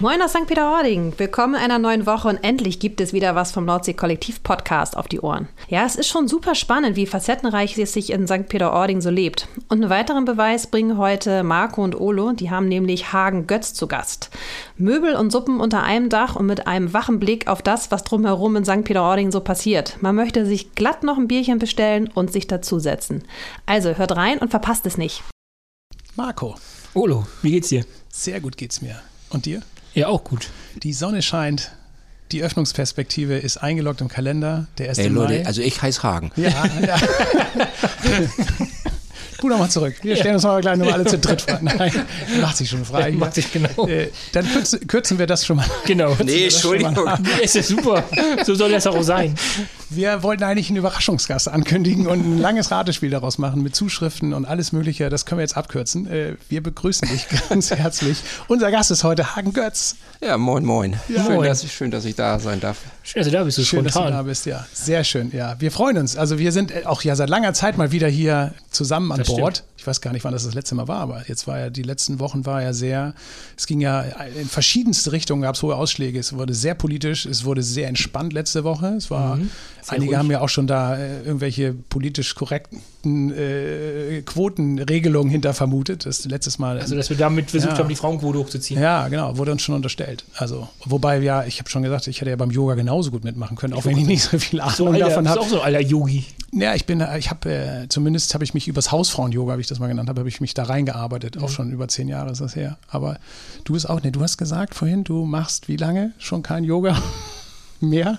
Moin aus St. Peter-Ording. Willkommen in einer neuen Woche und endlich gibt es wieder was vom Nordsee-Kollektiv-Podcast auf die Ohren. Ja, es ist schon super spannend, wie facettenreich es sich in St. Peter-Ording so lebt. Und einen weiteren Beweis bringen heute Marco und Olo. Die haben nämlich Hagen Götz zu Gast. Möbel und Suppen unter einem Dach und mit einem wachen Blick auf das, was drumherum in St. Peter-Ording so passiert. Man möchte sich glatt noch ein Bierchen bestellen und sich dazusetzen. Also hört rein und verpasst es nicht. Marco. Olo, wie geht's dir? Sehr gut geht's mir. Und dir? Ja, auch gut. Die Sonne scheint. Die Öffnungsperspektive ist eingeloggt im Kalender. Der erste Ey Leute, Mai. also ich heiße Hagen. Ja, ja. Spul nochmal zurück. Wir stellen uns mal gleich nochmal alle zu dritt vor. Nein, macht sich schon frei. Macht sich genau. Äh, dann kürzen, kürzen wir das schon mal. Genau. Nee, Entschuldigung. Es ist super. So soll das auch sein. Wir wollten eigentlich einen Überraschungsgast ankündigen und ein langes Ratespiel daraus machen mit Zuschriften und alles Mögliche. Das können wir jetzt abkürzen. Äh, Wir begrüßen dich ganz herzlich. Unser Gast ist heute Hagen Götz. Ja, moin, moin. schön, moin. Dass ich, schön, dass ich da sein darf. Schön, dass du da bist, so Schön, dass du da spontan. bist, ja. Sehr schön, ja. Wir freuen uns. Also wir sind äh, auch ja seit langer Zeit mal wieder hier zusammen an Das Bord. stimmt. Ich weiß gar nicht, wann das das letzte Mal war, aber jetzt war ja, die letzten Wochen war ja sehr, es ging ja in verschiedenste Richtungen, gab es hohe Ausschläge. Es wurde sehr politisch, es wurde sehr entspannt letzte Woche. Es war, Mhm. Einige ruhig. haben ja auch schon da äh, irgendwelche politisch korrekten äh, Quotenregelungen hinter vermutet. Das letztes Mal. Also, dass wir damit versucht Ja. haben, die Frauenquote hochzuziehen. Ja, genau, wurde uns schon unterstellt. Also, wobei ja, ich habe schon gesagt, ich hätte ja beim Yoga genauso gut mitmachen können, auch wenn ich nicht so viel Ahnung So, Alter, davon bist habe. auch so ein alter Yogi. Ja, ich bin, ich habe äh, zumindest habe ich mich übers Hausfrauen-Yoga, wie ich das mal genannt habe, habe ich mich da reingearbeitet. Auch schon über zehn Jahre ist das her. Aber du bist auch, ne, du hast gesagt vorhin, du machst wie lange schon kein Yoga mehr?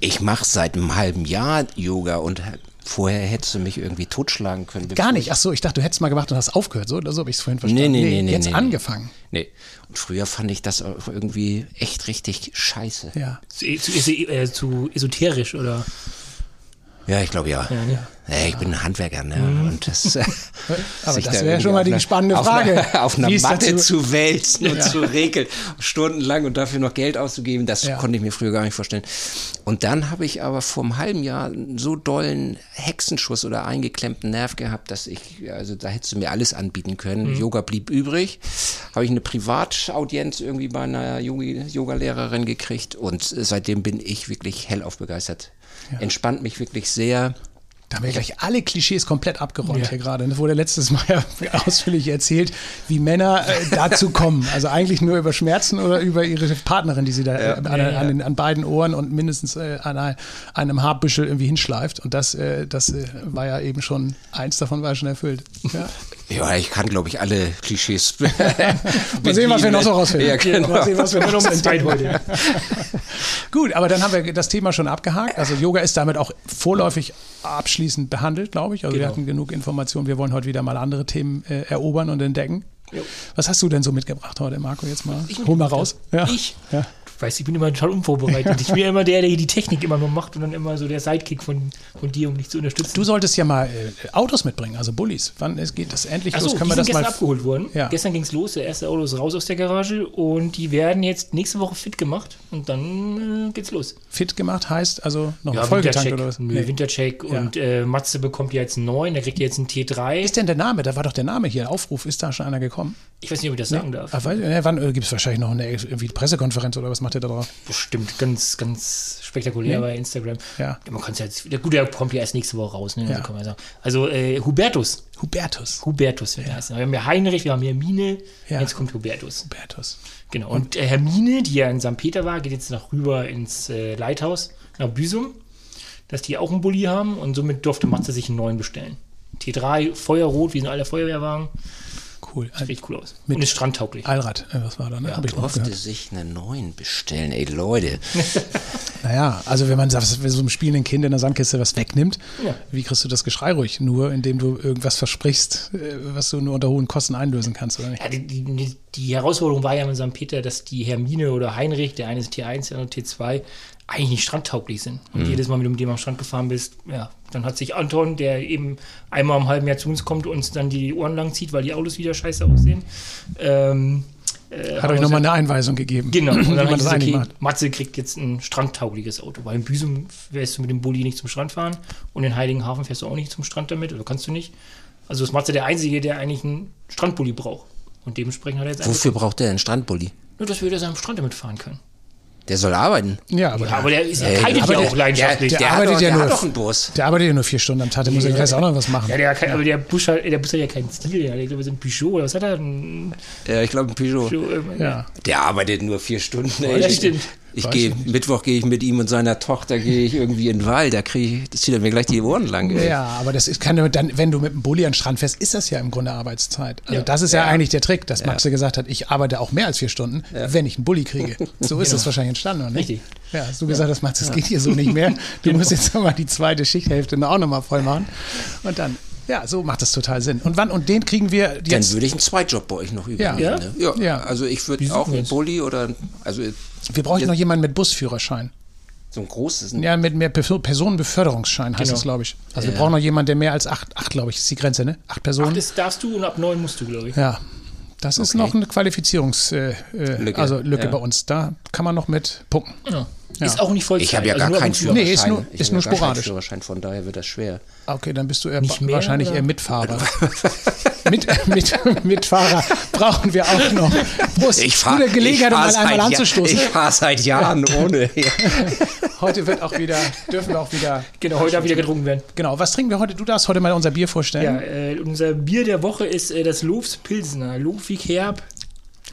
Ich mache seit einem halben Jahr Yoga und vorher hättest du mich irgendwie totschlagen können. Gar nicht. ich- Ach so, ich dachte, du hättest mal gemacht und hast aufgehört. So, so habe ich es vorhin verstanden. Nee, nee, nee, nee. Jetzt nee, nee. angefangen. Nee. Und früher fand ich das auch irgendwie echt richtig scheiße. Ja. Zu, zu, äh, zu esoterisch, oder? Ja, ich glaube ja. Ja, ne? Ja, ich bin ein Handwerker, ne? Und das, äh, Aber das da wäre schon mal die spannende auf Frage. Auf einer Matte dazu- zu wälzen und zu regeln, stundenlang und dafür noch Geld auszugeben, das Ja. konnte ich mir früher gar nicht vorstellen. Und dann habe ich aber vor einem halben Jahr einen so dollen Hexenschuss oder eingeklemmten Nerv gehabt, dass ich, also da hättest du mir alles anbieten können. Yoga blieb übrig. Habe ich eine Privataudienz irgendwie bei einer Yogalehrerin gekriegt und seitdem bin ich wirklich hellauf begeistert. Entspannt mich wirklich sehr. Da haben wir gleich alle Klischees komplett abgeräumt Ja. hier gerade. Das wurde letztes Mal ja ausführlich erzählt, wie Männer äh, dazu kommen. Also eigentlich nur über Schmerzen oder über ihre Partnerin, die sie da äh, an, an, den, an beiden Ohren und mindestens äh, an ein- einem Haarbüschel irgendwie hinschleift. Und das, äh, das äh, war ja eben schon, eins davon war schon erfüllt. Ja. Ja, ich kann, glaube ich, alle Klischees. Mal sehen, was wir noch so rausfinden. Ja, genau. Mal sehen, was wir noch entdecken. heute. Gut, aber dann haben wir das Thema schon abgehakt. Also Yoga ist damit auch vorläufig abschließend behandelt, glaube ich. Also wir Genau. hatten genug Informationen. Wir wollen heute wieder mal andere Themen äh, erobern und entdecken. Was hast du denn so mitgebracht heute, Marco? Jetzt mal. Hol mal raus. Ja. Ich? Ja. Weißt, ich bin immer total unvorbereitet. Ich bin ja immer der, der hier die Technik immer nur macht und dann immer so der Sidekick von, von dir, um dich zu unterstützen. Du solltest ja mal äh, Autos mitbringen, also Bullis. Wann es geht das endlich Achso, los? die Können wir sind das gestern mal abgeholt worden. Ja. Gestern ging es los, der erste Auto ist raus aus der Garage und die werden jetzt nächste Woche fit gemacht und dann äh, geht's los. fit gemacht? Heißt also noch Ja, Wintercheck, oder was? Nee. Wintercheck Ja. und äh, Matze bekommt ja jetzt einen neuen, der kriegt jetzt einen T3. Ist denn der Name? Da war doch der Name hier. Aufruf, ist da schon einer gekommen? Ich weiß nicht, ob ich das sagen darf. Ah, weil, äh, wann äh, gibt es wahrscheinlich noch eine irgendwie Pressekonferenz oder was macht da drauf? Bestimmt ganz, ganz spektakulär bei Instagram. Ja. Man kann es jetzt, der, gut, der kommt ja erst nächste Woche raus, ne? Ja. Also, man sagen. also äh, Hubertus. Hubertus. Hubertus wird er heißen. Wir haben ja Heinrich, wir haben Hermine, Ja. jetzt kommt Hubertus. Hubertus. Genau. Und äh, Hermine, die ja in St. Peter war, geht jetzt noch rüber ins äh, Leithaus nach Büsum, dass die auch einen Bulli haben und somit durfte Matze sich einen neuen bestellen. T3, Feuerrot, wie sind alle Feuerwehrwagen. Cool. Sieht richtig cool aus. Mit- und ist strandtauglich. Allrad, äh, was war da? Ne? Hab ich durfte sich einen neuen bestellen. Ey, Leute. Naja, also wenn man sagt, wenn so einem spielenden Kind in der Sandkiste was wegnimmt, Ja. wie kriegst du das Geschrei ruhig? Nur indem du irgendwas versprichst, äh, was du nur unter hohen Kosten einlösen kannst, oder nicht? Ja, die, die, die Herausforderung war ja in St. Peter, dass die Hermine oder Heinrich, der eine ist T1, der andere T2, eigentlich nicht strandtauglich sind. Und jedes Mal, wenn du mit dem am Strand gefahren bist, ja, dann hat sich Anton, der eben einmal im halben Jahr zu uns kommt und uns dann die Ohren lang zieht, weil die Autos wieder scheiße aussehen. Ähm, äh, Hat euch nochmal eine Einweisung gegeben. Genau, und dann man hieß das okay, macht. Matze kriegt jetzt ein strandtaugliches Auto, weil in Büsum wirst du mit dem Bulli nicht zum Strand fahren und in Heiligenhafen fährst du auch nicht zum Strand damit, oder kannst du nicht. Also ist Matze der Einzige, der eigentlich einen Strandbully braucht. Und dementsprechend hat er jetzt Wofür braucht der einen Strandbully? Nur, dass wir das am Strand damit fahren können. Der soll arbeiten. Ja, aber, Ja, aber der ist, keitet aber ja der- auch leidenschaftlich. Der, Der, der, arbeitet hat, doch, ja der nur- hat doch einen Bus. der arbeitet ja nur vier Stunden am Tag, der muss ja den Rest auch noch was machen. ja, der, kann- aber der Bus hat, der Bus hat ja keinen Stil. Ja. Ich glaube, so ein Peugeot oder was hat er? Ein Ja, ich glaube, ein Peugeot. Peugeot, ähm, Ja. Der arbeitet nur vier Stunden. Ja, das stimmt. Ich gehe. Mittwoch gehe ich mit ihm und seiner Tochter gehe ich irgendwie in den Wald. Da kriege ich, das zieht er mir gleich die Ohren lang. Ey. Ja, aber das ist, kann ja dann, wenn du mit dem Bulli an den Strand fährst, ist das ja im Grunde Arbeitszeit. Also Ja. das ist ja, eigentlich der Trick, dass Maxe gesagt hat, ich arbeite auch mehr als vier Stunden, wenn ich einen Bulli kriege. So ist das wahrscheinlich entstanden, oder nicht? Richtig. Ja, hast du gesagt hast, Max, das geht hier so nicht mehr. Du musst jetzt nochmal die zweite Schichthälfte auch nochmal voll machen. Und dann, ja, so macht das total Sinn. Und wann, und den kriegen wir Dann jetzt, würde ich einen Zweitjob bei euch noch übernehmen. Ja. Ne? Ja. Ja. Also ich würde auch einen? Bulli oder also wir brauchen noch jemanden mit Busführerschein. so ein großes. Ja, mit mehr Perso- Personenbeförderungsschein heißt Genau. das, glaube ich. Also wir brauchen noch jemanden, der mehr als acht, acht glaube ich, ist die Grenze, ne? Acht Personen. Das darfst du und ab neun musst du, glaube ich. Ja, das ist Okay. noch eine Qualifizierungs äh, äh, Lücke. also Lücke Ja. bei uns. Da kann man noch mit punkten. Ja. Ja. Ist auch nicht Vollzeit. Ich habe ja also gar nur ab keinen. Führerschein. Nee, ist nur- Ich ist habe nur ja gar keinen sporadisch. Führerschein, von daher wird das schwer. Okay, dann bist du eher wahrscheinlich oder? eher Mitfahrer. mit, mit, Mitfahrer brauchen wir auch noch. Prost, gute Gelegenheit, um mal einmal anzustoßen. Ich fahre seit Jahren ohne. Heute wird auch wieder, dürfen wir auch wieder. Genau, heute darf wieder getrunken werden. Genau, was trinken wir heute? Du darfst heute mal unser Bier Ja, vorstellen. äh, unser Bier der Woche ist äh, das Loofs Pilsner. Loofig herb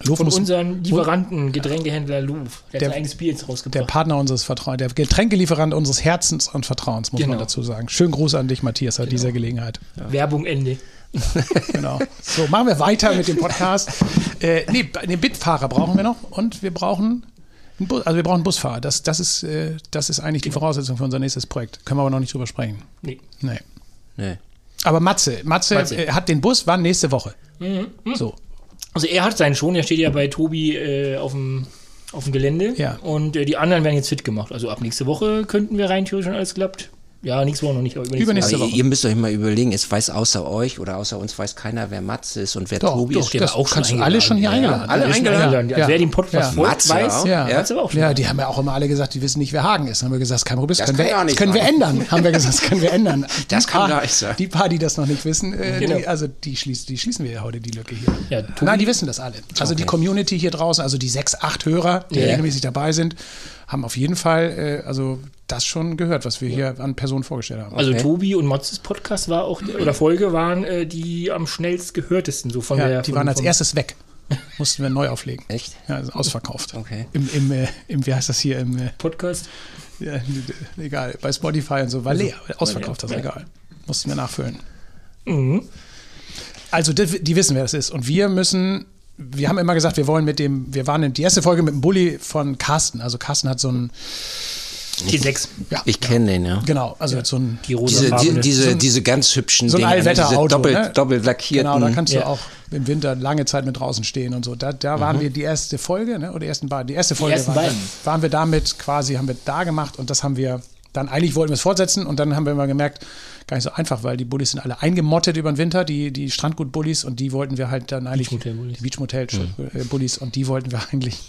Lof von unserem Lieferanten, Getränkehändler Loof. Der, Der- hat sein eigenes Bier jetzt Der rausgebracht. Partner unseres Vertrauens, der Getränkelieferant unseres Herzens und Vertrauens, muss man Genau. dazu sagen. Schönen Gruß an dich, Matthias, bei dieser Gelegenheit. Werbung Ende. Genau. So, machen wir weiter mit dem Podcast. Äh, nee, den Bitfahrer brauchen wir noch und wir brauchen einen Bus, also wir brauchen einen Busfahrer. Das, das, ist, äh, das ist eigentlich die Voraussetzung für unser nächstes Projekt. Können wir aber noch nicht drüber sprechen. Nee. Nee. Nee. Aber Matze, Matze, Matze. Äh, hat den Bus, wann nächste Woche? So. Also er hat seinen schon, er steht ja bei Tobi äh, auf dem auf dem Gelände Ja. und äh, die anderen werden jetzt fit gemacht. Also ab nächste Woche könnten wir rein theoretisch, wenn alles klappt. Ja, nächste Woche noch nicht, aber übernächste Woche. Aber ihr, ihr müsst euch mal überlegen, es weiß außer euch oder außer uns weiß keiner, wer Matze ist und wer Doch, Tobi doch, ist. der das auch schon kannst du alle schon hier Ja, eingeladen. alle eingeladen. eingeladen. Ja. Also wer den Podcast Ja. folgt, Matze weiß, auch. Ja. Matze auch schon. Ja, die haben ja auch immer alle gesagt, die wissen nicht, wer Hagen ist. Dann haben wir gesagt, kein Problem. Das, können, kann wir, ja nicht können wir ändern. Haben wir gesagt, das können wir ändern. Das Die kann paar, gar nicht sein. Die paar, die das noch nicht wissen, äh, Genau. die, also die, schließ, die schließen wir ja heute, die Lücke hier. Ja, Tobi- Nein, die wissen das alle. Also die Okay. Community hier draußen, also die sechs, acht Hörer, die Ja. regelmäßig dabei sind, haben auf jeden Fall äh, also das schon gehört, was wir hier an Personen vorgestellt haben. Also Okay. Tobi und Motzes Podcast war auch oder Folge waren äh, die am schnellst gehörtesten so von ja, der die von, waren als erstes weg. Mussten wir neu auflegen. Echt? Ja, also ausverkauft. Okay. Im, im, äh, im, wie heißt das hier, im, äh, Podcast. ja, egal, bei Spotify und so, war leer, ausverkauft, das ist Ja. egal. Mussten wir nachfüllen. Mhm. Also die, die wissen, wer das ist. Und wir müssen, wir haben immer gesagt, wir wollen mit dem, wir waren in die erste Folge mit dem Bulli von Carsten. Also Carsten hat so ein, T6. ja, Ich kenne den, ja. genau, also so ein, Die rosa Diese, die, diese, diese ganz hübschen so ein Dinger, Allwetterauto, diese doppelt, ne? doppelt lackierten. Genau, da kannst du Ja. auch im Winter lange Zeit mit draußen stehen und so. Da, da waren wir die erste Folge, ne? oder die ersten beiden. Die erste Folge ersten waren, waren wir damit quasi, haben wir da gemacht und das haben wir dann, eigentlich wollten wir es fortsetzen und dann haben wir immer gemerkt, gar nicht so einfach, weil die Bullis sind alle eingemottet über den Winter, die, die Strandgut-Bullis und die wollten wir halt dann eigentlich, Beachmotel-Bullis. die Beachmotel-Bullis und die wollten wir eigentlich,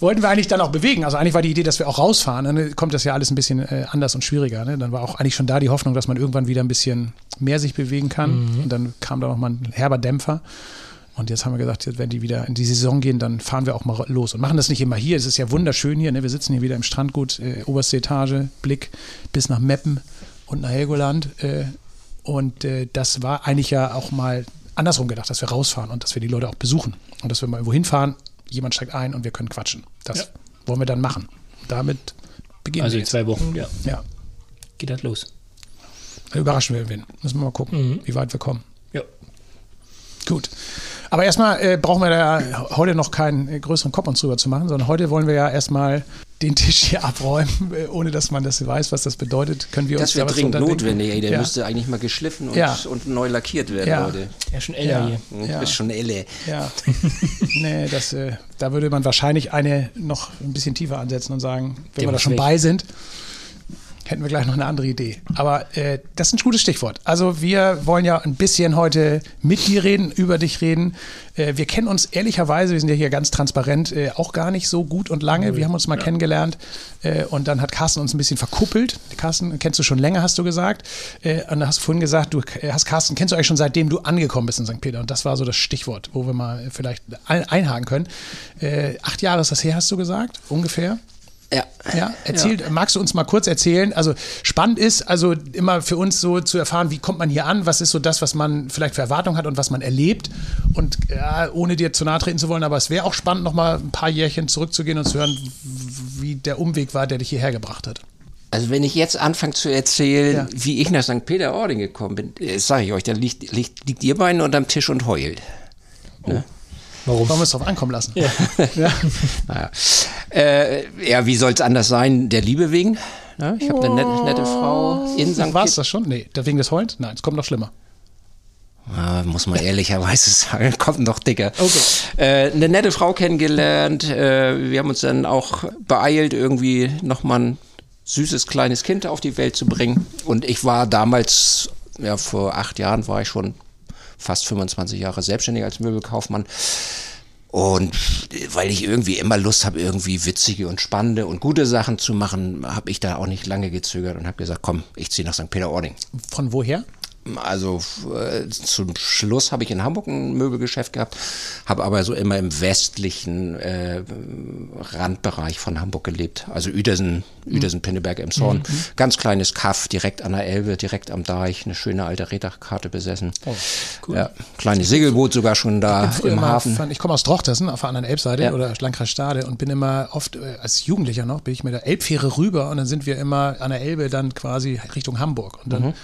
wollten wir eigentlich dann auch bewegen. Also eigentlich war die Idee, dass wir auch rausfahren. Dann kommt das ja alles ein bisschen äh, anders und schwieriger. Ne? Dann war auch eigentlich schon da die Hoffnung, dass man irgendwann wieder ein bisschen mehr sich bewegen kann. Und dann kam da noch mal ein herber Dämpfer. Und jetzt haben wir gesagt, wenn die wieder in die Saison gehen, dann fahren wir auch mal los und machen das nicht immer hier. Es ist ja wunderschön hier. Ne? Wir sitzen hier wieder im Strandgut, äh, oberste Etage, Blick bis nach Meppen und nach Helgoland. Äh, und äh, das war eigentlich ja auch mal andersrum gedacht, dass wir rausfahren und dass wir die Leute auch besuchen. Und dass wir mal irgendwo hinfahren, jemand steigt ein und wir können quatschen. Das Ja. wollen wir dann machen. Damit beginnen Also wir in jetzt. zwei Wochen, ja, Ja, geht das los. überraschen wir wen. Müssen wir mal gucken, wie weit wir kommen. Ja. Gut. Aber erstmal äh, brauchen wir da heute noch keinen äh, größeren Kopf uns drüber zu machen, sondern heute wollen wir ja erstmal den Tisch hier abräumen, äh, ohne dass man das weiß, was das bedeutet. Können wir uns Das wäre was dringend notwendig, ey. Der ja. müsste eigentlich mal geschliffen und, Ja. und neu lackiert werden, Ja. Leute. Ja, schon älter Ja. hier. Das Ja. ist schon Elle. Ja. nee, das, äh, da würde man wahrscheinlich eine noch ein bisschen tiefer ansetzen und sagen, wenn Der wir da schon weg. bei sind, hätten wir gleich noch eine andere Idee. Aber äh, das ist ein gutes Stichwort. Also wir wollen ja ein bisschen heute mit dir reden, über dich reden. Äh, wir kennen uns ehrlicherweise, wir sind ja hier ganz transparent, äh, auch gar nicht so gut und lange. Wir haben uns mal ja. kennengelernt äh, und dann hat Carsten uns ein bisschen verkuppelt. Carsten kennst du schon länger, hast du gesagt. Äh, und da hast du vorhin gesagt, du äh, hast Carsten, kennst du eigentlich schon seitdem du angekommen bist in St. Peter. Und das war so das Stichwort, wo wir mal vielleicht einhaken können. acht Jahre ist das her, hast du gesagt, ungefähr. Ja. Ja, erzählt, ja. magst du uns mal kurz erzählen? Also spannend ist, also immer für uns so zu erfahren, wie kommt man hier an? Was ist so das, was man vielleicht für Erwartungen hat und was man erlebt? Und ja, ohne dir zu nahe treten zu wollen, aber es wäre auch spannend, noch mal ein paar Jährchen zurückzugehen und zu hören, wie der Umweg war, der dich hierher gebracht hat. Also wenn ich jetzt anfange zu erzählen, ja. wie ich nach St. Peter-Ording gekommen bin, äh, sage ich euch, dann liegt, liegt, liegt ihr beiden unterm Tisch und heult. Ne? Oh. Warum? Wollen wir es drauf ankommen lassen? Ja. ja. naja. Äh, ja, wie soll es anders sein? Der Liebe wegen. Ja, ich habe eine nette, nette, Frau in St. War es das schon? Nee, wegen des Heulens? Nein, es kommt noch schlimmer. Ja, muss man ehrlicherweise sagen, kommt noch dicker. Okay. Äh, eine nette Frau kennengelernt. Äh, wir haben uns dann auch beeilt, irgendwie nochmal ein süßes kleines Kind auf die Welt zu bringen. Und ich war damals, ja, vor acht Jahren war ich schon fast 25 Jahre selbstständig als Möbelkaufmann. Und weil ich irgendwie immer Lust habe, irgendwie witzige und spannende und gute Sachen zu machen, habe ich da auch nicht lange gezögert und habe gesagt, komm, ich ziehe nach St. Peter-Ording. Von woher? Also äh, zum Schluss habe ich in Hamburg ein Möbelgeschäft gehabt, habe aber so immer im westlichen äh, Randbereich von Hamburg gelebt. Also Uedersen, mhm. Uedersen, Pinneberg, Emshorn. Mhm. Ganz kleines Kaff, direkt an der Elbe, direkt am Deich, eine schöne alte Reddachkarte besessen. Oh, cool. Ja, kleines Segelboot sogar schon da im Hafen. Von, ich komme aus Drochtersen auf der anderen Elbseite ja. oder Landkreis Stade und bin immer oft, äh, als Jugendlicher noch, bin ich mit der Elbfähre rüber und dann sind wir immer an der Elbe dann quasi Richtung Hamburg. Und dann mhm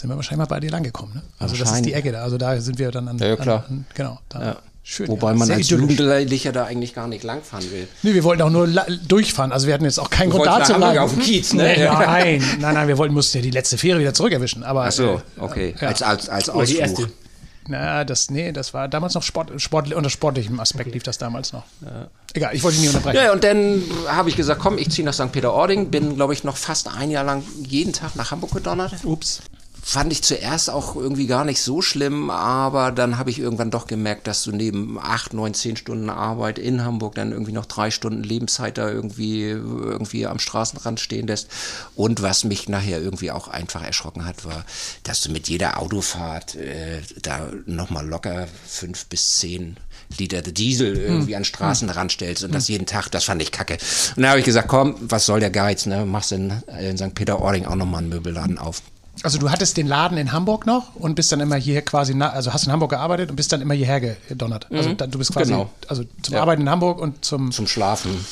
sind wir wahrscheinlich mal bei dir langgekommen. Ne? Also das ist die Ecke da. Also da sind wir dann an. Ja, klar. An, genau. Da. Ja. Schön, Wobei ja. man als Jugendlicher da eigentlich gar nicht langfahren will. Nee, wir wollten auch nur durchfahren. Also wir hatten jetzt auch keinen Grund da zu bleiben. auf dem Kiez, ne? Nee, nein, nein, nein, wir wollten, mussten ja die letzte Fähre wieder zurückerwischen. Aber, Ach so, äh, okay. Ja. Als, als, als Ausflug. Die erste. Na, das, nee, das war damals noch Sport, Sport unter sportlichem Aspekt okay. lief das damals noch. Ja. Egal, ich wollte dich nie unterbrechen. Ja, und dann habe ich gesagt, komm, ich ziehe nach St. Peter-Ording, bin, glaube ich, noch fast ein Jahr lang jeden Tag nach Hamburg gedonnert. Ups fand ich zuerst auch irgendwie gar nicht so schlimm, aber dann habe ich irgendwann doch gemerkt, dass du neben acht, neun, zehn Stunden Arbeit in Hamburg dann irgendwie noch drei Stunden Lebenszeit da irgendwie, irgendwie am Straßenrand stehen lässt. Und was mich nachher irgendwie auch einfach erschrocken hat, war, dass du mit jeder Autofahrt äh, da nochmal locker fünf bis zehn Liter Diesel irgendwie hm. an Straßenrand stellst und das hm. jeden Tag, das fand ich kacke. Und da habe ich gesagt, komm, was soll der Geiz, ne? Machst in, in St. Peter-Ording auch nochmal einen Möbelladen auf. Also du hattest den Laden in Hamburg noch und bist dann immer hier quasi, also hast in Hamburg gearbeitet und bist dann immer hierher gedonnert. Also mhm. du bist quasi, genau. also zum ja. Arbeiten in Hamburg und zum zum Schlafen.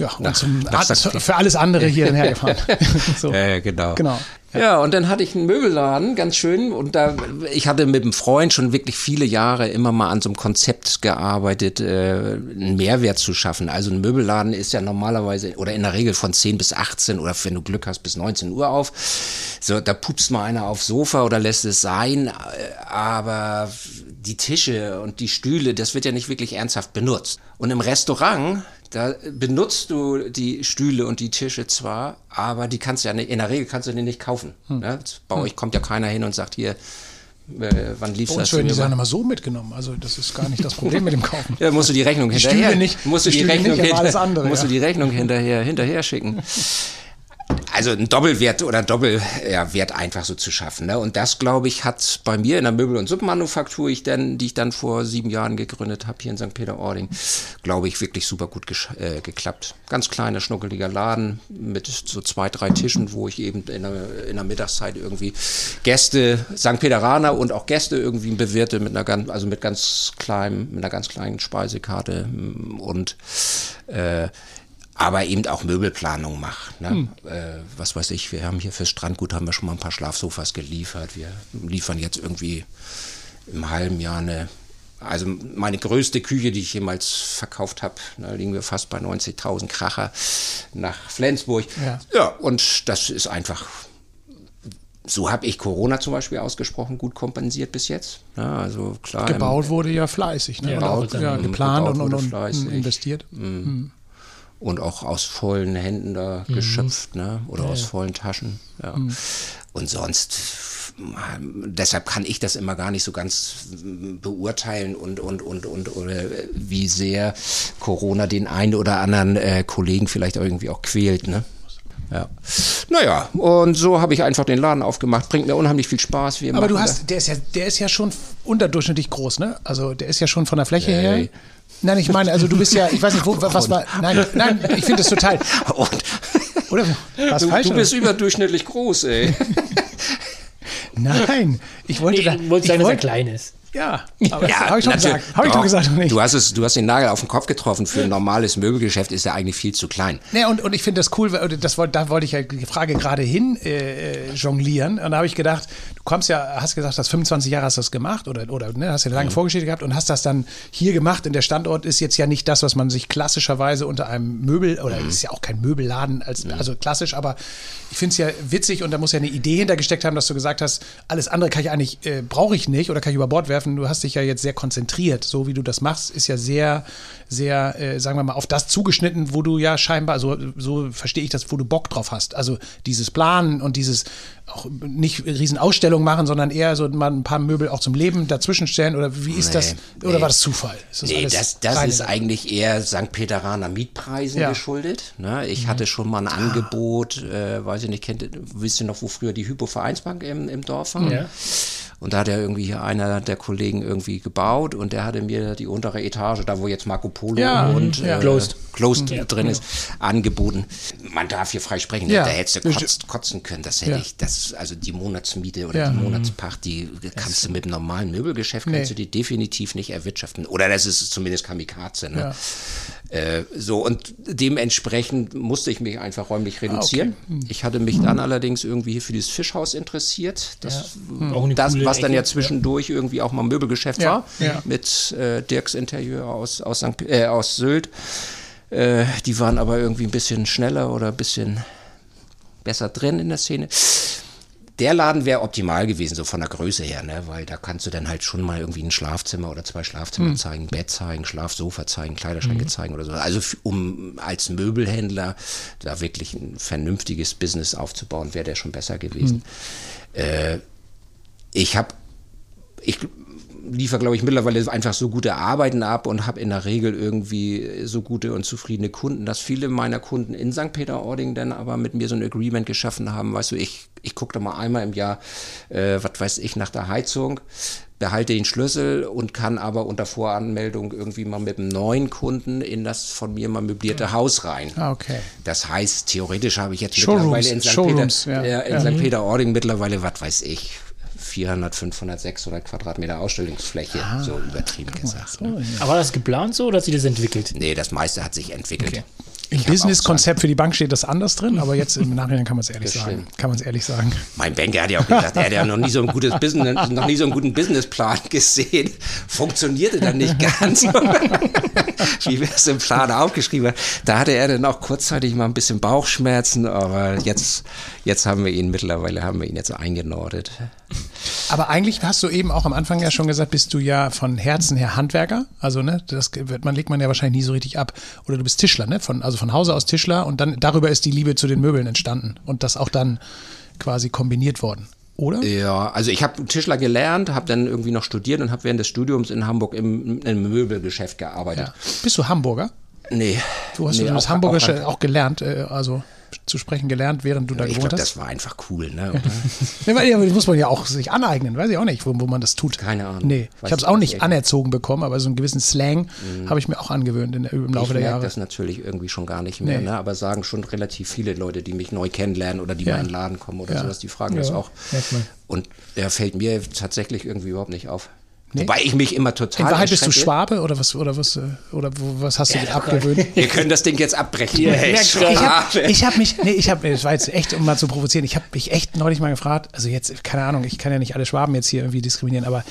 Ja, und nach, zum, nach für alles andere hier hergefahren. so. Ja, genau. genau. Ja, und dann hatte ich einen Möbelladen, ganz schön. Und da, ich hatte mit einem Freund schon wirklich viele Jahre immer mal an so einem Konzept gearbeitet, äh, einen Mehrwert zu schaffen. Also ein Möbelladen ist ja normalerweise oder in der Regel von 10 bis 18 oder wenn du Glück hast bis 19 Uhr auf. So, da pupst mal einer aufs Sofa oder lässt es sein. Äh, aber die Tische und die Stühle, das wird ja nicht wirklich ernsthaft benutzt. Und im Restaurant da benutzt du die Stühle und die Tische zwar, aber die kannst du ja nicht, in der Regel kannst du die nicht kaufen. Hm. Ne? Bei hm. euch kommt ja keiner hin und sagt hier, äh, wann liefst du das? die sind immer so mitgenommen. Also das ist gar nicht das Problem mit dem Kaufen. ja, musst du die Rechnung die hinterher. Stühle nicht, musst du die, die Rechnung nicht, hinter, andere, musst ja. du die Rechnung hinterher hinterher schicken. also ein Doppelwert oder Doppelwert einfach so zu schaffen. Ne? Und das, glaube ich, hat bei mir in der Möbel- und Suppenmanufaktur, ich dann, die ich dann vor sieben Jahren gegründet habe, hier in St. Peter-Ording, glaube ich, wirklich super gut äh, geklappt. Ganz kleiner, schnuckeliger Laden mit so zwei, drei Tischen, wo ich eben in der, in der Mittagszeit irgendwie Gäste, St. Peteraner und auch Gäste irgendwie bewirte mit einer ganz, also mit ganz kleinem, mit einer ganz kleinen Speisekarte und äh, aber eben auch Möbelplanung macht. Ne? Hm. Äh, was weiß ich, wir haben hier fürs Strandgut haben wir schon mal ein paar Schlafsofas geliefert. Wir liefern jetzt irgendwie im halben Jahr eine, also meine größte Küche, die ich jemals verkauft habe, da liegen wir fast bei 90.000 Kracher nach Flensburg. Ja. ja, und das ist einfach so habe ich Corona zum Beispiel ausgesprochen gut kompensiert bis jetzt. Ja, also klar. Gebaut wurde ja fleißig, ne? Gebaut, ja, geplant und, und, und investiert. Mhm. Mhm. Und auch aus vollen Händen da mhm. geschöpft, ne? Oder ja, aus vollen Taschen. Ja. Mhm. Und sonst deshalb kann ich das immer gar nicht so ganz beurteilen und, und, und, und oder wie sehr Corona den einen oder anderen äh, Kollegen vielleicht irgendwie auch quält, ne? Ja. Naja, und so habe ich einfach den Laden aufgemacht. Bringt mir unheimlich viel Spaß. Wir Aber du hast, der ist ja, der ist ja schon unterdurchschnittlich groß, ne? Also der ist ja schon von der Fläche hey. her. Nein, ich meine, also du bist ja, ich weiß nicht, wo, was war. Nein, nein, ich finde das total. Und, oder was du, falsch, du bist oder? überdurchschnittlich groß, ey. Nein, ich wollte, nee, da, wollte sagen, dass er klein ist. Ja, aber ja, habe ich schon gesagt. Habe ich schon gesagt nicht. Du hast, es, du hast den Nagel auf den Kopf getroffen. Für ein normales Möbelgeschäft ist er eigentlich viel zu klein. Nee, und, und ich finde das cool, das, da wollte ich ja die Frage gerade hin äh, jonglieren. Und da habe ich gedacht, du kommst ja, hast gesagt, hast 25 Jahre hast du das gemacht oder, oder ne, hast ja eine lange mhm. Vorgeschichte gehabt und hast das dann hier gemacht. Und der Standort ist jetzt ja nicht das, was man sich klassischerweise unter einem Möbel, oder mhm. ist ja auch kein Möbelladen, als, mhm. also klassisch, aber ich finde es ja witzig und da muss ja eine Idee hintergesteckt haben, dass du gesagt hast, alles andere kann ich eigentlich, äh, brauche ich nicht oder kann ich über Bord werfen. Du hast dich ja jetzt sehr konzentriert. So wie du das machst, ist ja sehr, sehr, äh, sagen wir mal, auf das zugeschnitten, wo du ja scheinbar, so, so verstehe ich das, wo du Bock drauf hast. Also dieses Planen und dieses auch nicht riesen Ausstellungen machen, sondern eher so mal ein paar Möbel auch zum Leben dazwischen stellen oder wie ist nee, das? Oder nee. war das Zufall? Ist das nee, das, das ist eigentlich eher St. Peteraner Mietpreisen ja. geschuldet. Ne? Ich mhm. hatte schon mal ein ah. Angebot, äh, weiß ich nicht, kennt, wisst ihr noch, wo früher die Hypo-Vereinsbank im, im Dorf war? Ja. Und da hat er irgendwie hier einer der Kollegen irgendwie gebaut und der hatte mir die untere Etage, da wo jetzt Marco Polo ja, und ja. Äh, Closed, Closed ja, drin ist, angeboten. Man darf hier frei sprechen, da hättest du kotzt, kotzen können. Das hätte ich, das, also die Monatsmiete oder die Monatspacht, die kannst du mit einem normalen Möbelgeschäft, nee. kannst du die definitiv nicht erwirtschaften. Oder das ist zumindest Kamikaze. Ne? Äh, so, und dementsprechend musste ich mich einfach räumlich reduzieren. Ah, okay. Ich hatte mich dann mhm. allerdings irgendwie für dieses Fischhaus interessiert. Das, ja. das was dann ja zwischendurch ja. irgendwie auch mal Möbelgeschäft ja. war, mit äh, Dirks Interieur aus, aus, St. Äh, aus Sylt. Äh, die waren aber irgendwie ein bisschen schneller oder ein bisschen besser drin in der Szene der Laden wäre optimal gewesen, so von der Größe her, ne? weil da kannst du dann halt schon mal irgendwie ein Schlafzimmer oder zwei Schlafzimmer mhm. zeigen, Bett zeigen, Schlafsofa zeigen, Kleiderschränke mhm. zeigen oder so. Also um als Möbelhändler da wirklich ein vernünftiges Business aufzubauen, wäre der schon besser gewesen. Mhm. Äh, ich habe, ich liefere, glaube ich, mittlerweile einfach so gute Arbeiten ab und habe in der Regel irgendwie so gute und zufriedene Kunden, dass viele meiner Kunden in St. Peter-Ording dann aber mit mir so ein Agreement geschaffen haben. Weißt du, ich, ich gucke da mal einmal im Jahr, äh, was weiß ich, nach der Heizung, behalte den Schlüssel und kann aber unter Voranmeldung irgendwie mal mit einem neuen Kunden in das von mir mal möblierte Haus rein. Ah, okay. Das heißt, theoretisch habe ich jetzt Showrooms, mittlerweile in St. Peter, ja. äh, in ja. St. Peter-Ording mittlerweile, was weiß ich, 400, 500, 600 Quadratmeter Ausstellungsfläche, ah, so übertrieben gesagt. Ne? Aber war das geplant so oder hat sich das entwickelt? Nee, das meiste hat sich entwickelt. Okay. Im Business-Konzept für die Bank steht das anders drin, aber jetzt im Nachhinein kann man es ehrlich sagen. Kann man es ehrlich sagen. Mein Banker hat ja auch gesagt, er hat ja noch nie so ein gutes Business, noch nie so einen guten Businessplan gesehen. Funktionierte dann nicht ganz, wie wir es im Plan aufgeschrieben haben. Da hatte er dann auch kurzzeitig mal ein bisschen Bauchschmerzen, aber jetzt, jetzt haben wir ihn mittlerweile, haben wir ihn jetzt eingenordet. Aber eigentlich hast du eben auch am Anfang ja schon gesagt, bist du ja von Herzen her Handwerker. Also, ne, das wird man, legt man ja wahrscheinlich nie so richtig ab. Oder du bist Tischler, ne? Von, also von Hause aus Tischler und dann darüber ist die Liebe zu den Möbeln entstanden und das auch dann quasi kombiniert worden. Oder? Ja, also ich habe Tischler gelernt, habe dann irgendwie noch studiert und habe während des Studiums in Hamburg im, im Möbelgeschäft gearbeitet. Ja. Bist du Hamburger? Nee. Du hast nee, das Hamburgische auch, auch gelernt, äh, also zu sprechen gelernt, während du da ich gewohnt glaub, hast? Das war einfach cool, ne? ja, das muss man ja auch sich aneignen, weiß ich auch nicht, wo, wo man das tut. Keine Ahnung. Nee, ich habe es auch nicht anerzogen bekommen, aber so einen gewissen Slang mhm. habe ich mir auch angewöhnt in, im Laufe ich der Jahre. das natürlich irgendwie schon gar nicht mehr, nee. ne? aber sagen schon relativ viele Leute, die mich neu kennenlernen oder die ja. mal in den Laden kommen oder ja. sowas, die fragen ja. das auch. Und er fällt mir tatsächlich irgendwie überhaupt nicht auf. Nee? Wobei ich mich immer total. In Wahrheit bist du Schwabe oder was oder was äh, oder was hast du ja, dir abgewöhnt? Wir können das Ding jetzt abbrechen. Ja, ich habe hab mich, nee, ich habe, das war jetzt echt, um mal zu provozieren, ich habe mich echt neulich mal gefragt, also jetzt, keine Ahnung, ich kann ja nicht alle Schwaben jetzt hier irgendwie diskriminieren, aber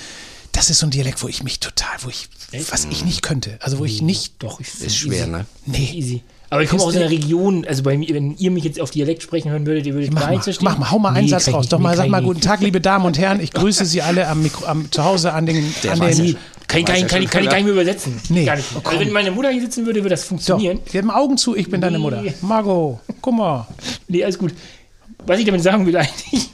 das ist so ein Dialekt, wo ich mich total, wo ich, was ich nicht könnte, also wo ich nicht. Doch, ich ist schwer, easy. ne? Nee. Easy. Aber ich komme aus einer Region, also bei mir, wenn ihr mich jetzt auf Dialekt sprechen hören würdet, ihr würdet mach gar nichts verstehen. Mach mal, hau mal einen nee, Satz raus. Doch mal, sag mal, guten Tag, liebe Damen und Herren. Ich grüße Sie alle am, Mikro, am zu Hause an den, an den Kann, ich- kann, ich- kann, kann ich gar nicht mehr übersetzen. Nee. Gar nicht. Oh, also wenn meine Mutter hier sitzen würde, würde das Doch, funktionieren. die haben Augen zu, ich bin deine Nee. Mutter. Margot, guck mal. Nee, alles gut. Was ich damit sagen will eigentlich,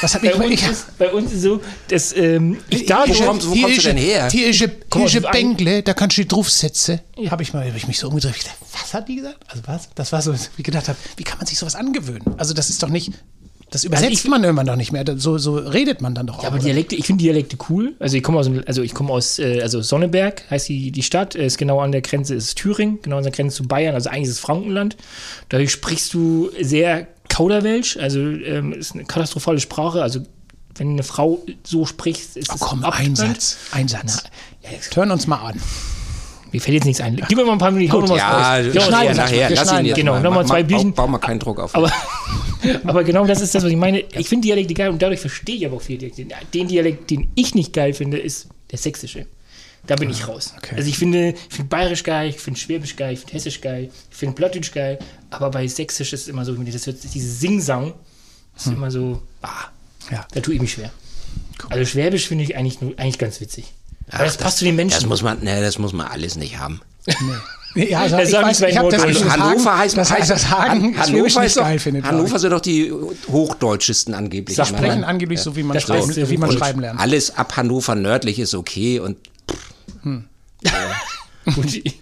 Was hab bei ich, uns, ich, ist, bei uns ist so, dass ähm, ich da Wo kommst- wo kommst du denn her? Ein dem Bänkle, da kannst du dich draufsetzen. Habe ich mal, habe ich mich so umgedreht. Ich dachte, was hat die gesagt? Also was? Das war so, wie ich gedacht habe, wie kann man sich sowas angewöhnen? Also das ist doch nicht, das übersetzt ich- man irgendwann doch nicht mehr. So, so redet man dann doch auch. Ja, aber oder? Dialekte, ich finde Dialekte cool. Also ich komme aus, also ich komme aus, äh, also Sonneberg heißt die, die Stadt, äh, ist genau an der Grenze ist Thüringen, genau an der Grenze zu Bayern, also eigentlich ist es Frankenland. Dadurch sprichst du sehr Kauderwelsch, also ähm, ist eine katastrophale Sprache. Also wenn eine Frau so spricht, ist Oh, es komm, Abstand. ein Satz, ein Satz. Na, ja, Hören uns mal an. Mir fällt jetzt nichts ein. Gib mir mal ein paar Minuten, Ja, Ja, schneiden nachher. Lass ihn jetzt Genau, mal. nochmal zwei Bierchen. Bau, bau mal keinen Druck auf. Aber, aber genau das ist das, was ich meine. Ich finde Dialekte geil und dadurch verstehe ich aber auch viel Dialekte. Den Dialekt, den ich nicht geil finde, ist der sächsische. Da bin ich raus. okay. Also ich finde, ich finde Bayerisch geil, ich finde Schwäbisch geil, ich finde Hessisch geil, ich finde Plattdeutsch geil, aber bei Sächsisch ist es immer so, das hört, dieses Singsang ist Hm. immer so, ah, Ja. da tue ich mich schwer. Also Schwäbisch finde ich eigentlich, nur- eigentlich ganz witzig. Ach, Weil das, passt zu den Menschen. Das muss man, ne, das muss man alles nicht haben. Ja, also Das ich weiß, ich habe das, das Hannover Hagen, heißt, das, heißt das Hagen Han- Hannover nicht ist doch, geil findet. Hannover sind doch die hochdeutschesten angeblich. Das Ich sprechen meine, angeblich so, wie man, Das schreiben, Beste. wie man Und schreiben lernt. Alles ab Hannover nördlich ist okay und Gut, ja,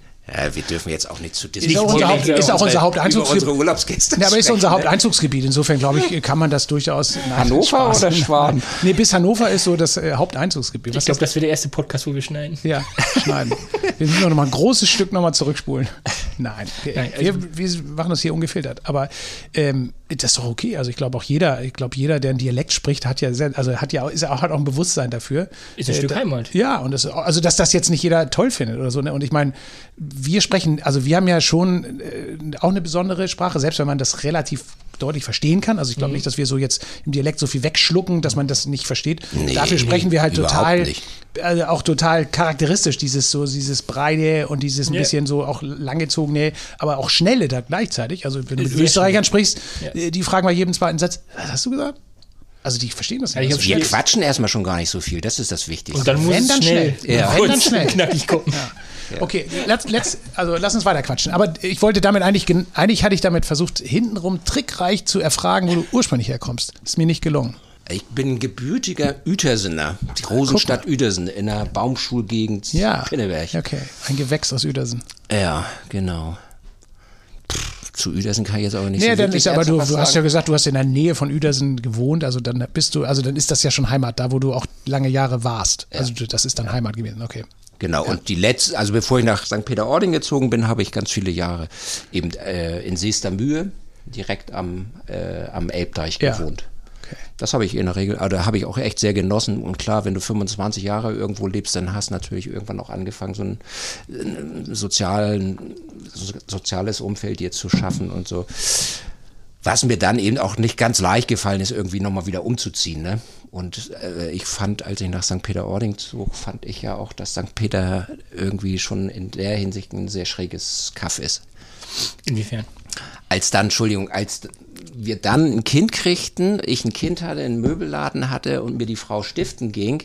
wir dürfen jetzt auch nicht zu Ist auch unser, Haupt, ist auch unser Haupteinzugsgebiet. unsere Urlaubsgäste. Ja, aber ist unser ne? Haupteinzugsgebiet. Insofern, glaube ich, kann man das durchaus. Nein, Hannover Spaß. oder Schwaben? Nee, bis Hannover ist so das äh, Haupteinzugsgebiet. ich Was glaube, das wäre der erste Podcast, wo wir schneiden. Ja, schneiden. Wir müssen noch mal ein großes Stück noch mal zurückspulen. Nein, wir, Nein, also- wir, wir machen das hier ungefiltert. Aber ähm, das ist doch okay. Also ich glaube auch jeder, ich glaube jeder, der einen Dialekt spricht, hat ja, sehr, also hat ja auch, ist auch, hat auch ein Bewusstsein dafür. Ist ein Stück da- Heimat. Ja, und das, also dass das jetzt nicht jeder toll findet oder so. Ne? Und ich meine, wir sprechen, also wir haben ja schon äh, auch eine besondere Sprache, selbst wenn man das relativ deutlich verstehen kann. Also ich Mhm. glaube nicht, dass wir so jetzt im Dialekt so viel wegschlucken, dass man das nicht versteht. Nee, Dafür sprechen wir halt total also auch total charakteristisch, dieses so, dieses Breite und dieses ein Ja. bisschen so auch langgezogene, aber auch schnelle da gleichzeitig. Also wenn du mit Österreichern sprichst, Ja. äh, die fragen bei jedem zweiten Satz, was hast du gesagt? Also die verstehen das Ja, nicht. ich Das hab Wir quatschen erstmal schon gar nicht so viel, das ist das Wichtigste. Und dann muss Wenn, dann schnell. schnell. Ja. Wenn, dann schnell. knackig kommen. Okay, let's, let's, also lass uns weiter quatschen. Aber ich wollte damit eigentlich, gen- eigentlich hatte ich damit versucht, hintenrum trickreich zu erfragen, wo du ursprünglich herkommst. Ist mir nicht gelungen. Ich bin gebürtiger Uetersener, die Rosenstadt Uetersen in der Baumschulgegend Ja. Pinneberg. Okay, ein Gewächs aus Uedersen. Ja, genau. Zu Uedersen kann ich jetzt aber nicht Nee, so dann ist aber du, du hast ja gesagt, du hast in der Nähe von Uedersen gewohnt, also dann bist du, also dann ist das ja schon Heimat, da wo du auch lange Jahre warst. Also du- das ist dann Heimat gewesen, okay. Genau, und die letzte, also bevor ich nach St. Peter-Ording gezogen bin, habe ich ganz viele Jahre eben äh, in Seestermühe, direkt am, äh, am Elbdeich Ja. gewohnt. Okay. Das habe ich in der Regel, also habe ich auch echt sehr genossen. Und klar, wenn du 25 Jahre irgendwo lebst, dann hast du natürlich irgendwann auch angefangen, so ein, äh, sozialen, so, soziales Umfeld dir zu schaffen und so. Was mir dann eben auch nicht ganz leicht gefallen ist, irgendwie nochmal wieder umzuziehen. Ne? Und äh, ich fand, als ich nach St. Peter-Ording zog, fand ich ja auch, dass St. Peter irgendwie schon in der Hinsicht ein sehr schräges Kaff ist. Inwiefern? Als dann, Entschuldigung, als wir dann ein Kind kriegten, ich ein Kind hatte, einen Möbelladen hatte und mir die Frau stiften ging,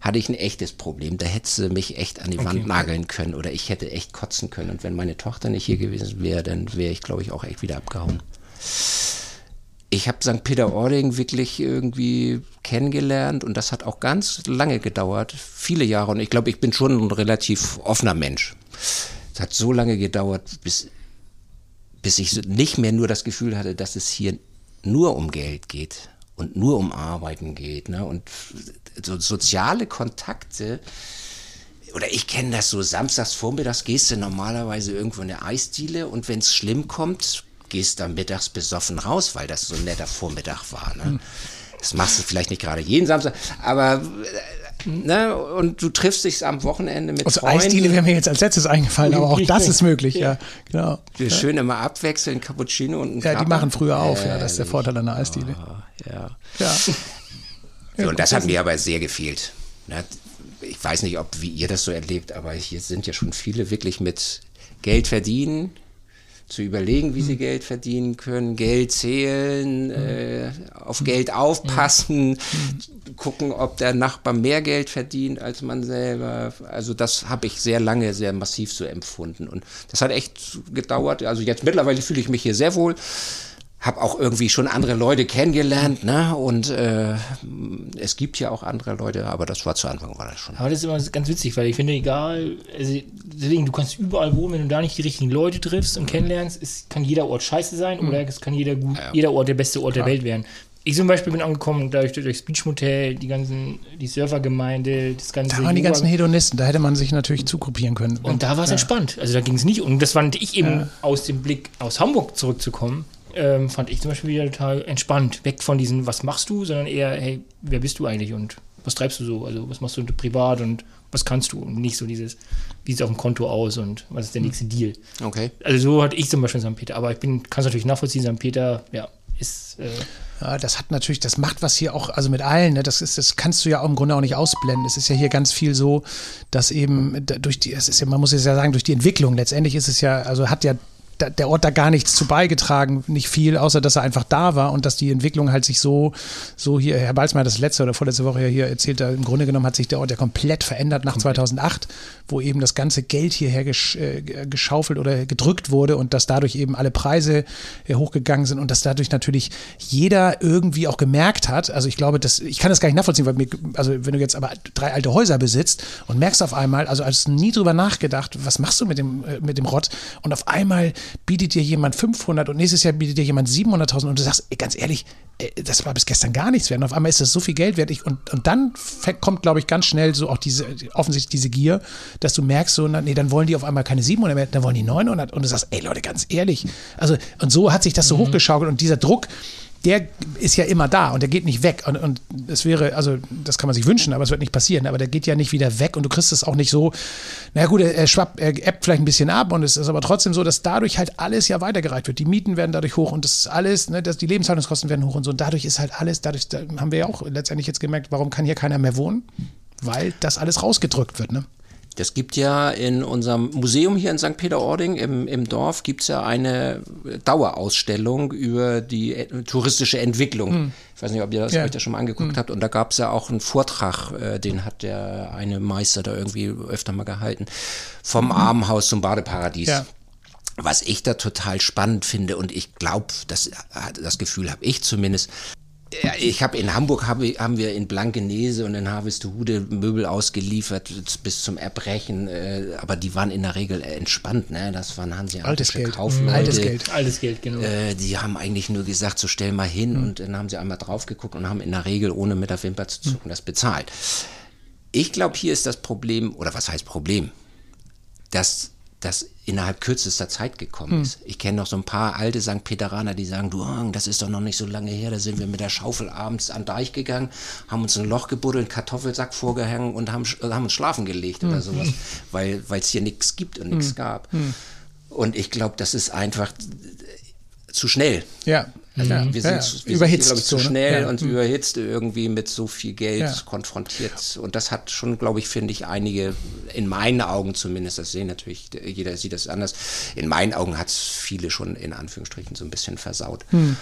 hatte ich ein echtes Problem. Da hätte sie mich echt an die Wand nageln können oder ich hätte echt kotzen können. Und wenn meine Tochter nicht hier gewesen wäre, dann wäre ich, glaube ich, auch echt wieder abgehauen. Ich habe St. Peter-Ording wirklich irgendwie kennengelernt und das hat auch ganz lange gedauert, viele Jahre. Und ich glaube, ich bin schon ein relativ offener Mensch. Es hat so lange gedauert, bis, bis ich nicht mehr nur das Gefühl hatte, dass es hier nur um Geld geht und nur um Arbeiten geht. Ne? Und so soziale Kontakte, oder ich kenne das so, samstags vormittags gehst du normalerweise irgendwo in der Eisdiele und wenn es schlimm kommt, gehst dann mittags besoffen raus, weil das so ein netter Vormittag war. Ne? Das machst du vielleicht nicht gerade jeden Samstag, aber äh, ne? und du triffst dich am Wochenende mit Also Freunden. Eisdiele wäre mir jetzt als letztes eingefallen, aber auch das ist möglich, ja. Genau. Wir schön immer abwechseln, Cappuccino und ein Ja, die machen früher auf, ja, das ist der Vorteil einer Eisdiele. Ja. Ja. So, und das hat mir aber sehr gefehlt. Ne? Ich weiß nicht, ob wie ihr das so erlebt, aber hier sind ja schon viele wirklich mit Geld verdienen, zu überlegen, wie sie Geld verdienen können, Geld zählen, äh, auf Geld aufpassen, gucken, ob der Nachbar mehr Geld verdient als man selber. Also das habe ich sehr lange, sehr massiv so empfunden. Und das hat echt gedauert. Also jetzt mittlerweile fühle ich mich hier sehr wohl habe auch irgendwie schon andere Leute kennengelernt, ne? Und äh, es gibt ja auch andere Leute, aber das war zu Anfang war das schon. Aber das ist immer ganz witzig, weil ich finde, egal, also deswegen, du kannst überall wohnen, wenn du da nicht die richtigen Leute triffst und kennenlernst, es kann jeder Ort scheiße sein mhm. oder es kann jeder gut, ja. jeder Ort der beste Ort Klar. der Welt werden. Ich zum Beispiel bin angekommen, dadurch durch das Beachmotel, die ganzen, die Surfergemeinde, das ganze. Da waren die ganzen Hedonisten, da hätte man sich natürlich zugruppieren können. Und da war es ja. entspannt. Also da ging es nicht. Und das fand ich eben ja. aus dem Blick aus Hamburg zurückzukommen ähm, fand ich zum Beispiel wieder total entspannt. Weg von diesen, was machst du, sondern eher, hey, wer bist du eigentlich und was treibst du so? Also, was machst du privat und was kannst du? Und nicht so dieses, wie sieht es auf dem Konto aus und was ist der nächste Deal? Okay. Also, so hatte ich zum Beispiel St. Peter. Aber ich kann es natürlich nachvollziehen, St. Peter, ja, ist. Äh, ja, das hat natürlich, das macht was hier auch, also mit allen, ne, das ist, das kannst du ja auch im Grunde auch nicht ausblenden. Es ist ja hier ganz viel so, dass eben durch die, es ist ja, man muss es ja sagen, durch die Entwicklung, letztendlich ist es ja, also hat ja der Ort da gar nichts zu beigetragen, nicht viel, außer dass er einfach da war und dass die Entwicklung halt sich so, so hier, Herr Balzmeier das letzte oder vorletzte Woche hier erzählt, im Grunde genommen hat sich der Ort ja komplett verändert nach 2008, wo eben das ganze Geld hierher gesch, äh, geschaufelt oder gedrückt wurde und dass dadurch eben alle Preise äh, hochgegangen sind und dass dadurch natürlich jeder irgendwie auch gemerkt hat, also ich glaube, das, ich kann das gar nicht nachvollziehen, weil mir, also wenn du jetzt aber drei alte Häuser besitzt und merkst auf einmal, also hast nie drüber nachgedacht, was machst du mit dem, äh, mit dem Rott und auf einmal bietet dir jemand 500 und nächstes Jahr bietet dir jemand 700.000 und du sagst, ey, ganz ehrlich, das war bis gestern gar nichts wert. Und auf einmal ist das so viel Geld wert. Ich, und, und dann kommt, glaube ich, ganz schnell so auch diese, offensichtlich diese Gier, dass du merkst, so, nee, dann wollen die auf einmal keine 700 mehr, dann wollen die 900. Und du sagst, ey Leute, ganz ehrlich. Also, und so hat sich das so mhm. hochgeschaukelt und dieser Druck, der ist ja immer da und der geht nicht weg. Und, und es wäre, also das kann man sich wünschen, aber es wird nicht passieren. Aber der geht ja nicht wieder weg und du kriegst es auch nicht so, na gut, er, schwappt, er ebbt vielleicht ein bisschen ab und es ist aber trotzdem so, dass dadurch halt alles ja weitergereicht wird. Die Mieten werden dadurch hoch und das ist alles, ne, dass die Lebenshaltungskosten werden hoch und so. Und dadurch ist halt alles, dadurch da haben wir ja auch letztendlich jetzt gemerkt, warum kann hier keiner mehr wohnen? Weil das alles rausgedrückt wird, ne? Das gibt ja in unserem Museum hier in St. Peter-Ording im, im Dorf gibt es ja eine Dauerausstellung über die äh, touristische Entwicklung. Hm. Ich weiß nicht, ob ihr das, ja. euch das schon mal angeguckt hm. habt. Und da gab es ja auch einen Vortrag, äh, den hat der eine Meister da irgendwie öfter mal gehalten, vom hm. Armenhaus zum Badeparadies. Ja. Was ich da total spannend finde und ich glaube, das, das Gefühl habe ich zumindest, ich habe in Hamburg hab, haben wir in Blankenese und in Harvestehude Möbel ausgeliefert bis zum Erbrechen, äh, aber die waren in der Regel entspannt, ne? Das waren hanseatische Kaufleute. Altes Geld. Altes Geld, genau. Äh, die haben eigentlich nur gesagt, so stell mal hin mhm. und dann haben sie einmal drauf geguckt und haben in der Regel ohne mit der Wimper zu zucken mhm. das bezahlt. Ich glaube, hier ist das Problem, oder was heißt Problem? Dass das innerhalb kürzester Zeit gekommen hm. ist. Ich kenne noch so ein paar alte St. Peteraner, die sagen, du, das ist doch noch nicht so lange her, da sind wir mit der Schaufel abends an Deich gegangen, haben uns ein Loch gebuddelt, einen Kartoffelsack vorgehangen und haben, haben uns schlafen gelegt hm. oder sowas, weil es hier nichts gibt und nichts hm. gab. Hm. Und ich glaube, das ist einfach zu schnell. Ja. Also mhm. wir sind, ja, wir überhitzt, sind, ich, zu schnell ja. und mhm. überhitzt irgendwie mit so viel Geld ja. konfrontiert. Und das hat schon, glaube ich, finde ich, einige, in meinen Augen zumindest, das sehen natürlich, jeder sieht das anders, in meinen Augen hat es viele schon in Anführungsstrichen so ein bisschen versaut. Mhm.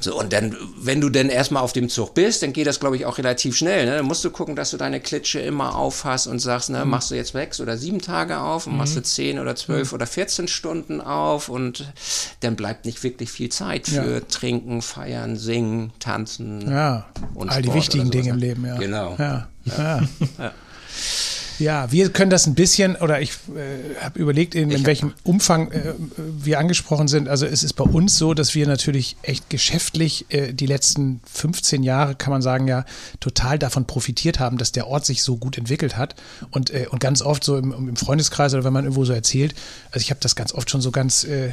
So, und dann, wenn du denn erstmal auf dem Zug bist, dann geht das, glaube ich, auch relativ schnell. Ne? Dann musst du gucken, dass du deine Klitsche immer aufhast und sagst, ne, mhm. machst du jetzt sechs oder sieben Tage auf und mhm. machst du zehn oder zwölf mhm. oder 14 Stunden auf und dann bleibt nicht wirklich viel Zeit für ja. Trinken, Feiern, Singen, Tanzen. Ja, und all Sport die wichtigen Dinge im Leben, ja. Genau. ja. ja. ja. Ja, wir können das ein bisschen, oder ich äh, habe überlegt, in, in welchem Umfang äh, wir angesprochen sind. Also es ist bei uns so, dass wir natürlich echt geschäftlich äh, die letzten 15 Jahre, kann man sagen, ja, total davon profitiert haben, dass der Ort sich so gut entwickelt hat. Und, äh, und ganz oft so im, im Freundeskreis oder wenn man irgendwo so erzählt, also ich habe das ganz oft schon so ganz, äh,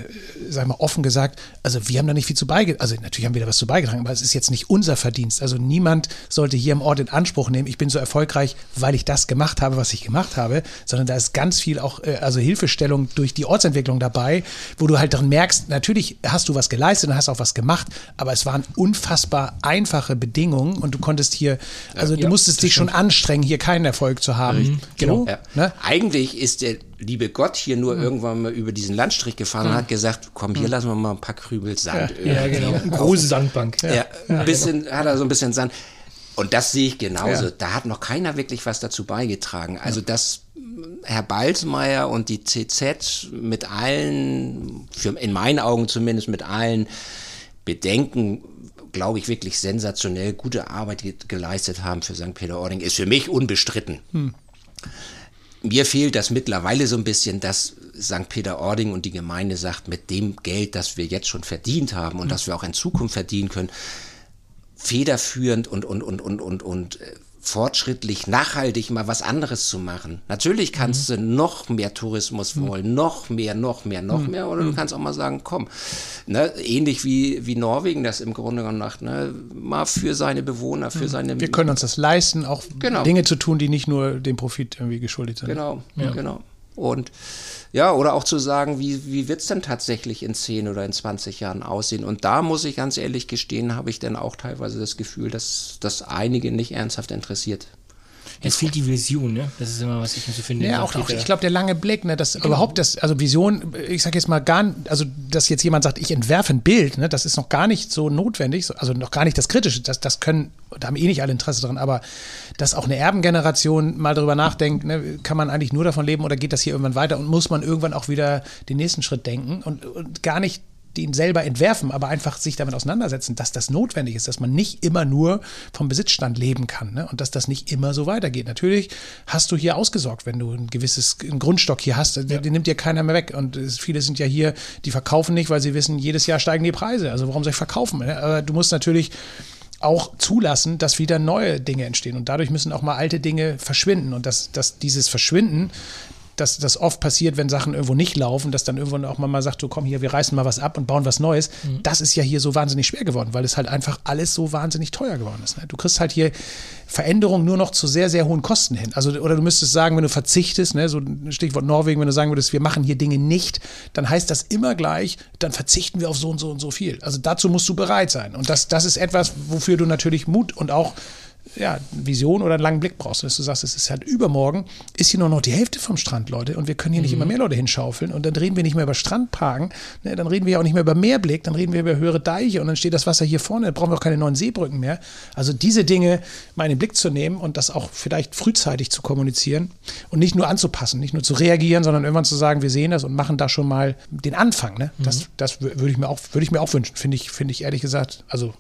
sag mal, offen gesagt, also wir haben da nicht viel zu beigetragen. Also natürlich haben wir da was zu beigetragen, aber es ist jetzt nicht unser Verdienst. Also niemand sollte hier im Ort in Anspruch nehmen, ich bin so erfolgreich, weil ich das gemacht habe, was ich gemacht habe, sondern da ist ganz viel auch, äh, also Hilfestellung durch die Ortsentwicklung dabei, wo du halt dann merkst, natürlich hast du was geleistet und hast auch was gemacht, aber es waren unfassbar einfache Bedingungen und du konntest hier, also ja, du musstest dich schon anstrengen, hier keinen Erfolg zu haben. Mhm. Genau. Ja. Ne? Eigentlich ist der liebe Gott hier nur mhm. irgendwann mal über diesen Landstrich gefahren mhm. und hat gesagt, komm, hier mhm. lassen wir mal ein paar Krübel Sand. Ja, ja genau. Eine große Sandbank. Ja, ein bisschen, hat er so ein bisschen Sand Und das sehe ich genauso. Ja. Da hat noch keiner wirklich was dazu beigetragen. Also, ja. dass Herr Balzmeier und die CZ mit allen, für, in meinen Augen zumindest mit allen Bedenken, glaube ich, wirklich sensationell gute Arbeit geleistet haben für St. Peter-Ording, ist für mich unbestritten. Hm. Mir fehlt das mittlerweile so ein bisschen, dass St. Peter-Ording und die Gemeinde sagt, mit dem Geld, das wir jetzt schon verdient haben und hm. das wir auch in Zukunft verdienen können, federführend und, und, und, und, und, und äh, fortschrittlich, nachhaltig mal was anderes zu machen. Natürlich kannst mhm. du noch mehr Tourismus mhm. wollen, noch mehr, noch mehr, noch mhm. mehr, oder du mhm. kannst auch mal sagen, komm, ne, ähnlich wie, wie Norwegen das im Grunde genommen macht, ne, mal für seine Bewohner, für mhm. seine... Wir können uns das leisten, auch genau. Dinge zu tun, die nicht nur dem Profit irgendwie geschuldet sind. Genau, ja. genau. Und ja, oder auch zu sagen, wie, wie wird es denn tatsächlich in 10 oder in 20 Jahren aussehen? Und da muss ich ganz ehrlich gestehen, habe ich dann auch teilweise das Gefühl, dass das einige nicht ernsthaft interessiert. Es fehlt die Vision, ne? Das ist immer, was ich so finde. Ja, auch, auch ich glaube, der lange Blick, ne, das genau. überhaupt das, also Vision, ich sage jetzt mal gar, also dass jetzt jemand sagt, ich entwerfe ein Bild, ne, das ist noch gar nicht so notwendig, also noch gar nicht das Kritische, das, das können, da haben eh nicht alle Interesse dran, aber dass auch eine Erbengeneration mal darüber nachdenkt, ne, kann man eigentlich nur davon leben oder geht das hier irgendwann weiter und muss man irgendwann auch wieder den nächsten Schritt denken und, und gar nicht den selber entwerfen, aber einfach sich damit auseinandersetzen, dass das notwendig ist, dass man nicht immer nur vom Besitzstand leben kann ne? und dass das nicht immer so weitergeht. Natürlich hast du hier ausgesorgt, wenn du ein gewisses ein Grundstock hier hast, ja. den, den, nimmt dir keiner mehr weg. Und viele sind ja hier, die verkaufen nicht, weil sie wissen, jedes Jahr steigen die Preise. Also warum soll ich verkaufen? Ne? Aber du musst natürlich auch zulassen, dass wieder neue Dinge entstehen. Und dadurch müssen auch mal alte Dinge verschwinden. Und dass, dass dieses Verschwinden dass das oft passiert, wenn Sachen irgendwo nicht laufen, dass dann irgendwann auch mal sagt, so komm hier, wir reißen mal was ab und bauen was Neues. Mhm. Das ist ja hier so wahnsinnig schwer geworden, weil es halt einfach alles so wahnsinnig teuer geworden ist. Ne? Du kriegst halt hier Veränderungen nur noch zu sehr, sehr hohen Kosten hin. Also, oder du müsstest sagen, wenn du verzichtest, ne, so Stichwort Norwegen, wenn du sagen würdest, wir machen hier Dinge nicht, dann heißt das immer gleich, dann verzichten wir auf so und so und so viel. Also dazu musst du bereit sein. Und das, das ist etwas, wofür du natürlich Mut und auch ja, Vision oder einen langen Blick brauchst. Dass du sagst, es ist halt übermorgen, ist hier nur noch die Hälfte vom Strand, Leute, und wir können hier mhm. nicht immer mehr Leute hinschaufeln. Und dann reden wir nicht mehr über Strandparken, ne, dann reden wir auch nicht mehr über Meerblick, dann reden wir über höhere Deiche und dann steht das Wasser hier vorne, dann brauchen wir auch keine neuen Seebrücken mehr. Also diese Dinge mal in den Blick zu nehmen und das auch vielleicht frühzeitig zu kommunizieren und nicht nur anzupassen, nicht nur zu reagieren, sondern irgendwann zu sagen, wir sehen das und machen da schon mal den Anfang. Ne? Das, mhm. das würde ich mir auch, würde ich mir auch wünschen, finde ich, finde ich ehrlich gesagt, also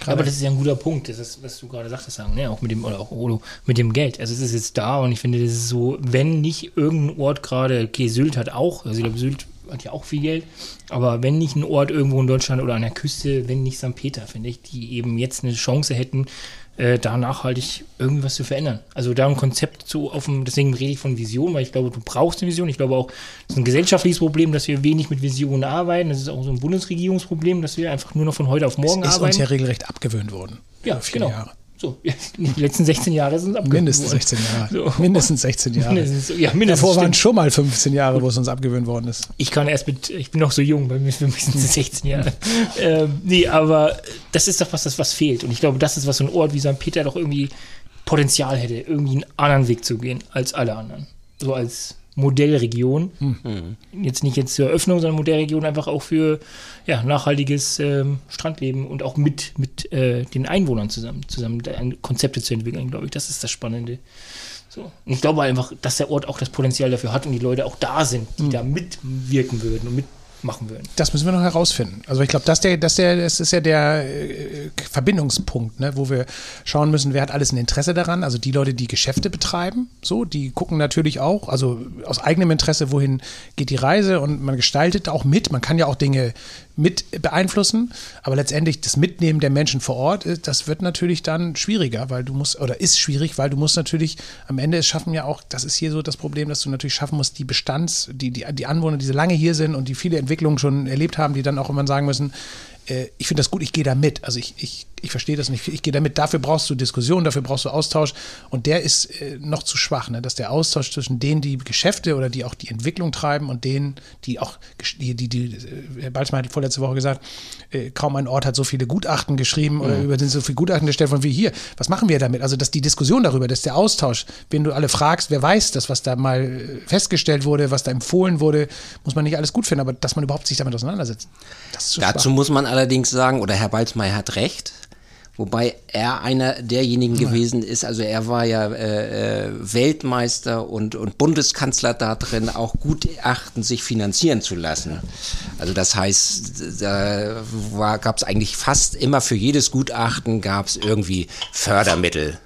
Gerade aber das ist ja ein guter Punkt, das ist, was du gerade sagtest, sagen, ne? auch mit dem, oder auch Olo, mit dem Geld. Also es ist jetzt da und ich finde, das ist so, wenn nicht irgendein Ort gerade, okay, Sylt hat auch, also ich glaube, Sylt hat ja auch viel Geld, aber wenn nicht ein Ort irgendwo in Deutschland oder an der Küste, wenn nicht St. Peter, finde ich, die eben jetzt eine Chance hätten, äh, da nachhaltig irgendwas zu verändern. Also da ein Konzept zu offen, deswegen rede ich von Vision, weil ich glaube, du brauchst eine Vision. Ich glaube auch, das ist ein gesellschaftliches Problem, dass wir wenig mit Visionen arbeiten. Das ist auch so ein Bundesregierungsproblem, dass wir einfach nur noch von heute auf morgen es ist arbeiten. Ist uns ja regelrecht abgewöhnt worden. Ja, genau. Jahre. So, die letzten 16 Jahre sind abgewöhnt Mindestens 16 Jahre. So. Mindestens 16 Jahre. Mindestens, ja, mindestens Davor waren schon mal 15 Jahre, wo es uns abgewöhnt worden ist. Ich kann erst mit, ich bin noch so jung, bei mir sind es 16 Jahre. ähm, nee, aber das ist doch was, das was fehlt. Und ich glaube, das ist, was so ein Ort wie St. Peter doch irgendwie Potenzial hätte, irgendwie einen anderen Weg zu gehen als alle anderen. So als Modellregion. Mhm. Jetzt nicht jetzt zur Eröffnung, sondern Modellregion einfach auch für ja, nachhaltiges ähm, Strandleben und auch mit, mit äh, den Einwohnern zusammen, zusammen Konzepte zu entwickeln, glaube ich. Das ist das Spannende. So. Und ich glaube einfach, dass der Ort auch das Potenzial dafür hat und die Leute auch da sind, die mhm. da mitwirken würden und mit machen würden. Das müssen wir noch herausfinden. Also ich glaube, das, der, das, der, das ist ja der äh, Verbindungspunkt, ne, wo wir schauen müssen, wer hat alles ein Interesse daran. Also die Leute, die Geschäfte betreiben, so, die gucken natürlich auch, also aus eigenem Interesse, wohin geht die Reise und man gestaltet auch mit. Man kann ja auch Dinge mit beeinflussen, aber letztendlich das Mitnehmen der Menschen vor Ort, äh, das wird natürlich dann schwieriger, weil du musst, oder ist schwierig, weil du musst natürlich am Ende es schaffen ja auch, das ist hier so das Problem, dass du natürlich schaffen musst, die Bestands, die, die, die Anwohner, die so lange hier sind und die viele Entwicklungen schon erlebt haben, die dann auch immer sagen müssen, ich finde das gut, ich gehe da mit. Also ich, ich, ich verstehe das nicht, ich gehe da mit. Dafür brauchst du Diskussion, dafür brauchst du Austausch. Und der ist äh, noch zu schwach, ne? dass der Austausch zwischen denen, die Geschäfte oder die auch die Entwicklung treiben und denen, die auch, die, die, die äh, Herr Balzmann hat vorletzte Woche gesagt, äh, kaum ein Ort hat so viele Gutachten geschrieben mhm. oder über den so viele Gutachten gestellt von wie hier. Was machen wir damit? Also, dass die Diskussion darüber, dass der Austausch, wenn du alle fragst, wer weiß das, was da mal äh, festgestellt wurde, was da empfohlen wurde, muss man nicht alles gut finden, aber dass man überhaupt sich damit auseinandersetzt. Dazu schwach. muss man allerdings sagen, oder Herr Balzmeier hat recht, wobei er einer derjenigen ja. gewesen ist, also er war ja äh, äh, Weltmeister und, und Bundeskanzler da drin, auch Gutachten sich finanzieren zu lassen. Also das heißt, da gab es eigentlich fast immer für jedes Gutachten gab es irgendwie Fördermittel.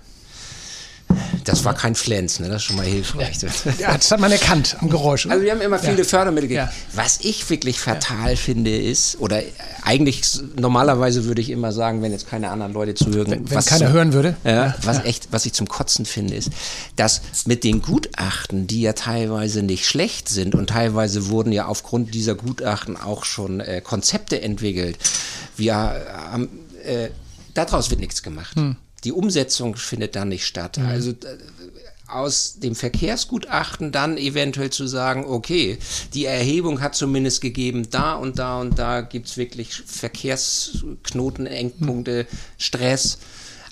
Das war kein Flens, ne? das ist schon mal hilfreich. Ja, das hat man erkannt am Geräusch. Also wir haben immer viele ja. Fördermittel gegeben. Ja. Was ich wirklich fatal ja. finde ist, oder eigentlich normalerweise würde ich immer sagen, wenn jetzt keine anderen Leute zuhören. Wenn, wenn keiner zum, hören würde. Ja, was echt, was ich zum Kotzen finde, ist, dass mit den Gutachten, die ja teilweise nicht schlecht sind und teilweise wurden ja aufgrund dieser Gutachten auch schon äh, Konzepte entwickelt. Wir haben, äh, daraus wird nichts gemacht. Hm die Umsetzung findet dann nicht statt. Mhm. Also äh, aus dem Verkehrsgutachten dann eventuell zu sagen, okay, die Erhebung hat zumindest gegeben, da und da und da gibt es wirklich Verkehrsknoten, Engpunkte, Stress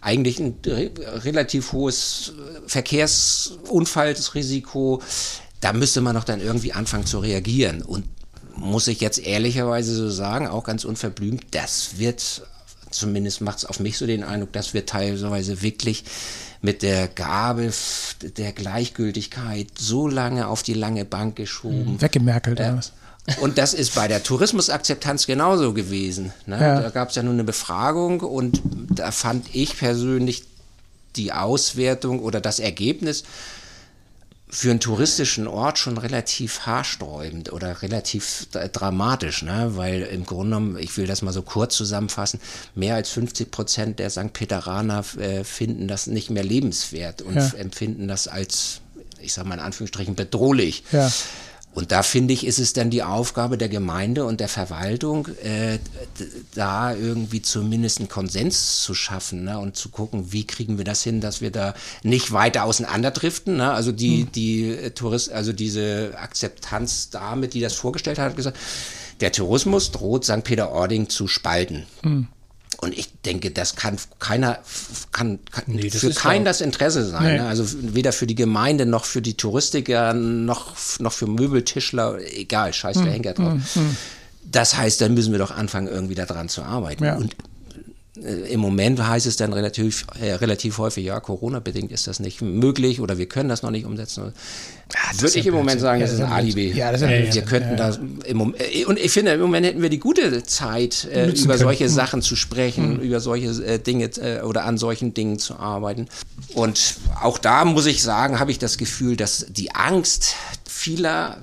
eigentlich ein relativ hohes Verkehrsunfallsrisiko. Da müsste man noch dann irgendwie anfangen zu reagieren. Und muss ich jetzt ehrlicherweise so sagen, auch ganz unverblümt, das wird zumindest macht es auf mich so den Eindruck, dass wir teilweise wirklich mit der Gabe der Gleichgültigkeit so lange auf die lange Bank geschoben. Mhm. Weggemerkelt äh, was? Und das ist bei der Tourismusakzeptanz genauso gewesen. Ne? Ja. Da gab es ja nur eine Befragung und da fand ich persönlich die Auswertung oder das Ergebnis für einen touristischen Ort schon relativ haarsträubend oder relativ dramatisch, ne? weil im Grunde genommen, ich will das mal so kurz zusammenfassen, mehr als 50 Prozent der St. Peteraner äh, finden das nicht mehr lebenswert und ja. empfinden das als, ich sage mal in Anführungsstrichen, bedrohlich. Ja. Und da finde ich, ist es dann die Aufgabe der Gemeinde und der Verwaltung, äh, da irgendwie zumindest einen Konsens zu schaffen ne? und zu gucken, wie kriegen wir das hin, dass wir da nicht weiter auseinanderdriften. Ne? Also die, mhm. die äh, Tourist, also diese Akzeptanz damit, die das vorgestellt hat, hat gesagt, der Tourismus droht St. Peter-Ording zu spalten. Mhm. Und ich denke, das kann keiner, kann, kann nee, für keinen das Interesse sein. Nee. Ne? Also weder für die Gemeinde noch für die Touristiker noch, noch für Möbeltischler, egal, scheiß der hm, Henker drauf. Hm, hm. Das heißt, dann müssen wir doch anfangen, irgendwie daran zu arbeiten. Ja. Und im Moment heißt es dann relativ, äh, relativ häufig, ja, Corona-bedingt ist das nicht möglich oder wir können das noch nicht umsetzen. Ja, Würde ich im Moment sagen, ja, das ist ein Alibi. Ja, das ist ja, wir könnten da im Moment, äh, und ich finde, im Moment hätten wir die gute Zeit, äh, über können. solche hm. Sachen zu sprechen, hm. über solche äh, Dinge äh, oder an solchen Dingen zu arbeiten. Und auch da muss ich sagen, habe ich das Gefühl, dass die Angst vieler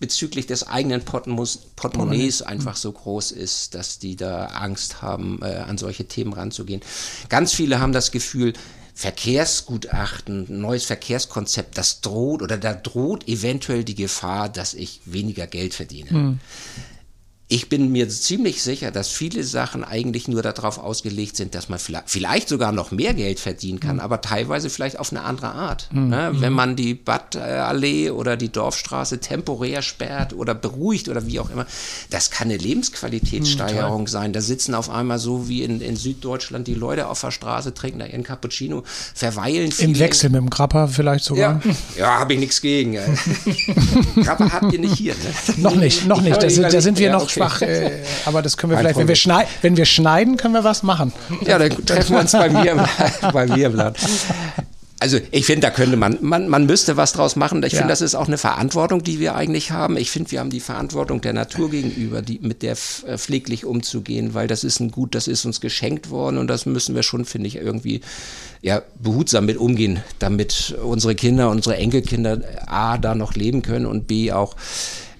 bezüglich des eigenen Portemonnaies einfach so groß ist, dass die da Angst haben, äh, an solche Themen ranzugehen. Ganz viele haben das Gefühl, Verkehrsgutachten, neues Verkehrskonzept, das droht oder da droht eventuell die Gefahr, dass ich weniger Geld verdiene. Hm. Ich bin mir ziemlich sicher, dass viele Sachen eigentlich nur darauf ausgelegt sind, dass man vielleicht sogar noch mehr Geld verdienen kann, mhm. aber teilweise vielleicht auf eine andere Art. Mhm. Ne? Wenn man die Badallee oder die Dorfstraße temporär sperrt oder beruhigt oder wie auch immer, das kann eine Lebensqualitätssteigerung mhm, sein. Da sitzen auf einmal so wie in, in, Süddeutschland die Leute auf der Straße, trinken da ihren Cappuccino, verweilen viele. Im Wechsel mit dem Grappa vielleicht sogar? Ja, ja habe ich nichts gegen. Grappa habt ihr nicht hier. Ne? noch nicht, noch nicht. Da sind, da sind wir ja, noch okay schwach, äh, aber das können wir vielleicht, wenn wir, schneid, wenn wir schneiden, können wir was machen. Ja, dann treffen wir uns bei mir, bei mir im Land. Also ich finde, da könnte man, man, man müsste was draus machen. Ich ja. finde, das ist auch eine Verantwortung, die wir eigentlich haben. Ich finde, wir haben die Verantwortung der Natur gegenüber, die, mit der äh, pfleglich umzugehen, weil das ist ein Gut, das ist uns geschenkt worden und das müssen wir schon, finde ich, irgendwie ja, behutsam mit umgehen, damit unsere Kinder, unsere Enkelkinder A, da noch leben können und B, auch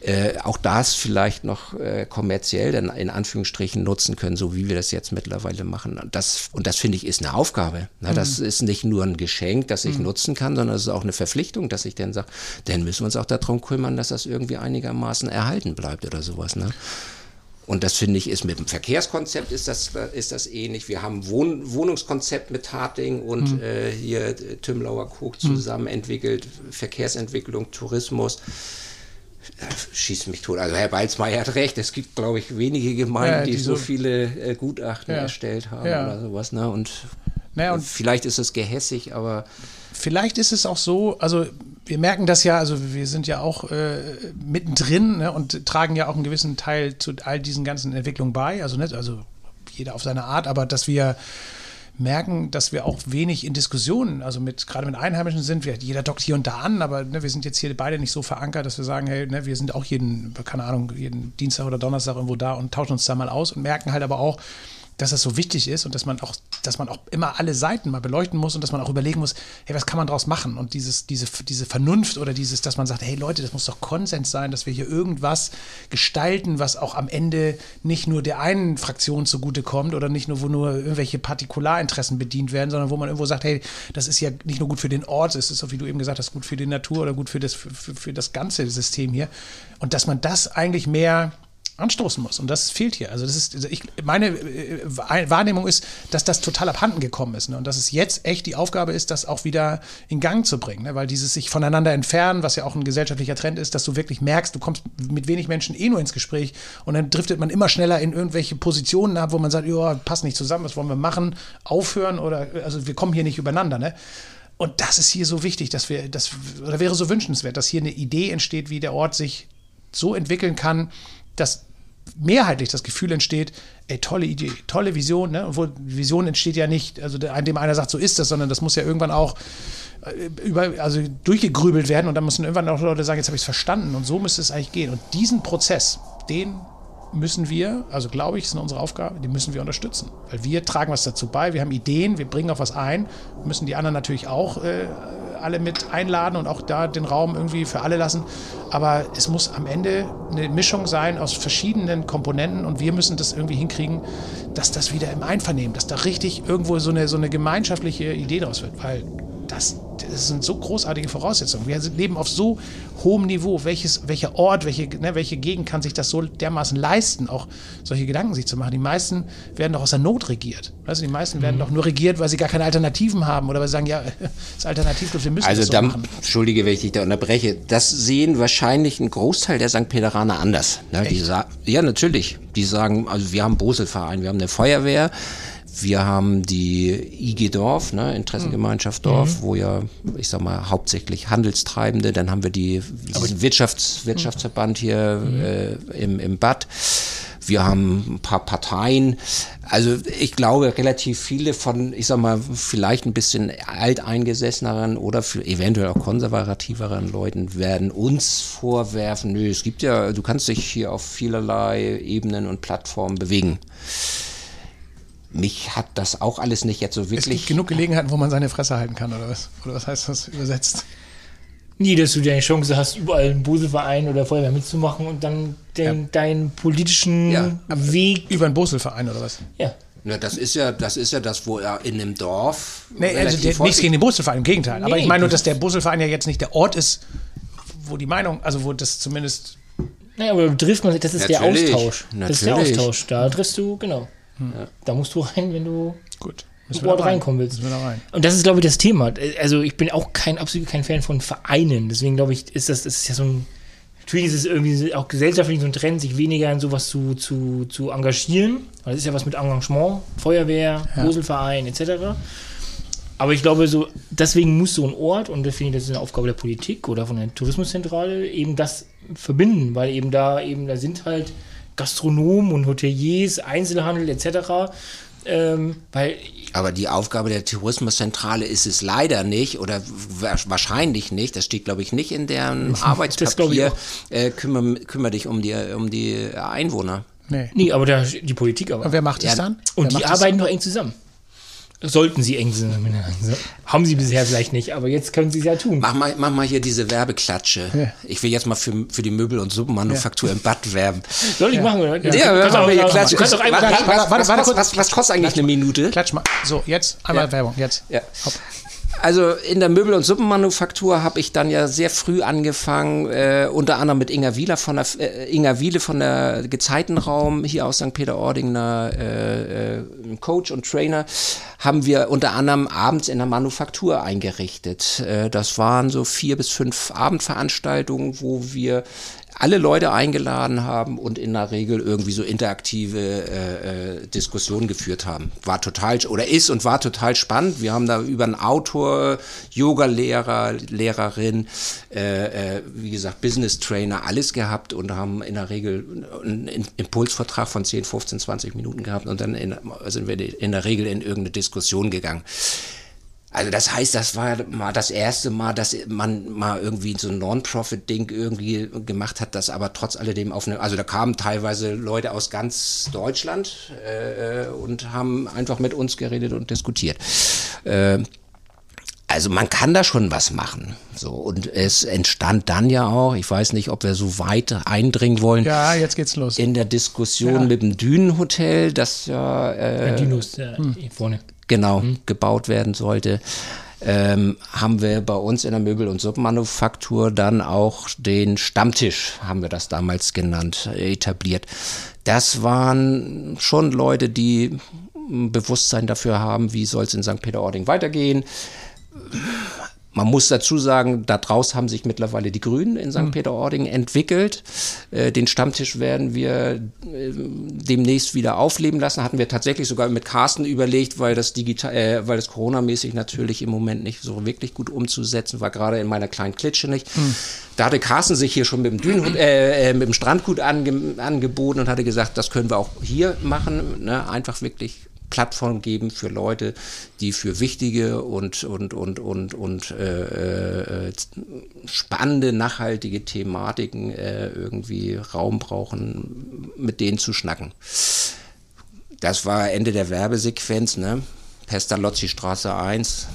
äh, auch das vielleicht noch äh, kommerziell dann in Anführungsstrichen nutzen können, so wie wir das jetzt mittlerweile machen. Und das, und das finde ich ist eine Aufgabe. Ne? Das mhm. ist nicht nur ein Geschenk, das ich mhm. nutzen kann, sondern es ist auch eine Verpflichtung, dass ich dann sage, dann müssen wir uns auch darum kümmern, dass das irgendwie einigermaßen erhalten bleibt oder sowas. Ne? Und das finde ich ist mit dem Verkehrskonzept ist das, ist das ähnlich. Wir haben Wohn Wohnungskonzept mit Harting und mhm. äh, hier Tümlauer Koch mhm. zusammen entwickelt, Verkehrsentwicklung, Tourismus schießt mich tot. Also Herr Balzmeier hat recht, es gibt, glaube ich, wenige Gemeinden, ja, die, die, so viele äh, Gutachten ja. erstellt haben ja. oder sowas. Ne? Und, naja, und vielleicht ist es gehässig, aber. Vielleicht ist es auch so, also wir merken das ja, also wir sind ja auch äh, mittendrin ne, und tragen ja auch einen gewissen Teil zu all diesen ganzen Entwicklungen bei. Also nicht, also jeder auf seine Art, aber dass wir merken, dass wir auch wenig in Diskussionen, also mit gerade mit Einheimischen sind. Wir, jeder dockt hier und da an, aber ne, wir sind jetzt hier beide nicht so verankert, dass wir sagen, hey, ne, wir sind auch jeden, keine Ahnung, jeden Dienstag oder Donnerstag irgendwo da und tauschen uns da mal aus und merken halt aber auch, dass das so wichtig ist und dass man auch, dass man auch immer alle Seiten mal beleuchten muss und dass man auch überlegen muss, hey, was kann man daraus machen? Und dieses, diese, diese Vernunft oder dieses, dass man sagt, hey Leute, das muss doch Konsens sein, dass wir hier irgendwas gestalten, was auch am Ende nicht nur der einen Fraktion zugutekommt oder nicht nur, wo nur irgendwelche Partikularinteressen bedient werden, sondern wo man irgendwo sagt, hey, das ist ja nicht nur gut für den Ort, es ist so, wie du eben gesagt hast, gut für die Natur oder gut für das, für, für das ganze System hier. Und dass man das eigentlich mehr anstoßen muss. Und das fehlt hier. Also das ist, also ich, meine äh, Wahrnehmung ist, dass das total abhanden gekommen ist. Ne? Und dass es jetzt echt die Aufgabe ist, das auch wieder in Gang zu bringen. Ne? Weil dieses sich voneinander entfernen, was ja auch ein gesellschaftlicher Trend ist, dass du wirklich merkst, du kommst mit wenig Menschen eh nur ins Gespräch und dann driftet man immer schneller in irgendwelche Positionen ab, wo man sagt, ja, passt nicht zusammen, was wollen wir machen, aufhören oder, also wir kommen hier nicht übereinander. Ne? Und das ist hier so wichtig, dass wir, das, oder wäre so wünschenswert, dass hier eine Idee entsteht, wie der Ort sich so entwickeln kann, dass mehrheitlich das Gefühl entsteht, ey, tolle Idee, tolle Vision, ne? Obwohl Vision entsteht ja nicht, also an dem einer sagt, so ist das, sondern das muss ja irgendwann auch äh, über, also durchgegrübelt werden und dann müssen irgendwann auch Leute sagen, jetzt habe ich es verstanden und so müsste es eigentlich gehen. Und diesen Prozess, den müssen wir, also glaube ich, ist unsere Aufgabe, die müssen wir unterstützen. Weil wir tragen was dazu bei, wir haben Ideen, wir bringen auch was ein, müssen die anderen natürlich auch äh, alle mit einladen und auch da den Raum irgendwie für alle lassen. Aber es muss am Ende eine Mischung sein aus verschiedenen Komponenten und wir müssen das irgendwie hinkriegen, dass das wieder im Einvernehmen, dass da richtig irgendwo so eine, so eine gemeinschaftliche Idee draus wird. Weil das, das sind so großartige Voraussetzungen. Wir leben auf so hohem Niveau. Welches, welcher Ort, welche, ne, welche Gegend kann sich das so dermaßen leisten, auch solche Gedanken sich zu machen? Die meisten werden doch aus der Not regiert. Weißt du, die meisten werden mhm. doch nur regiert, weil sie gar keine Alternativen haben oder weil sie sagen, ja, das alternativlos, wir müssen also das so dann, machen. Entschuldige, wenn ich dich da unterbreche. Das sehen wahrscheinlich ein Großteil der St. Pederaner anders. Ne? Ja, natürlich. Die sagen, also wir haben einen Boselverein, wir haben eine Feuerwehr, wir haben die IG Dorf, ne, Interessengemeinschaft Dorf, mhm. wo ja, ich sag mal, hauptsächlich Handelstreibende, dann haben wir die, diesen Wirtschafts-, Wirtschaftsverband hier mhm. äh, im, im Bad. Wir haben ein paar Parteien. Also ich glaube, relativ viele von, ich sag mal, vielleicht ein bisschen alteingesesseneren oder eventuell auch konservativeren Leuten werden uns vorwerfen, nö, es gibt ja, du kannst dich hier auf vielerlei Ebenen und Plattformen bewegen mich hat das auch alles nicht jetzt so wirklich. Es gibt genug Gelegenheiten, wo man seine Fresse halten kann, oder was? Oder was heißt das übersetzt? Nie, dass du die Chance hast, überall einen Buselverein oder Feuerwehr mitzumachen und dann den, ja. deinen politischen ja, Weg. Über einen Buselverein oder was? Ja. Ja, das ist ja, das ist ja das, wo er in einem Dorf. Nee, also der, nichts gegen den Buselverein, im Gegenteil. Nee, Aber ich meine nur, dass der Buselverein ja jetzt nicht der Ort ist, wo die Meinung, also wo das zumindest. Naja, aber trifft man sich, das ist natürlich, der Austausch. Natürlich. Das ist der Austausch. Da triffst du, genau. Ja. Da musst du rein, wenn du Gut. überhaupt rein. reinkommen willst. Da rein. Und das ist, glaube ich, das Thema. Also ich bin auch kein absolut kein Fan von Vereinen. Deswegen glaube ich, ist das, das ist ja so ein. Natürlich ist es irgendwie auch gesellschaftlich so ein Trend, sich weniger in sowas zu, zu, zu engagieren. Weil das ist ja was mit Engagement, Feuerwehr, ja. Etc. Aber ich glaube, so deswegen muss so ein Ort, und das finde ich, das ist eine Aufgabe der Politik oder von der Tourismuszentrale, eben das verbinden, weil eben da eben, da sind halt Gastronomen und Hoteliers, Einzelhandel etc. Ähm, weil aber die Aufgabe der Tourismuszentrale ist es leider nicht oder wahrscheinlich nicht, das steht glaube ich nicht in deren Arbeitspapier, äh, kümmere, kümmere dich um die, um die Einwohner. Nee, nee aber der, die Politik aber. Und wer macht das ja, dann? Und die arbeiten doch eng zusammen. Sollten sie eng sein. Haben sie bisher vielleicht nicht, aber jetzt können sie es ja tun. Mach mal, mach mal hier diese Werbeklatsche. Ja. Ich will jetzt mal für, für die Möbel- und Suppenmanufaktur ja. im Bad werben. Soll ich ja. machen, oder? Ja, ja wir machen hier Klatsch. Was, was, was, was, was kostet eigentlich eine Minute? Klatsch mal. So, jetzt einmal Werbung. Jetzt. Ja. Hopp also in der Möbel- und Suppenmanufaktur habe ich dann ja sehr früh angefangen, äh, unter anderem mit Inga Wieler von der äh, Inga Wiele von der Gezeitenraum hier aus St. Peter-Ording, äh, äh, Coach und Trainer, haben wir unter anderem abends in der Manufaktur eingerichtet. Äh, das waren so vier bis fünf Abendveranstaltungen, wo wir alle Leute eingeladen haben und in der Regel irgendwie so interaktive äh, äh, Diskussionen geführt haben. War total, oder ist und war total spannend. Wir haben da über einen Autor, Yoga-Lehrer, Lehrerin, äh, äh, wie gesagt, Business-Trainer, alles gehabt und haben in der Regel einen Impulsvertrag von 10, 15, 20 Minuten gehabt und dann in, sind wir in der Regel in irgendeine Diskussion gegangen. Also das heißt, das war mal das erste Mal, dass man mal irgendwie so ein Non-Profit-Ding irgendwie gemacht hat, das aber trotz alledem auf eine, also da kamen teilweise Leute aus ganz Deutschland äh, und haben einfach mit uns geredet und diskutiert. Äh, also man kann da schon was machen. So und es entstand dann ja auch, ich weiß nicht, ob wir so weit eindringen wollen. Ja, jetzt geht's los. In der Diskussion ja. mit dem Dünenhotel, das ja äh, Dünus, ja, hm. vorne genau mhm. gebaut werden sollte, ähm, haben wir bei uns in der Möbel- und Suppenmanufaktur dann auch den Stammtisch, haben wir das damals genannt, etabliert. Das waren schon Leute, die ein Bewusstsein dafür haben, wie soll es in St. Peter-Ording weitergehen. Man muss dazu sagen, da draus haben sich mittlerweile die Grünen in St. Mhm. Peter-Ording entwickelt. Äh, den Stammtisch werden wir äh, demnächst wieder aufleben lassen. Hatten wir tatsächlich sogar mit Carsten überlegt, weil das digital, äh, weil das Corona-mäßig natürlich im Moment nicht so wirklich gut umzusetzen war, gerade in meiner kleinen Klitsche nicht. Mhm. Da hatte Carsten sich hier schon mit dem, Dünenhut, äh, äh, mit dem Strandgut ange angeboten und hatte gesagt, das können wir auch hier machen. Ne? Einfach wirklich Plattform geben für Leute, die für wichtige und, und, und, und, und äh, äh, spannende, nachhaltige Thematiken äh, irgendwie Raum brauchen, mit denen zu schnacken. Das war Ende der Werbesequenz, ne? Pestalozzi Straße 1,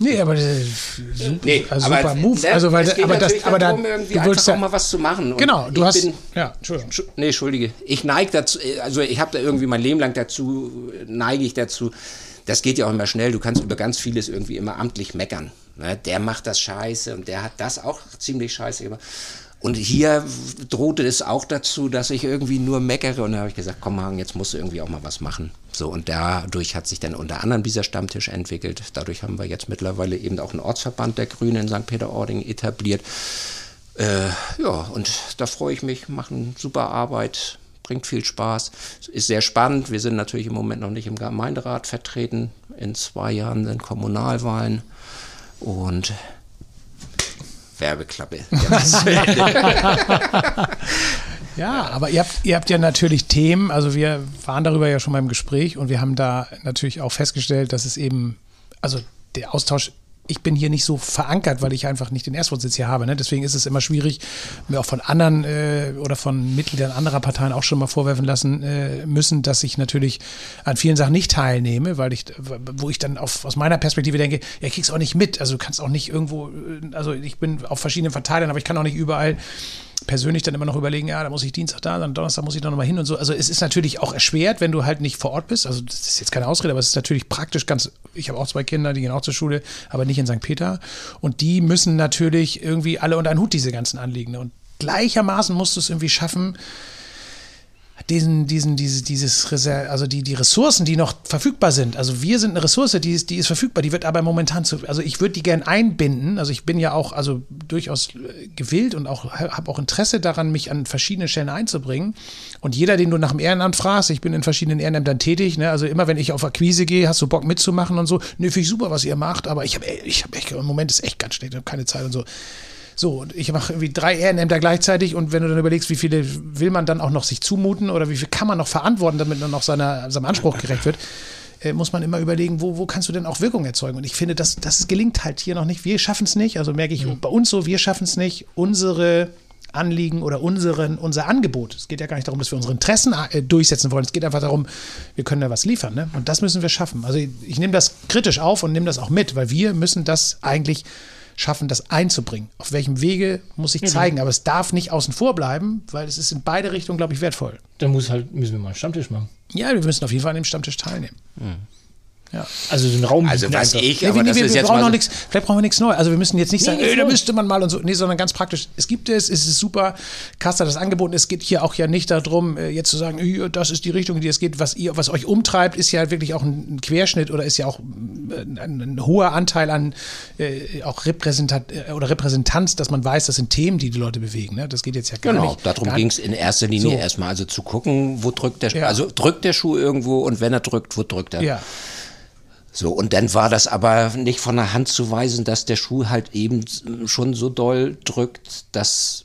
Nee, aber super, nee, also super Move. Ne, also, weil, aber das, aber da, irgendwie du willst ja, auch mal was zu machen. Und genau, du hast. Bin, ja, Entschuldigung. Nee, Entschuldige. Ich neige dazu, also ich habe da irgendwie mein Leben lang dazu, neige ich dazu. Das geht ja auch immer schnell. Du kannst über ganz vieles irgendwie immer amtlich meckern. Ne? Der macht das scheiße und der hat das auch ziemlich scheiße gemacht. Und hier drohte es auch dazu, dass ich irgendwie nur meckere. Und da habe ich gesagt, komm Hagen, jetzt musst du irgendwie auch mal was machen. So, und dadurch hat sich dann unter anderem dieser Stammtisch entwickelt. Dadurch haben wir jetzt mittlerweile eben auch einen Ortsverband der Grünen in St. Peter-Ording etabliert. Äh, ja, und da freue ich mich, machen super Arbeit, bringt viel Spaß, ist sehr spannend. Wir sind natürlich im Moment noch nicht im Gemeinderat vertreten. In zwei Jahren sind Kommunalwahlen. Und Werbeklappe. ja, aber ihr habt, ihr habt ja natürlich Themen, also wir waren darüber ja schon mal im Gespräch und wir haben da natürlich auch festgestellt, dass es eben, also der Austausch ich bin hier nicht so verankert, weil ich einfach nicht den Erstwohnsitz hier habe. Ne? Deswegen ist es immer schwierig, mir auch von anderen äh, oder von Mitgliedern anderer Parteien auch schon mal vorwerfen lassen äh, müssen, dass ich natürlich an vielen Sachen nicht teilnehme, weil ich, wo ich dann auf, aus meiner Perspektive denke, ja, kriegst auch nicht mit. Also du kannst auch nicht irgendwo, äh, also ich bin auf verschiedenen Verteilern, aber ich kann auch nicht überall persönlich dann immer noch überlegen, ja, da muss ich Dienstag da, dann Donnerstag muss ich da nochmal hin und so. Also es ist natürlich auch erschwert, wenn du halt nicht vor Ort bist. Also das ist jetzt keine Ausrede, aber es ist natürlich praktisch ganz, ich habe auch zwei Kinder, die gehen auch zur Schule, aber nicht in St. Peter. Und die müssen natürlich irgendwie alle unter einen Hut, diese ganzen Anliegen. Und gleichermaßen musst du es irgendwie schaffen, diesen, diesen, dieses, dieses Reser also die, die Ressourcen, die noch verfügbar sind. Also wir sind eine Ressource, die ist, die ist verfügbar, die wird aber momentan zu, also ich würde die gern einbinden. Also ich bin ja auch also durchaus äh, gewillt und auch habe auch Interesse daran, mich an verschiedene Stellen einzubringen. Und jeder, den du nach dem Ehrenamt fragst, ich bin in verschiedenen Ehrenämtern tätig, ne? also immer wenn ich auf Akquise gehe, hast du Bock mitzumachen und so. Nö, finde ich super, was ihr macht, aber ich habe ich hab echt, im Moment ist echt ganz schlecht, ich habe keine Zeit und so. So, und ich mache irgendwie drei Ehrenämter gleichzeitig und wenn du dann überlegst, wie viele will man dann auch noch sich zumuten oder wie viel kann man noch verantworten, damit man noch seiner, seinem Anspruch gerecht wird, äh, muss man immer überlegen, wo, wo kannst du denn auch Wirkung erzeugen? Und ich finde, das, das gelingt halt hier noch nicht. Wir schaffen es nicht, also merke ich mhm. bei uns so, wir schaffen es nicht, unsere Anliegen oder unseren, unser Angebot. Es geht ja gar nicht darum, dass wir unsere Interessen äh, durchsetzen wollen. Es geht einfach darum, wir können da was liefern. Ne? Und das müssen wir schaffen. Also ich, ich nehme das kritisch auf und nehme das auch mit, weil wir müssen das eigentlich schaffen, das einzubringen. Auf welchem Wege muss ich zeigen, mhm. aber es darf nicht außen vor bleiben, weil es ist in beide Richtungen, glaube ich, wertvoll. Dann muss halt, müssen wir mal einen Stammtisch machen. Ja, wir müssen auf jeden Fall an dem Stammtisch teilnehmen. Mhm. Ja. Also so ein Raum. Also was einfach. ich, Nee, aber nee, das wir, ist wir brauchen noch so- nichts, vielleicht brauchen wir nichts Neues. Also wir müssen jetzt nicht sagen, nichts ey, da müsste man mal und so. Nee, sondern ganz praktisch. Es gibt es, es ist super. Casta hat das angeboten. Es geht hier auch ja nicht darum, äh, jetzt zu sagen, das ist die Richtung, in die es geht. Was ihr, was euch umtreibt, ist ja wirklich auch ein Querschnitt oder ist ja auch äh, ein, ein hoher Anteil an äh, auch Repräsentat äh, oder Repräsentanz, dass man weiß, das sind Themen, die die Leute bewegen. Ne? Das geht jetzt ja gar Genau, nicht. darum gar ging es in erster Linie So. erstmal also zu gucken, wo drückt der Schuh, Ja. also drückt der Schuh irgendwo und wenn er drückt, wo drückt er? Ja, So, und dann war das aber nicht von der Hand zu weisen, dass der Schuh halt eben schon so doll drückt, dass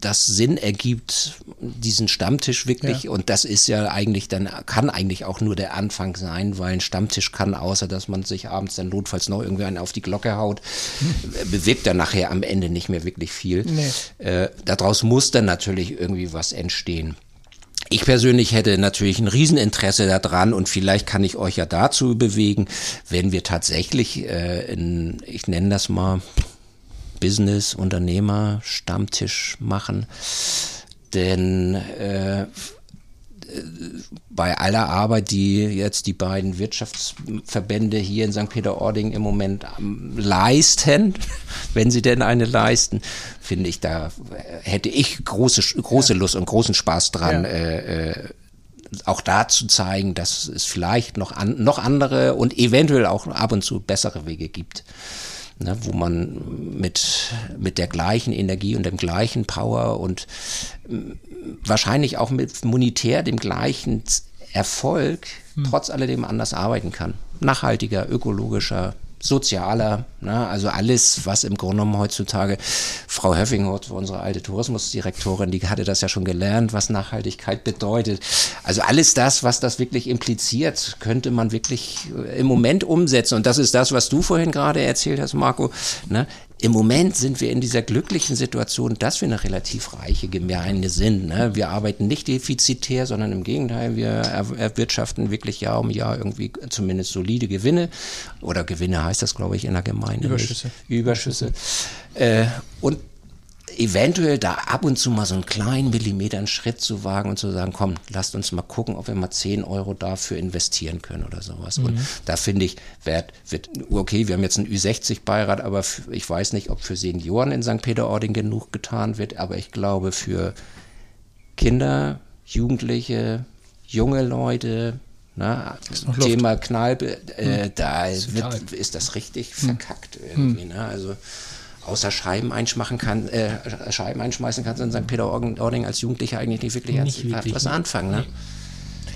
das Sinn ergibt, diesen Stammtisch wirklich. Ja. Und das ist ja eigentlich dann, kann eigentlich auch nur der Anfang sein, weil ein Stammtisch kann, außer dass man sich abends dann notfalls noch irgendwie einen auf die Glocke haut, äh, bewirkt er nachher am Ende nicht mehr wirklich viel. Nee. Äh, daraus muss dann natürlich irgendwie was entstehen. Ich persönlich hätte natürlich ein Rieseninteresse daran und vielleicht kann ich euch ja dazu bewegen, wenn wir tatsächlich äh, in, ich nenne das mal Business, Unternehmer, Stammtisch machen. Denn äh, bei aller Arbeit, die jetzt die beiden Wirtschaftsverbände hier in St. Peter-Ording im Moment leisten, wenn sie denn eine leisten, finde ich, da hätte ich große, große Lust und großen Spaß dran, Ja. äh, äh, auch da zu zeigen, dass es vielleicht noch, an, noch andere und eventuell auch ab und zu bessere Wege gibt. Ne, wo man mit, mit der gleichen Energie und dem gleichen Power und mm, wahrscheinlich auch mit monetär dem gleichen Erfolg trotz alledem anders arbeiten kann. Nachhaltiger, ökologischer, sozialer, ne? also alles, was im Grunde genommen heutzutage, Frau Höffinghoff, unsere alte Tourismusdirektorin, die hatte das ja schon gelernt, was Nachhaltigkeit bedeutet. Also alles das, was das wirklich impliziert, könnte man wirklich äh, im Moment umsetzen. Und das ist das, was du vorhin gerade erzählt hast, Marco. Ne? Im Moment sind wir in dieser glücklichen Situation, dass wir eine relativ reiche Gemeinde sind. Ne? Wir arbeiten nicht defizitär, sondern im Gegenteil, wir er- erwirtschaften wirklich Jahr um Jahr irgendwie zumindest solide Gewinne. Oder Gewinne heißt das, glaube ich, in der Gemeinde. Überschüsse. Nicht. Überschüsse. Äh, und eventuell da ab und zu mal so einen kleinen Millimeter einen Schritt zu wagen und zu sagen, komm, lasst uns mal gucken, ob wir mal 10 Euro dafür investieren können oder sowas. Und da finde ich, wird, wird, okay, wir haben jetzt einen Ü60-Beirat, aber ich weiß nicht, ob für Senioren in St. Peter-Ording genug getan wird, aber ich glaube, für Kinder, Jugendliche, junge Leute, na, Luft. Thema Kneipe, äh, da total. wird, ist das richtig verkackt irgendwie. Ne? Also außer Scheiben einschmachen kann, äh, Scheiben einschmeißen kannst du in St. Peter-Ording als Jugendlicher eigentlich nicht wirklich, Nicht ernsthaft wirklich, was ne? anfangen. Ne?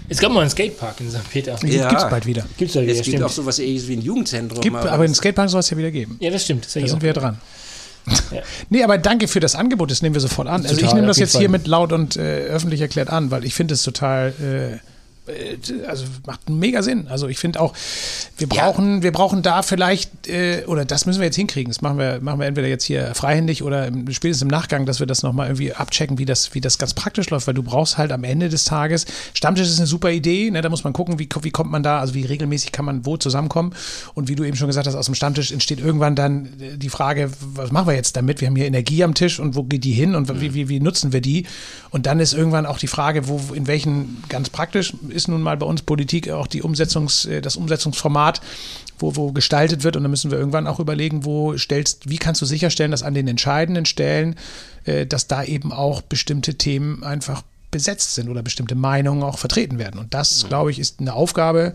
Es gab mal einen Skatepark in St. Peter. Die gibt's bald wieder. Gibt's ja wieder, Es gibt stimmt. auch sowas ähnliches wie ein Jugendzentrum. Gibt, aber den Skatepark soll es ja wieder geben. Ja, das stimmt. Das Da sind wir dran. Ja. Nee, aber danke für das Angebot, das nehmen wir sofort an. Also Total, ich nehme das jetzt hiermit laut und äh, öffentlich erklärt an, weil ich finde es total, äh, also macht mega Sinn. Also ich finde auch, wir Ja. brauchen, wir brauchen da vielleicht, äh, oder das müssen wir jetzt hinkriegen. Das machen wir, machen wir entweder jetzt hier freihändig oder im, spätestens im Nachgang, dass wir das nochmal irgendwie abchecken, wie das, wie das ganz praktisch läuft, weil du brauchst halt am Ende des Tages, Stammtisch ist eine super Idee, ne? da muss man gucken, wie, wie kommt man da, also wie regelmäßig kann man wo zusammenkommen. Und wie du eben schon gesagt hast, aus dem Stammtisch entsteht irgendwann dann äh, die Frage, was machen wir jetzt damit? Wir haben hier Energie am Tisch und wo geht die hin und wie, wie, wie nutzen wir die? Und dann ist irgendwann auch die Frage, wo, in welchen, ganz praktisch ist nun mal bei uns Politik auch die Umsetzungs, äh, das Umsetzungsformat, wo, wo gestaltet wird. Und dann müssen wir irgendwann auch überlegen, wo stellst, wie kannst du sicherstellen, dass an den entscheidenden Stellen, äh, dass da eben auch bestimmte Themen einfach besetzt sind oder bestimmte Meinungen auch vertreten werden. Und das, glaube ich, ist eine Aufgabe,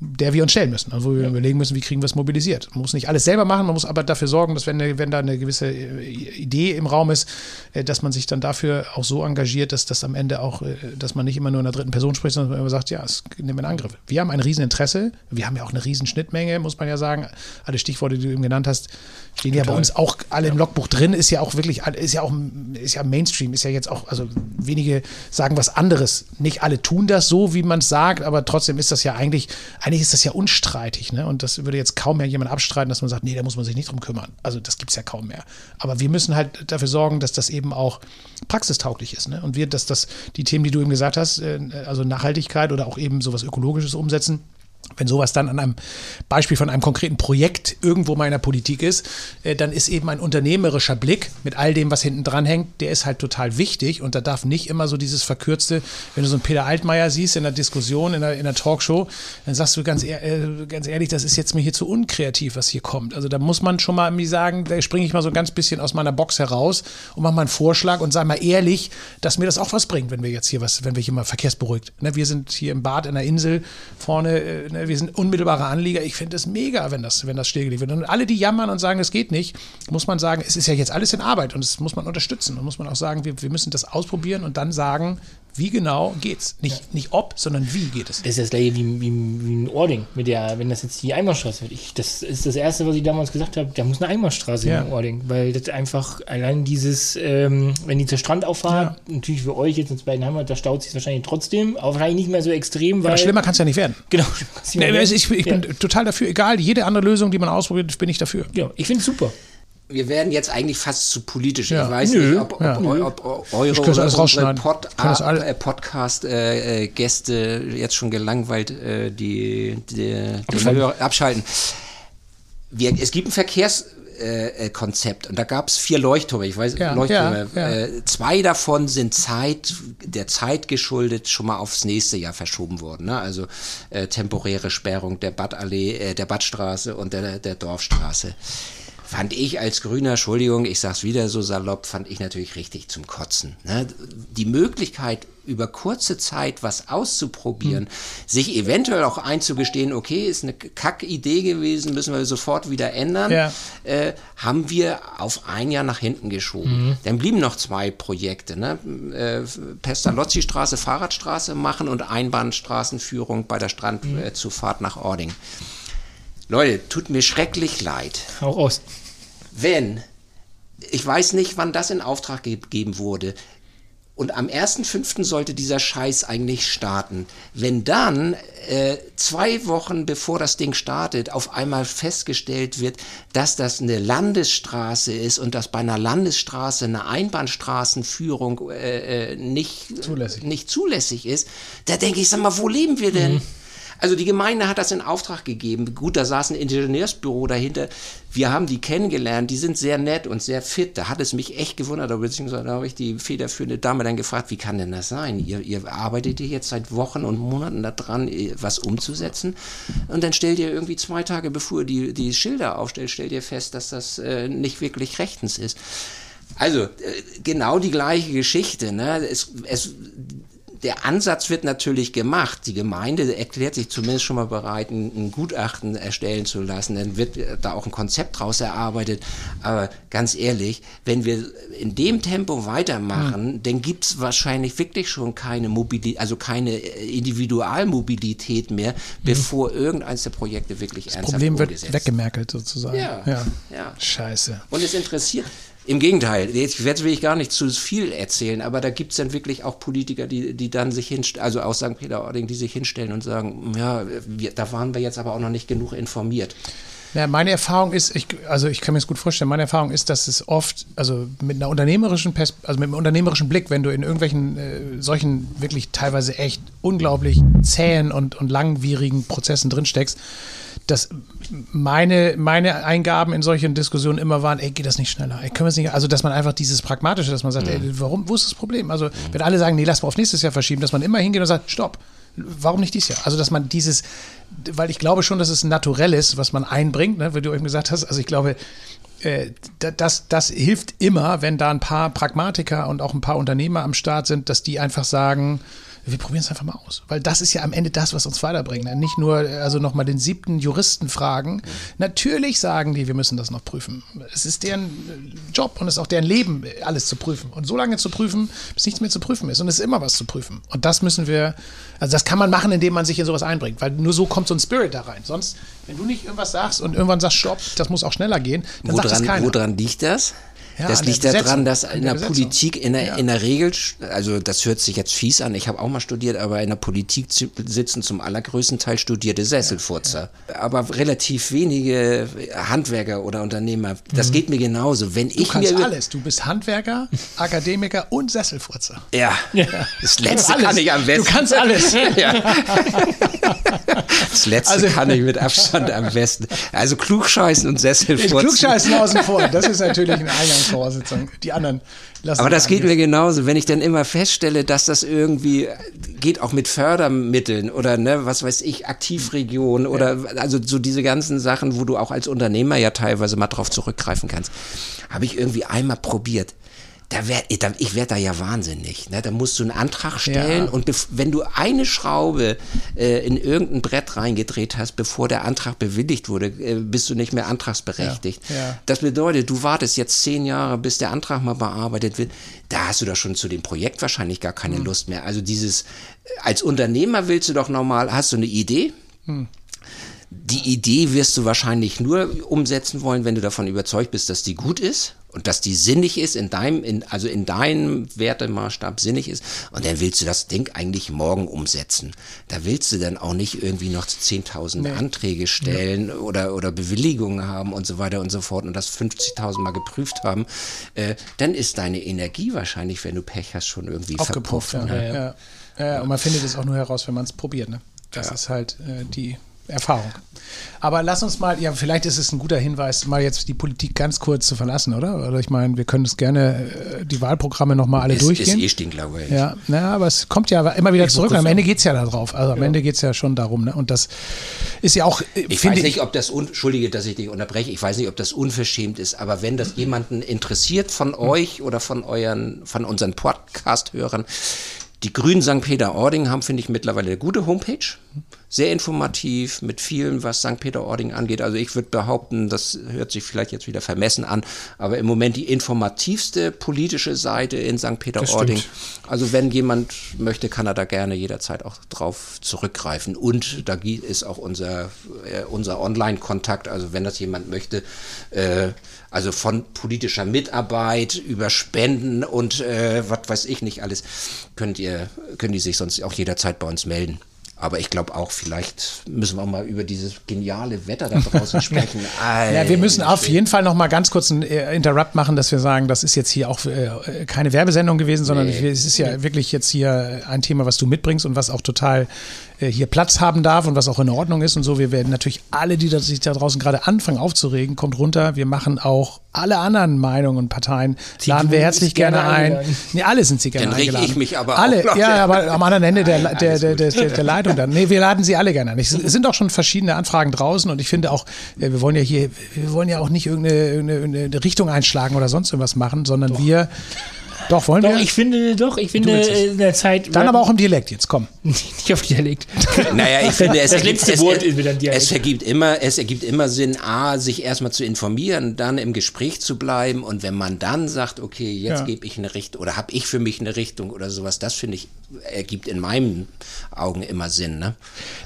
der wir uns stellen müssen. Also wo wir überlegen müssen, wie kriegen wir es mobilisiert. Man muss nicht alles selber machen, man muss aber dafür sorgen, dass wenn, wenn da eine gewisse äh, Idee im Raum ist, äh, dass man sich dann dafür auch so engagiert, dass das am Ende auch, äh, dass man nicht immer nur in der dritten Person spricht, sondern man immer sagt, ja, es nimmt in Angriff. Wir haben ein Rieseninteresse, wir haben ja auch eine riesen Schnittmenge, muss man ja sagen. Alle Stichworte, die du eben genannt hast, stehen ja bei uns auch alle im Logbuch drin, ist ja auch wirklich, ist ja auch, ist ja Mainstream, ist ja jetzt auch, also wenige sagen was anderes. Nicht alle tun das so, wie man es sagt, aber trotzdem ist das ja eigentlich, eigentlich ist das ja unstreitig, ne? Und das würde jetzt kaum mehr jemand abstreiten, dass man sagt, nee, da muss man sich nicht drum kümmern. Also das gibt es ja kaum mehr. Aber wir müssen halt dafür sorgen, dass das eben auch praxistauglich ist, ne? Und wir, dass das, die Themen, die du eben gesagt hast, äh, also Nachhaltigkeit oder auch eben sowas Ökologisches umsetzen, wenn sowas dann an einem Beispiel von einem konkreten Projekt irgendwo mal in der Politik ist, äh, dann ist eben ein unternehmerischer Blick mit all dem, was hinten dran hängt, der ist halt total wichtig und da darf nicht immer so dieses verkürzte, wenn du so einen Peter Altmaier siehst in der Diskussion, in der, in der Talkshow, dann sagst du ganz, äh, ganz ehrlich, das ist jetzt mir hier zu unkreativ, was hier kommt. Also da muss man schon mal irgendwie sagen, da springe ich mal so ein ganz bisschen aus meiner Box heraus und mache mal einen Vorschlag und sage mal ehrlich, dass mir das auch was bringt, wenn wir jetzt hier was, wenn wir hier mal verkehrsberuhigt. Ne, wir sind hier im Bad in der Insel vorne, äh, ne, wir sind unmittelbare Anlieger. Ich finde es mega, wenn das, wenn das stillgelegt wird. Und alle, die jammern und sagen, es geht nicht, muss man sagen, es ist ja jetzt alles in Arbeit und das muss man unterstützen. Und muss man auch sagen, wir, wir müssen das ausprobieren und dann sagen, wie genau geht's? Nicht, ja. nicht ob, sondern wie geht es? Das ist das gleiche wie, wie, wie ein Ording, mit der, wenn das jetzt die Einbahnstraße wird. Ich, das ist das Erste, was ich damals gesagt habe, da muss eine Einbahnstraße ja. in Ording, weil das einfach allein dieses, ähm, wenn die zur Strand auffahrt, ja. natürlich für euch jetzt in beiden Heimat, da staut sich wahrscheinlich trotzdem, aber wahrscheinlich nicht mehr so extrem, weil. Aber schlimmer kann es ja nicht werden. Genau. Nee, ich, ich bin total dafür, egal, jede andere Lösung, die man ausprobiert, bin ich dafür. Ja, ich finde es super wir werden jetzt eigentlich fast zu politisch. Ja. Ich weiß Nö. nicht, ob, ob, ja. ob, ob eure oder unsere Pod, äh, Podcast-Gäste äh, jetzt schon gelangweilt äh, die, die, die abschalten. Wir, es gibt ein Verkehrskonzept äh, und da gab es vier Leuchttürme. Ich weiß, ja, Leuchttürme. Ja, ja. Äh, zwei davon sind Zeit, der Zeit geschuldet schon mal aufs nächste Jahr verschoben worden. Ne? Also äh, temporäre Sperrung der Badallee, äh, der Badstraße und der, der Dorfstraße fand ich als Grüner, Entschuldigung, ich sag's wieder so salopp, fand ich natürlich richtig zum Kotzen. Ne? Die Möglichkeit, über kurze Zeit was auszuprobieren, mhm. sich eventuell auch einzugestehen, okay, ist eine Kackidee gewesen, müssen wir sofort wieder ändern, ja. äh, haben wir auf ein Jahr nach hinten geschoben. Mhm. Dann blieben noch zwei Projekte, ne? äh, Pestalozzi-Straße, Fahrradstraße machen und Einbahnstraßenführung bei der Strandzufahrt mhm. nach Ording. Leute, tut mir schrecklich leid. Auch aus. Wenn, ich weiß nicht, wann das in Auftrag gegeben wurde, und am 1.5. sollte dieser Scheiß eigentlich starten. Wenn dann äh, zwei Wochen bevor das Ding startet, auf einmal festgestellt wird, dass das eine Landesstraße ist und dass bei einer Landesstraße eine Einbahnstraßenführung äh, äh nicht, zulässig. nicht zulässig ist, da denke ich, sag mal, wo leben wir denn? Mhm. Also die Gemeinde hat das in Auftrag gegeben. Gut, da saß ein Ingenieursbüro dahinter. Wir haben die kennengelernt. Die sind sehr nett und sehr fit. Da hat es mich echt gewundert, beziehungsweise da habe ich die federführende Dame dann gefragt, wie kann denn das sein? Ihr, ihr arbeitet hier jetzt seit Wochen und Monaten daran, äh, was umzusetzen. Und dann stellt ihr irgendwie zwei Tage bevor die, die Schilder aufstellt, stellt ihr fest, dass das äh, nicht wirklich rechtens ist. Also, äh, genau die gleiche Geschichte. Ne? Es, es, der Ansatz wird natürlich gemacht. Die Gemeinde erklärt sich zumindest schon mal bereit, ein, ein, Gutachten erstellen zu lassen. Dann wird da auch ein Konzept draus erarbeitet. Aber ganz ehrlich, wenn wir in dem Tempo weitermachen, mhm. dann gibt es wahrscheinlich wirklich schon keine Mobilität, also keine Individualmobilität mehr, mhm. bevor irgendeines der Projekte wirklich das ernsthaft Problem wird weggemerkelt sozusagen. Ja, ja. ja. Scheiße. Und es interessiert im Gegenteil, jetzt, will ich gar nicht zu viel erzählen, aber da gibt es dann wirklich auch Politiker, die, die dann sich hinstellen, also aus St. Peter-Ording, die sich hinstellen und sagen, ja, wir, da waren wir jetzt aber auch noch nicht genug informiert. Ja, meine Erfahrung ist, ich, also ich kann mir das gut vorstellen, meine Erfahrung ist, dass es oft, also mit einer unternehmerischen Pers also mit einem unternehmerischen Blick, wenn du in irgendwelchen äh, solchen wirklich teilweise echt unglaublich zähen und, und langwierigen Prozessen drinsteckst, dass meine, meine Eingaben in solchen Diskussionen immer waren, ey, geht das nicht schneller? Ey, können wir es nicht, also dass man einfach dieses Pragmatische, dass man sagt, mhm. ey, warum, wo ist das Problem? Also, wenn alle sagen, nee, lass mal auf nächstes Jahr verschieben, dass man immer hingeht und sagt, stopp, warum nicht dieses Jahr? Also, dass man dieses, weil ich glaube schon, dass es naturell ist, was man einbringt, ne, wie du eben gesagt hast. Also, ich glaube, äh, das, das hilft immer, wenn da ein paar Pragmatiker und auch ein paar Unternehmer am Start sind, dass die einfach sagen, wir probieren es einfach mal aus. Weil das ist ja am Ende das, was uns weiterbringt. Ne? Nicht nur, also nochmal den siebten Juristen fragen. Natürlich sagen die, wir müssen das noch prüfen. Es ist deren äh, Job und es ist auch deren Leben, alles zu prüfen. Und so lange zu prüfen, bis nichts mehr zu prüfen ist. Und es ist immer was zu prüfen. Und das müssen wir, also das kann man machen, indem man sich in sowas einbringt. Weil nur so kommt so ein Spirit da rein. Sonst, wenn du nicht irgendwas sagst und irgendwann sagst, stopp, das muss auch schneller gehen, dann woran, sagt das keiner. Woran liegt das? Ja, das liegt daran, dass in der, der Politik in der, ja. in der Regel, also das hört sich jetzt fies an, ich habe auch mal studiert, aber in der Politik sitzen zum allergrößten Teil studierte Sesselfurzer. Ja, aber relativ wenige Handwerker oder Unternehmer. Das mhm. geht mir genauso. Wenn du ich kannst mir alles. Du bist Handwerker, Akademiker und Sesselfurzer. Ja, das letzte kann ich am besten. Du kannst alles. das letzte also, kann ich mit Abstand am besten. Also klugscheißen und Sesselfurzen. Klugscheißen außen vor. Das ist natürlich ein Eingangsvoraussetzung. Die anderen lassen Aber das geht mir genauso. Wenn ich dann immer feststelle, dass das irgendwie geht auch mit Fördermitteln oder ne, was weiß ich, Aktivregionen oder ja. also so diese ganzen Sachen, wo du auch als Unternehmer ja teilweise mal drauf zurückgreifen kannst, habe ich irgendwie einmal probiert da werd, ich werde da ja wahnsinnig. Ne? Da musst du einen Antrag stellen ja. und wenn du eine Schraube äh, in irgendein Brett reingedreht hast, bevor der Antrag bewilligt wurde, äh, bist du nicht mehr antragsberechtigt. Ja. Ja. Das bedeutet, du wartest jetzt zehn Jahre, bis der Antrag mal bearbeitet wird. Da hast du doch schon zu dem Projekt wahrscheinlich gar keine mhm. Lust mehr. Also dieses, als Unternehmer willst du doch normal, hast du eine Idee? Mhm. Die Idee wirst du wahrscheinlich nur umsetzen wollen, wenn du davon überzeugt bist, dass die gut ist und dass die sinnig ist in deinem, in, also in deinem Wertemaßstab sinnig ist. Und dann willst du das Ding eigentlich morgen umsetzen. Da willst du dann auch nicht irgendwie noch 10.000 nee. Anträge stellen ja. oder, oder Bewilligungen haben und so weiter und so fort und das 50.000 Mal geprüft haben. Äh, dann ist deine Energie wahrscheinlich, wenn du Pech hast, schon irgendwie verpufft. Ja, ne? ja, ja. ja, und man findet es auch nur heraus, wenn man es probiert. Ne? Das ist halt äh, die Erfahrung. Aber lass uns mal, ja, vielleicht ist es ein guter Hinweis, mal jetzt die Politik ganz kurz zu verlassen, oder? Oder ich meine, wir können es gerne äh, die Wahlprogramme nochmal alle ist, durchgehen. Ist eh glaube ich. Ja, naja, aber es kommt ja immer wieder ich zurück. Am Ende geht es ja darauf. Also am ja. Ende geht es ja schon darum. Ne? Und das ist ja auch. Äh, ich weiß nicht, ob das, entschuldige, dass ich dich unterbreche, ich weiß nicht, ob das unverschämt ist, aber wenn das jemanden interessiert von euch oder von euren, von unseren Podcast-Hörern, die Grünen St. Peter-Ording haben, finde ich, mittlerweile eine gute Homepage. Sehr informativ, mit vielen, was St. Peter-Ording angeht. Also ich würde behaupten, das hört sich vielleicht jetzt wieder vermessen an, aber im Moment die informativste politische Seite in St. Peter-Ording. Also wenn jemand möchte, kann er da gerne jederzeit auch drauf zurückgreifen. Und da ist auch unser, äh, unser Online-Kontakt. Also wenn das jemand möchte, äh, also von politischer Mitarbeit über Spenden und äh, was weiß ich nicht alles, könnt ihr, können die sich sonst auch jederzeit bei uns melden. Aber ich glaube auch, vielleicht müssen wir mal über dieses geniale Wetter da draußen sprechen. ja, wir müssen auf jeden Fall noch mal ganz kurz einen äh, Interrupt machen, dass wir sagen, das ist jetzt hier auch äh, keine Werbesendung gewesen, sondern nee. es ist ja wirklich jetzt hier ein Thema, was du mitbringst und was auch total hier Platz haben darf und was auch in Ordnung ist und so. Wir werden natürlich alle, die sich da draußen gerade anfangen aufzuregen, kommt runter. Wir machen auch alle anderen Meinungen und Parteien, die laden wir herzlich gerne, ein. Nee, alle sind sie gerne dann eingeladen. ich mich aber alle, auch. Ja, aber am anderen Ende der, der, der, der, der Leitung dann. Nee, wir laden sie alle gerne ein. Es sind auch schon verschiedene Anfragen draußen und ich finde auch, äh, wir wollen ja hier, wir wollen ja auch nicht irgendeine, irgendeine Richtung einschlagen oder sonst irgendwas machen, sondern Doch. wir doch, wollen doch, wir? Ich finde, doch, ich finde in der Zeit. Dann aber auch im Dialekt jetzt, komm. Nicht auf Dialekt. naja, ich finde, es, das ergibt, letzte es, Wort ist wieder Dialekt. Es ergibt immer, es ergibt immer Sinn, A, sich erstmal zu informieren, dann im Gespräch zu bleiben und wenn man dann sagt, okay, jetzt ja. gebe ich eine Richtung oder habe ich für mich eine Richtung oder sowas, das finde ich, ergibt in meinen Augen immer Sinn. Ne?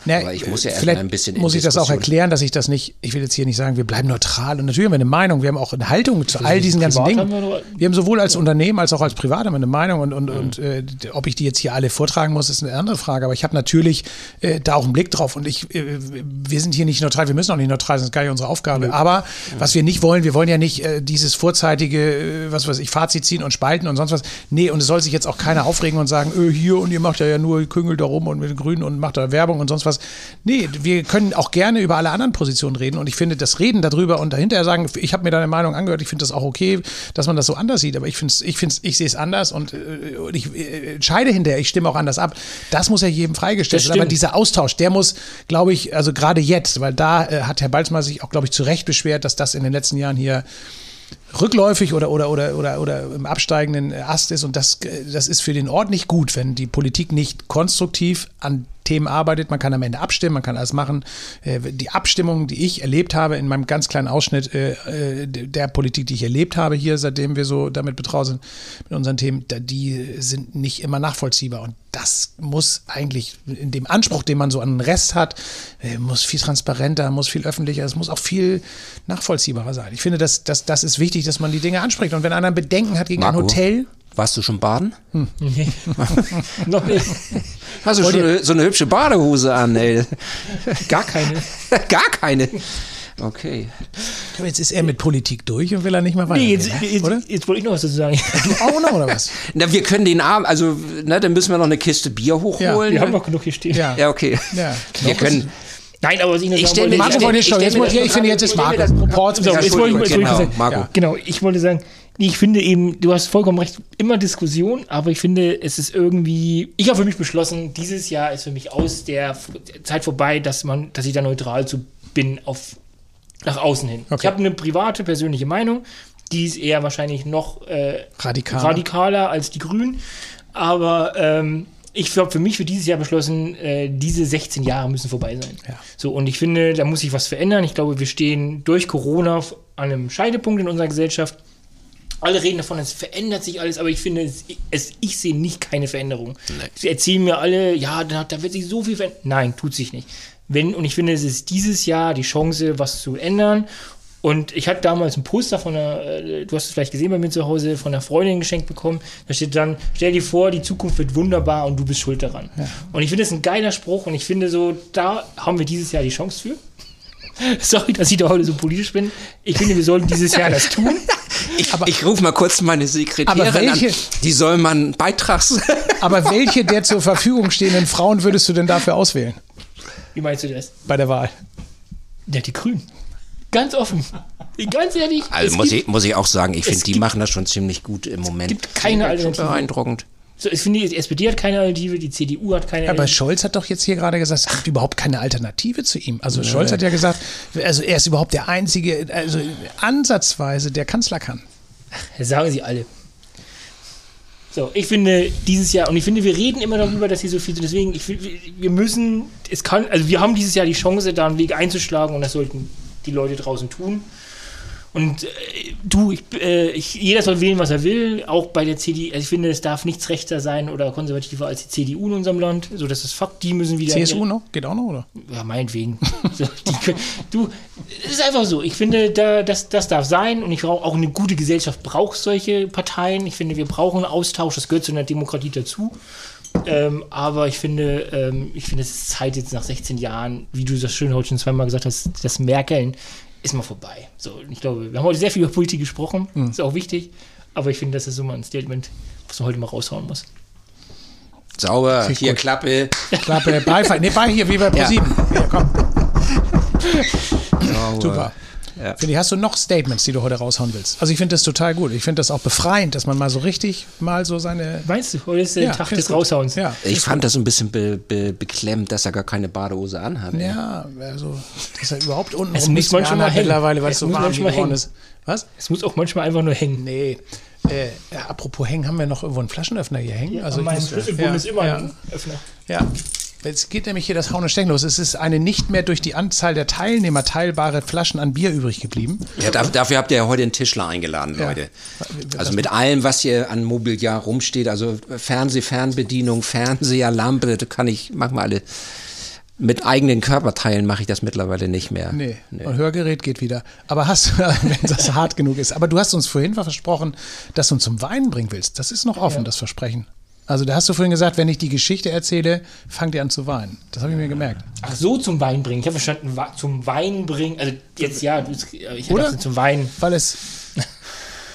Na, aber ich muss ja erstmal ein bisschen. Muss ich das auch erklären, dass ich das nicht, ich will jetzt hier nicht sagen, wir bleiben neutral und natürlich haben wir eine Meinung, wir haben auch eine Haltung zu all diesen ganzen Dingen. Wir, wir haben sowohl als Unternehmen als auch als Privat immer eine Meinung und, und, mhm. und äh, ob ich die jetzt hier alle vortragen muss, ist eine andere Frage. Aber ich habe natürlich äh, da auch einen Blick drauf und ich, äh, wir sind hier nicht neutral, wir müssen auch nicht neutral sein, das ist gar nicht unsere Aufgabe. Mhm. Aber was wir nicht wollen, wir wollen ja nicht äh, dieses vorzeitige, äh, was weiß ich, Fazit ziehen und spalten und sonst was. Nee, und es soll sich jetzt auch keiner aufregen und sagen, öh, hier und ihr macht ja, ja nur Küngel da rum und mit den Grünen und macht da Werbung und sonst was. Nee, wir können auch gerne über alle anderen Positionen reden und ich finde, das Reden darüber und dahinter sagen, ich habe mir deine Meinung angehört, ich finde das auch okay, dass man das so anders sieht, aber ich finde ich, ich sehe es anders und, äh, ich äh, entscheide hinterher, ich stimme auch anders ab. Das muss ja jedem freigestellt werden. Aber dieser Austausch, der muss, glaube ich, also gerade jetzt, weil da äh, hat Herr Balzmann sich auch, glaube ich, zu Recht beschwert, dass das in den letzten Jahren hier rückläufig oder, oder, oder, oder, oder im absteigenden Ast ist. Und das, das ist für den Ort nicht gut, wenn die Politik nicht konstruktiv an Themen arbeitet. Man kann am Ende abstimmen, man kann alles machen. Äh, die Abstimmungen, die ich erlebt habe in meinem ganz kleinen Ausschnitt äh, äh, der Politik, die ich erlebt habe hier, seitdem wir so damit betraut sind mit unseren Themen, die sind nicht immer nachvollziehbar. Und das muss eigentlich in dem Anspruch, den man so an den Rest hat, muss viel transparenter, muss viel öffentlicher, es muss auch viel nachvollziehbarer sein. Ich finde, das, das, das ist wichtig wichtig, dass man die Dinge anspricht. Und wenn einer Bedenken hat gegen Marco? ein Hotel, Warst du schon baden? Nee. Noch nicht. Hast du schon eine, so eine hübsche Badehose an, ey? Gar keine. Gar keine. Okay. jetzt ist er mit Politik durch und will er nicht mehr Nee, weitergehen, jetzt, ne? jetzt, oder? jetzt wollte ich noch was dazu sagen. Du auch noch, oder was? Na, wir können den Abend, also, ne, dann müssen wir noch eine Kiste Bier hochholen. Wir haben noch genug hier stehen. Ja. Ja, okay. Ja. Wir können. Nein, aber was ich noch Ich sagen wollte, Marco wollte ich stell Jetzt das ich finde, jetzt ist Marco. ich das Port- So, jetzt wollte ich- ich Genau, sagen, Marco. Ja. Genau, ich wollte sagen, ich finde eben, du hast vollkommen recht, immer Diskussion, aber ich finde, es ist irgendwie, ich habe für mich beschlossen, dieses Jahr ist für mich aus der Zeit vorbei, dass man, dass ich da neutral zu bin auf nach außen hin. Okay. Ich habe eine private, persönliche Meinung, die ist eher wahrscheinlich noch äh, Radikaler. radikaler als die Grünen, aber ähm, ich habe für mich für dieses Jahr beschlossen, äh, diese 16 Jahre müssen vorbei sein. Ja. So, und ich finde, da muss sich was verändern. Ich glaube, wir stehen durch Corona an einem Scheidepunkt in unserer Gesellschaft. Alle reden davon, es verändert sich alles, aber ich finde, es, es, ich sehe nicht keine Veränderung. Sie erzählen mir alle, ja, da, da wird sich so viel verändern. Nein, tut sich nicht. Wenn, und ich finde, es ist dieses Jahr die Chance, was zu ändern. Und ich hatte damals ein Poster von einer, äh, du hast es vielleicht gesehen bei mir zu Hause, von einer Freundin geschenkt bekommen. Da steht dann, stell dir vor, die Zukunft wird wunderbar und du bist schuld daran. Und ich finde, das ist ein geiler Spruch und ich finde so, da haben wir dieses Jahr die Chance für. Sorry, dass ich da heute so politisch bin. Ich finde, wir sollten dieses Jahr das tun. Ich, ich rufe mal kurz meine Sekretärin Aber welche- an. Die soll einen Beitrags. Aber welche der zur Verfügung stehenden Frauen würdest du denn dafür auswählen Wie meinst du das? bei der Wahl? Der die Grünen. Ganz offen. Ganz ehrlich. Also es muss gibt, ich, muss ich auch sagen, ich finde, die gibt- machen das schon ziemlich gut im Moment. gibt keine Schon Alternative. Beeindruckend. so, ich finde, die SPD hat keine Alternative, die CDU hat keine Aber Alternative. Scholz hat doch jetzt hier gerade gesagt, es gibt überhaupt keine Alternative zu ihm. Also Scholz hat ja gesagt, also er ist überhaupt der einzige, also ansatzweise der Kanzler kann. Das sagen sie alle. So, ich finde dieses Jahr, und ich finde, wir reden immer darüber, dass sie so viel, deswegen, ich, wir müssen, es kann, also wir haben dieses Jahr die Chance, da einen Weg einzuschlagen und das sollten die Leute draußen tun. Und äh, du, ich, äh, ich, jeder soll wählen, was er will, auch bei der CDU. Also ich finde, es darf nichts rechter sein oder konservativer als die CDU in unserem Land. So, das ist Fakt, die müssen wieder. CSU noch? Geht auch noch, oder? Ja, meinetwegen. So, können- du, es ist einfach so. Ich finde, da, das, das darf sein und ich brauche auch eine gute Gesellschaft braucht solche Parteien. Ich finde, wir brauchen Austausch. Das gehört zu einer Demokratie dazu. Ähm, aber ich finde, ähm, ich finde, es ist Zeit jetzt nach 16 Jahren, wie du das schön heute schon zweimal gesagt hast, das Merkeln ist mal vorbei. So, ich glaube, wir haben heute sehr viel über Politik gesprochen. Ist auch wichtig. Aber ich finde, das ist so mal ein Statement, was man heute mal raushauen muss. Sauber, hier gut. Klappe. Klappe, Beifall. Nee, bei hier, wie bei Ja. ProSieben. Ja, komm, Sauber. super. Ja. Finde ich, hast du noch Statements, die du heute raushauen willst? Also ich finde das total gut. Ich finde das auch befreiend, dass man mal so richtig mal so seine... Meinst du, heute ist der Ja, Tag des gut. Raushauens? Ja, Ich fand das ein bisschen be, be, beklemmt, dass er gar keine Badehose anhat. ja, also, dass er überhaupt unten Es muss manchmal mal hängen. mittlerweile, weil Es es so muss warm manchmal geworden hängen. ist. Was? Es muss auch manchmal einfach nur hängen. Nee. Äh, ja, apropos hängen, haben wir noch irgendwo einen Flaschenöffner hier hängen? also ich mein muss- Schlüsselbund ja, ist immer ja, ein Öffner. ja. Jetzt geht nämlich hier das Hauen und Stechen los. Es ist eine nicht mehr durch die Anzahl der Teilnehmer teilbare Flaschen an Bier übrig geblieben. Ja, dafür, habt ihr ja heute einen Tischler eingeladen, Ja. Leute. Also mit allem, was hier an Mobiliar rumsteht, also Fernseh, Fernbedienung, Fernseher, Lampe, da kann ich, mach mal alle. Mit eigenen Körperteilen mache ich das mittlerweile nicht mehr. Nee, und Hörgerät geht wieder. Aber hast du, wenn das hart genug ist, aber du hast uns vorhin versprochen, dass du uns zum Weinen bringen willst. Das ist noch offen, das Versprechen. Also da hast du vorhin gesagt, wenn ich die Geschichte erzähle, fangt ihr an zu weinen. Das habe ich mir gemerkt. Ach so, zum Wein bringen. Ich habe verstanden, zum Wein bringen. Also jetzt ja, du, ich Oder? dachte zum Wein. Weil es.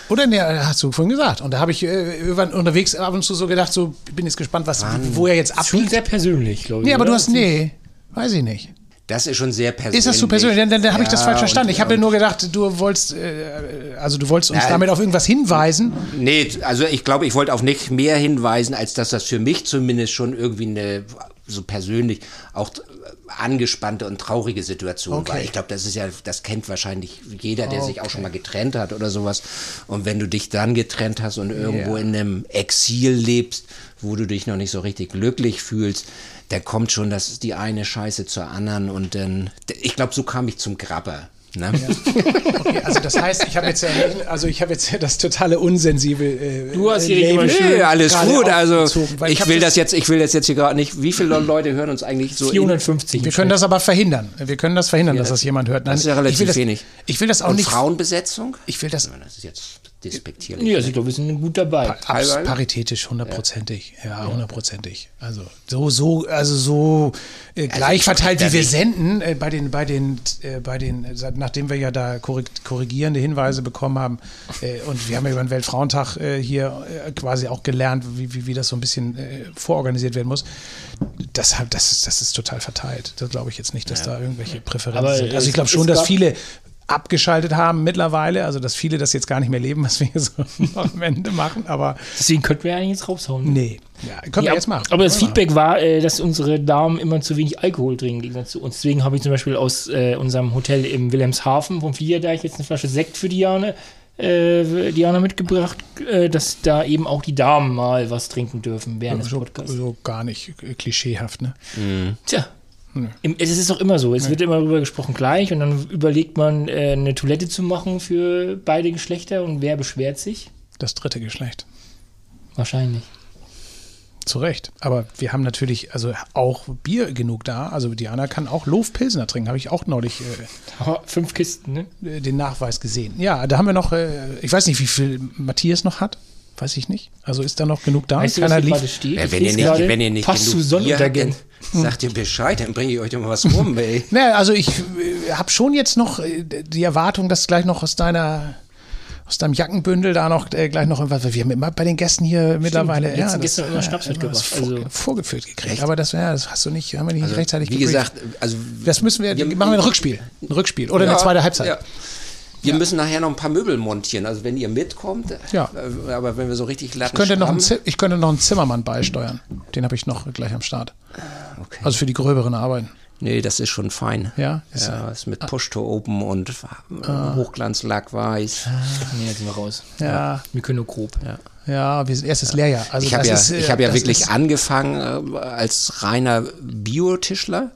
Oder nee, hast du vorhin gesagt. Und da habe ich äh, unterwegs ab und zu so gedacht, so bin jetzt gespannt, was, wo er jetzt Schon abbiegt. sehr persönlich, glaube ich. Nee, aber du oder? hast, nee, weiß ich nicht. Das ist schon sehr persönlich. Ist das so persönlich? Dann, dann, dann habe ich das Ja, falsch verstanden. und- Ich habe und- nur gedacht, du wolltest, äh, also du wolltest uns Ja. damit auf irgendwas hinweisen. Nee, also ich glaube, ich wollte auf nicht mehr hinweisen, als dass das für mich zumindest schon irgendwie eine so persönlich auch angespannte und traurige Situation war. Okay. Ich glaube, das ist ja, das kennt wahrscheinlich jeder, der sich auch schon mal getrennt hat oder sowas. Und wenn du dich dann getrennt hast und irgendwo Ja. in einem Exil lebst, wo du dich noch nicht so richtig glücklich fühlst, da kommt schon das die eine Scheiße zur anderen und dann, ich glaube, so kam ich zum Grabber. Ne? Okay, also das heißt, ich habe jetzt ja, also ich habe jetzt ja das totale unsensibel. Äh, Du hast hier Label Nö, alles gut. Also aufgezogen, weil ich will das jetzt, ich will das jetzt hier gerade nicht. Wie viele Leute hören uns eigentlich so? in- 450. Wir können das aber verhindern. Wir können das verhindern, dass das jemand hört. Nein, Das ist ja relativ ich will das, wenig. Ich will das auch Und nicht. Frauenbesetzung? Ich will das Das ist jetzt despektierlich. Ja, also ich glaube, wir sind gut dabei. Teilweise? paritätisch, hundertprozentig. Ja, hundertprozentig. Also so, so, also so äh, gleich verteilt, wie wir senden äh, bei den, bei den, äh, bei den, äh, nachdem wir ja da korrigierende Hinweise bekommen haben äh, und wir haben ja über den Weltfrauentag äh, hier äh, quasi auch gelernt, wie, wie, wie das so ein bisschen äh, vororganisiert werden muss. Das, hat- das, ist, das ist total verteilt. Das glaube ich jetzt nicht, dass da irgendwelche Präferenzen Aber sind. Also ich glaube schon, dass viele abgeschaltet haben mittlerweile, also dass viele das jetzt gar nicht mehr leben, was wir hier so am Ende machen, aber Deswegen könnten wir eigentlich jetzt raushauen. ne? nee, ja, können Ja, wir jetzt machen. Aber das Feedback war, äh, dass unsere Damen immer zu wenig Alkohol trinken gegen zu uns. Deswegen habe ich zum Beispiel aus äh, unserem Hotel im Wilhelmshaven vom Fliegerdeich jetzt eine Flasche Sekt für Diane, äh, Diana mitgebracht, äh, dass da eben auch die Damen mal was trinken dürfen während des so, Podcasts. so gar nicht klischeehaft, ne? Tja. Im, es ist doch immer so. Es wird immer darüber gesprochen gleich und dann überlegt man, äh, eine Toilette zu machen für beide Geschlechter und wer beschwert sich? Das dritte Geschlecht. Wahrscheinlich. Zu Recht. Aber wir haben natürlich also auch Bier genug da. Also Diana kann auch Lof-Pilsner trinken. Habe ich auch neulich Aber fünf Kisten, ne? äh, den Nachweis gesehen. Ja, da haben wir noch, äh, ich weiß nicht, wie viel Matthias noch hat. Weiß ich nicht. Also ist da noch genug da? Weißt du, Keiner lief. steht? Ja, wenn, ihr nicht, wenn ihr nicht Passt zu genug Bier habt, Sonnenuntergängen. dann sagt ihr Bescheid, dann bringe ich euch doch mal was rum, ey. Naja, also ich äh, habe schon jetzt noch äh, die Erwartung, dass gleich noch aus deiner aus deinem Jackenbündel da noch äh, gleich noch irgendwas. Wir haben immer bei den Gästen hier mittlerweile letzten das- gestern immer Schnaps immer mitgebracht, Vor, also- vorgeführt gekriegt. Echt? Aber das, ja, das hast du nicht, haben wir nicht rechtzeitig Wie gebrieft. gesagt, also Das müssen wir, Wir- machen wir ein Rückspiel. Ein Rückspiel. Oder eine Ja, zweite Halbzeit. ja. Wir müssen nachher noch ein paar Möbel montieren. Also wenn ihr mitkommt, Ja. äh, aber wenn wir so richtig Latten Ich könnte, noch einen, Zi- ich könnte noch einen Zimmermann beisteuern. Den habe ich noch gleich am Start. Okay. Also für die gröberen Arbeiten. Nee, das ist schon fein. Ja? Ist Ja, ist mit Push-to-Open und äh, Hochglanzlack weiß. Nee, jetzt sind wir raus. Ja, Wir können nur grob. Ja. ja, wir sind erstes Lehrjahr. Also Ich habe ja, ist, äh, ich hab ja wirklich angefangen äh, als reiner Biotischler.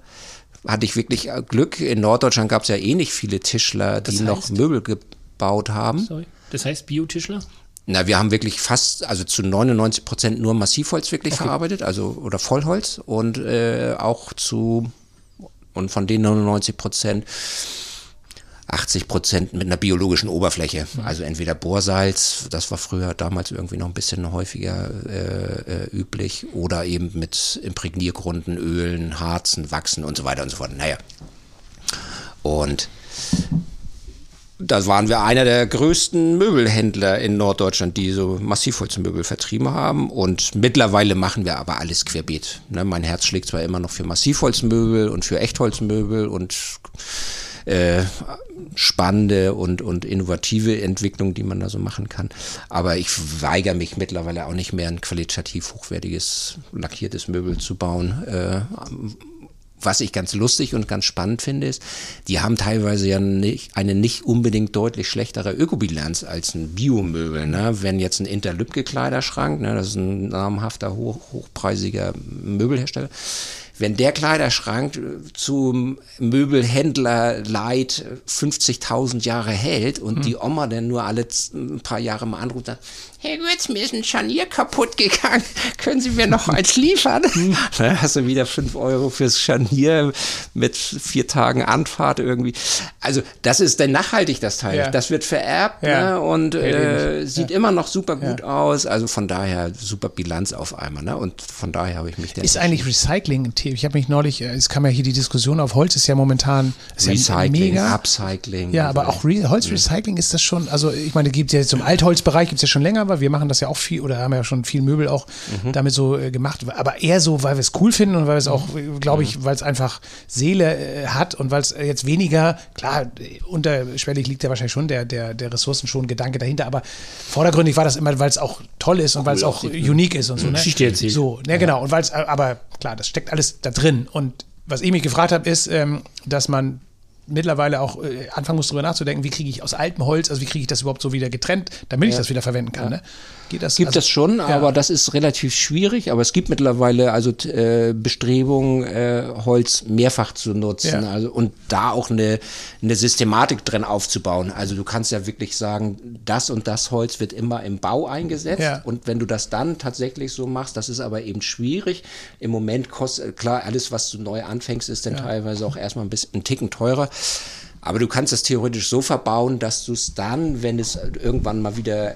Hatte ich wirklich äh, Glück. In Norddeutschland gab es ja eh nicht viele Tischler, die Das noch heißt? Möbel gebaut haben. Sorry. Das heißt Biotischler? Na, wir haben wirklich fast, also zu 99 Prozent nur Massivholz wirklich verarbeitet, also oder Vollholz und äh, auch zu, und von den 99 Prozent 80 Prozent mit einer biologischen Oberfläche. Also entweder Bohrsalz, das war früher damals irgendwie noch ein bisschen häufiger äh, äh, üblich, oder eben mit Imprägniergrunden, Ölen, Harzen, Wachsen und so weiter und so fort. Naja. Und da waren wir einer der größten Möbelhändler in Norddeutschland, die so Massivholzmöbel vertrieben haben. Und mittlerweile machen wir aber alles querbeet. Ne, mein Herz schlägt zwar immer noch für Massivholzmöbel und für Echtholzmöbel und äh, spannende und, und innovative Entwicklung, die man da so machen kann. Aber ich weigere mich mittlerweile auch nicht mehr, ein qualitativ hochwertiges, lackiertes Möbel zu bauen. Äh, was ich ganz lustig und ganz spannend finde, ist, die haben teilweise ja nicht, eine nicht unbedingt deutlich schlechtere Ökobilanz als ein Biomöbel. Ne? Wenn jetzt ein Interlübke-Kleiderschrank, ne, das ist ein namhafter, hoch, hochpreisiger Möbelhersteller, wenn der Kleiderschrank äh, zum Möbelhändler Leid 50.000 Jahre hält und die Oma dann nur alle ein paar Jahre mal anruft, dann, Herr Götz, mir ist ein Scharnier kaputt gegangen, können Sie mir noch eins liefern? Dann hast du wieder 5 Euro fürs Scharnier mit vier Tagen Anfahrt irgendwie. Also das ist dann nachhaltig, das Teil. Ja. Das wird vererbt Ja. ne? und äh, ähnlich. sieht immer noch super gut aus. Also von daher super Bilanz auf einmal. Ne? Und von daher habe ich mich dann Ist eigentlich Recycling ein Thema? Ich habe mich neulich, äh, es kam ja hier die Diskussion auf Holz, ist ja momentan ist ja Recycling, mega. Upcycling. Ja, aber auch Re Holzrecycling ist das schon, also ich meine, gibt ja jetzt im Altholzbereich gibt es ja schon länger, weil wir machen das ja auch viel oder haben ja schon viel Möbel auch damit so äh, gemacht, aber eher so, weil wir es cool finden und weil es auch, glaube ich, weil es einfach Seele äh, hat und weil es äh, jetzt weniger, klar, äh, unterschwellig liegt ja wahrscheinlich schon der, der, der Ressourcen schon Gedanke dahinter, aber vordergründig war das immer, weil es auch toll ist und weil es auch unique ist und so. Ne? Geschichte erzählt. So, ne, genau. Und weil es, aber klar, das steckt alles da drin. Und was ich mich gefragt habe, ist, ähm, dass man mittlerweile auch äh, anfangen muss, darüber nachzudenken, wie kriege ich aus altem Holz, also wie kriege ich das überhaupt so wieder getrennt, damit ich das wieder verwenden kann. Ne? Geht das? Gibt also, es schon, ja. aber das ist relativ schwierig. Aber es gibt mittlerweile also äh, Bestrebungen, äh, Holz mehrfach zu nutzen ja. also, und da auch eine, eine Systematik drin aufzubauen. Also du kannst ja wirklich sagen, das und das Holz wird immer im Bau eingesetzt. Ja. Und wenn du das dann tatsächlich so machst, das ist aber eben schwierig. Im Moment kostet, klar, alles, was du neu anfängst, ist dann teilweise auch erstmal ein bisschen ein Ticken teurer. Aber du kannst es theoretisch so verbauen, dass du es dann, wenn es irgendwann mal wieder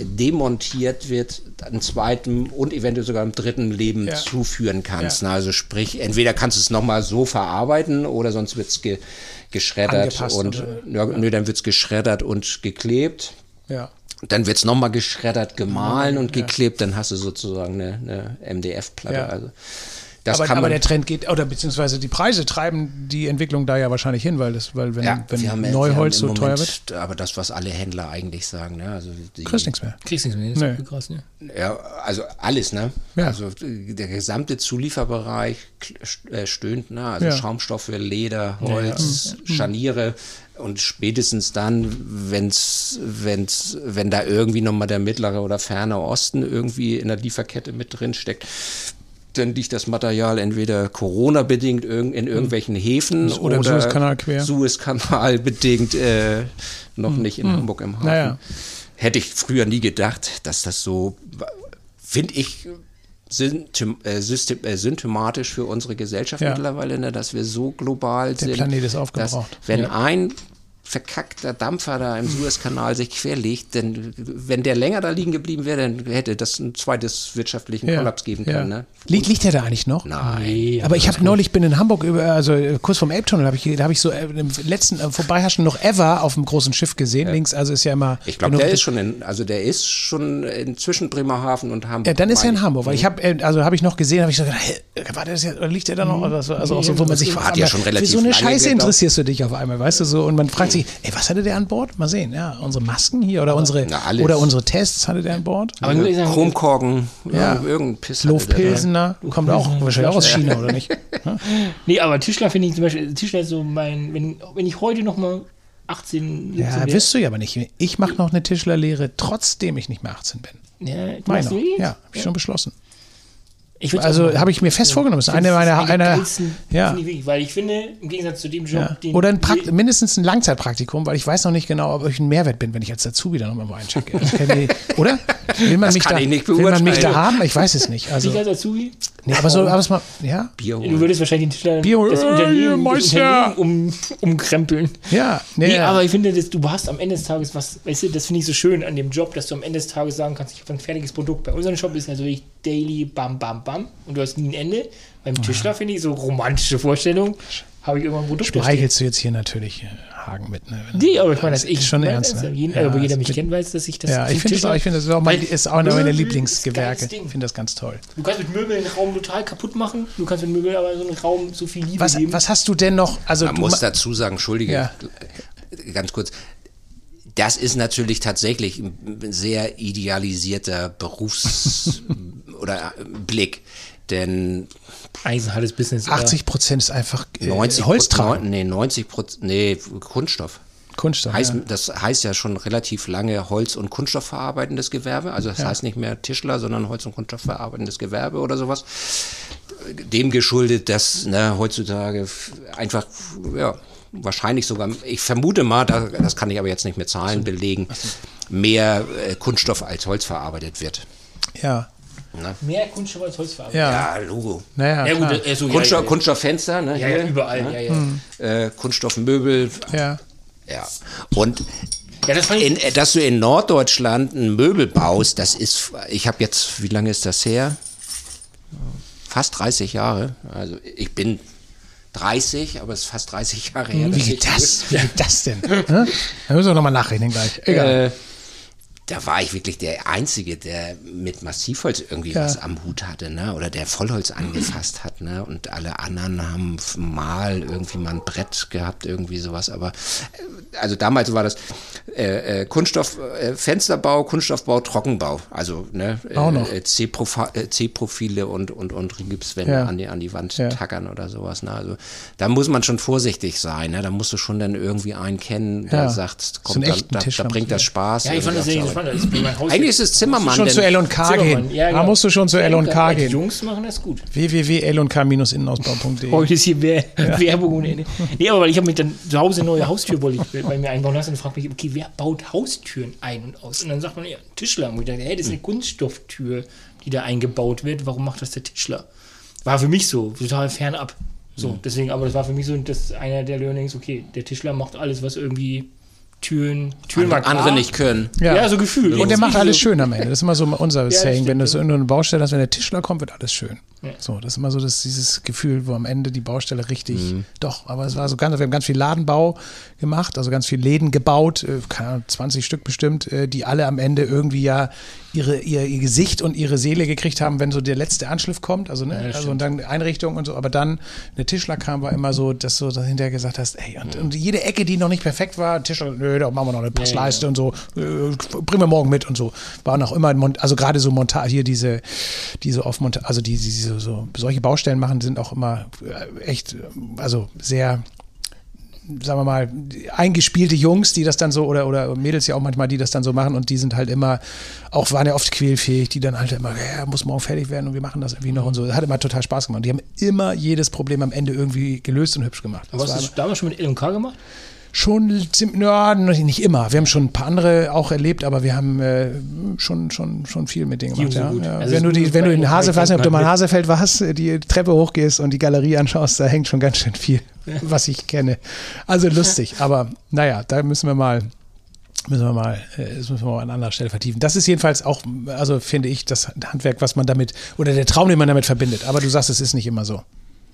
demontiert wird, einem zweiten und eventuell sogar einem dritten Leben ja. zuführen kannst. Ja. Also sprich, entweder kannst du es nochmal so verarbeiten oder sonst wird es ge geschreddert Angepasst und ja, nö, dann wird es geschreddert und geklebt. Ja. Dann wird es nochmal geschreddert, gemahlen und geklebt, dann hast du sozusagen eine, eine MDF-Platte. Also das aber, aber der Trend geht, oder beziehungsweise die Preise treiben die Entwicklung da ja wahrscheinlich hin, weil das, weil wenn, ja, wenn haben, Neuholz so teuer wird. Aber das, was alle Händler eigentlich sagen, ne? Also die, Kriegst nichts mehr. Kriegst nichts mehr, das nee. ist krass, ne? Ja, also alles, ne? Ja. Also der gesamte Zulieferbereich äh, stöhnt, ne? Also ja. Schaumstoffe, Leder, Holz, ja. Mhm. Scharniere. Und spätestens dann, wenn's, wenn's, wenn da irgendwie nochmal der mittlere oder ferne Osten irgendwie in der Lieferkette mit drin steckt, dann liegt das Material entweder Corona-bedingt in hm. irgendwelchen Häfen oder, oder Suezkanal quer. Suezkanal-bedingt äh, noch hm. nicht in hm. Hamburg im Hafen. Naja. Hätte ich früher nie gedacht, dass das so, finde ich, äh, äh, symptomatisch für unsere Gesellschaft ja. mittlerweile, ne, dass wir so global Der sind. Der Planet ist aufgebraucht. Dass, wenn ja. ein verkackter Dampfer da im Suezkanal sich querlegt, denn wenn der länger da liegen geblieben wäre, dann hätte das ein zweites wirtschaftlichen ja, Kollaps geben können. Ja. Ne? Liegt, liegt der da eigentlich noch? Nein. Nee, aber ich habe neulich bin in Hamburg über, also kurz vom Elbtunnel, habe ich, da habe ich so äh, im letzten äh, Vorbeihaschen noch Ever auf dem großen Schiff gesehen. Ja. Links, also ist ja immer. Ich glaube, der ist schon in, also der ist schon inzwischen Bremerhaven und Hamburg. Ja, dann ist er in Hamburg, weil ich habe, äh, also habe ich noch gesehen, habe ich so gedacht, hey, war das ja, liegt der da noch? Also, also auch so, wo man sich fragt, ja schon relativ für so eine Scheiße interessierst du dich auf einmal, weißt du so, und man fragt sich, ey, was hatte der an Bord? Mal sehen, ja. Unsere Masken hier oder unsere Na, oder unsere Tests hatte der an Bord. Aber ja, sagen, Chromkorken, ja. irgendein Piss. Pilsener, kommt auch wahrscheinlich auch aus China, oder nicht? nee, aber Tischler finde ich zum Beispiel, Tischler ist so mein, wenn, wenn ich heute noch mal 18 Ja, wirst du ja aber nicht. Ich mache noch eine Tischlerlehre, trotzdem ich nicht mehr 18 bin. Ja, Meine. Ja, habe ich ja. schon beschlossen. Ich also habe ich mir fest vorgenommen. Das ist eine meiner. Eine, ja. Ich weil ich finde, im Gegensatz zu dem Job, ja. den. Oder ein Prakt mindestens ein Langzeitpraktikum, weil ich weiß noch nicht genau, ob ich ein Mehrwert bin, wenn ich als Azubi dann nochmal wo einchecke. oder? Will man, das mich da, will man mich da haben? Ich weiß es nicht. Also, nicht als Azubi? Nee, aber so, aber es mal, ja. Bio. Du würdest wahrscheinlich den Tischler Bio, das Unternehmen, das Unternehmen um, umkrempeln. Ja, nee, nee aber ich finde, dass du hast am Ende des Tages was, weißt du, das finde ich so schön an dem Job, dass du am Ende des Tages sagen kannst, ich habe ein fertiges Produkt. Bei unserem Job ist natürlich daily, bam, bam, bam und du hast nie ein Ende. Beim Tischler finde ich so romantische Vorstellung, habe ich immer ein Produkt. Speichelst du jetzt hier natürlich äh, Hagen mit. Ne? Nee, aber ich meine, das ist schon ernst. Ne? Jeden, ja, aber jeder mich kennt, weiß, dass ich das. Ja, ich finde das auch, ich finde das auch, mein, ist auch einer meiner Lieblingsgewerke. Ich finde das ganz toll. Du kannst mit Möbeln einen Raum total kaputt machen. Du kannst mit Möbeln aber so einen Raum so viel Liebe was, geben. Was hast du denn noch? Also Man muss dazu sagen, Entschuldige, ja. ganz kurz. Das ist natürlich tatsächlich ein sehr idealisierter Berufs- oder Blick. Denn Eisenhartes Business. 80 Prozent ist einfach äh, 90 Holztragen. Nee, 90 Prozent, nee, Kunststoff. Kunststoff. Heißt, ja. Das heißt ja schon relativ lange Holz- und Kunststoff verarbeitendes Gewerbe. Also das ja. heißt nicht mehr Tischler, sondern Holz- und Kunststoff verarbeitendes Gewerbe oder sowas. Dem geschuldet, dass ne, heutzutage einfach, ja, wahrscheinlich sogar, ich vermute mal, das kann ich aber jetzt nicht mit Zahlen belegen, mehr äh, Kunststoff als Holz verarbeitet wird. Ja. Na? Mehr Kunststoff als Holzfarbe. Ja, ja Logo. Naja, ja, gut, also, Kunststoff, ja, Kunststofffenster, ne? Ja, ja überall. Ja, ja. Mhm. Äh, Kunststoffmöbel. Ja. Ja. Und ja, das in, äh, dass du in Norddeutschland ein Möbel baust, das ist, ich habe jetzt, wie lange ist das her? Fast 30 Jahre. Also ich bin 30, aber es ist fast 30 Jahre her. Wie geht das? Wie geht das denn? da müssen wir nochmal nachrechnen gleich. Egal. Äh, da war ich wirklich der Einzige, der mit Massivholz irgendwie Ja. was am Hut hatte, ne? Oder der Vollholz angefasst hat, ne? Und alle anderen haben mal irgendwie mal ein Brett gehabt, irgendwie sowas. Aber äh, also damals war das äh, äh, Kunststoff, äh, Fensterbau, Kunststoffbau, Trockenbau. Also ne, äh, Auch noch. äh, äh, C-Profile und, und, und Rigipswände Ja. an, die, an die Wand Ja. tackern oder sowas. Ne? Also da muss man schon vorsichtig sein. Ne? Da musst du schon dann irgendwie einen kennen, der Ja. sagt, komm, da, da, da bringt das Spaß. Ja, ich fand das irgendwie mein Haus. eigentlich ist es Zimmermann. Schon denn- zu L&K gehen. Ja, Da genau. musst du schon zu L&K Die gehen. Jungs machen das gut. www.l&k-innenausbau.de Heute ist hier Wer Werbung ohne Ende. Nee, aber weil ich habe mich dann zu Hause eine neue Haustür wollte ich bei mir einbauen lassen und frage mich, okay, wer baut Haustüren ein und aus? Und dann sagt man, ja, Tischler. Und ich dachte, hey, das ist eine Kunststofftür, die da eingebaut wird. Warum macht das der Tischler? War für mich so, total fernab. So, deswegen, aber das war für mich so das einer der Learnings, okay, der Tischler macht alles, was irgendwie Türen, Türen andere, andere nicht können. Ja, so gefühlt. Und der macht alles so- schön am Ende. Das ist immer so unser das Saying. Wenn du so in eine Baustelle hast, wenn der Tischler kommt, wird alles schön. Ja. So, das ist immer so das, dieses Gefühl, wo am Ende die Baustelle richtig, doch, aber es war so ganz, wir haben ganz viel Ladenbau gemacht, also ganz viel Läden gebaut, äh, keine Ahnung, 20 Stück bestimmt, äh, die alle am Ende irgendwie ja ihre, ihr, ihr Gesicht und ihre Seele gekriegt haben, wenn so der letzte Anschliff kommt, also, ne, das also und dann Einrichtung und so, aber dann, der Tischler kam, war immer so, dass du hinterher gesagt hast, ey, und, und jede Ecke, die noch nicht perfekt war, Tischler, nö, da machen wir noch eine Passleiste und so, äh, bringen wir morgen mit und so, waren auch immer, also gerade so Montage, hier diese, diese oft Monta also die, die so, so solche Baustellen machen, sind auch immer äh, echt, äh, also sehr, sagen wir mal, eingespielte Jungs, die das dann so, oder, oder Mädels ja auch manchmal, die das dann so machen und die sind halt immer, auch waren ja oft quälfähig, die dann halt immer, ja, muss morgen fertig werden und wir machen das irgendwie noch und so. Das hat immer total Spaß gemacht. Die haben immer jedes Problem am Ende irgendwie gelöst und hübsch gemacht. Das Aber hast du das damals schon mit L&K gemacht? Schon, ja, nicht immer. Wir haben schon ein paar andere auch erlebt, aber wir haben äh, schon, schon, schon viel mit denen gemacht. Ja. Ja. Also wenn, du die, wenn du in Hasefeld, weiß nicht, ob du mal in Hasefeld warst, die Treppe hochgehst und die Galerie anschaust, da hängt schon ganz schön viel, was ich kenne. Also lustig, aber naja, da müssen wir mal. Müssen wir mal, äh, das müssen wir mal an anderer Stelle vertiefen. Das ist jedenfalls auch, also finde ich, das Handwerk, was man damit, oder der Traum, den man damit verbindet. Aber du sagst, es ist nicht immer so.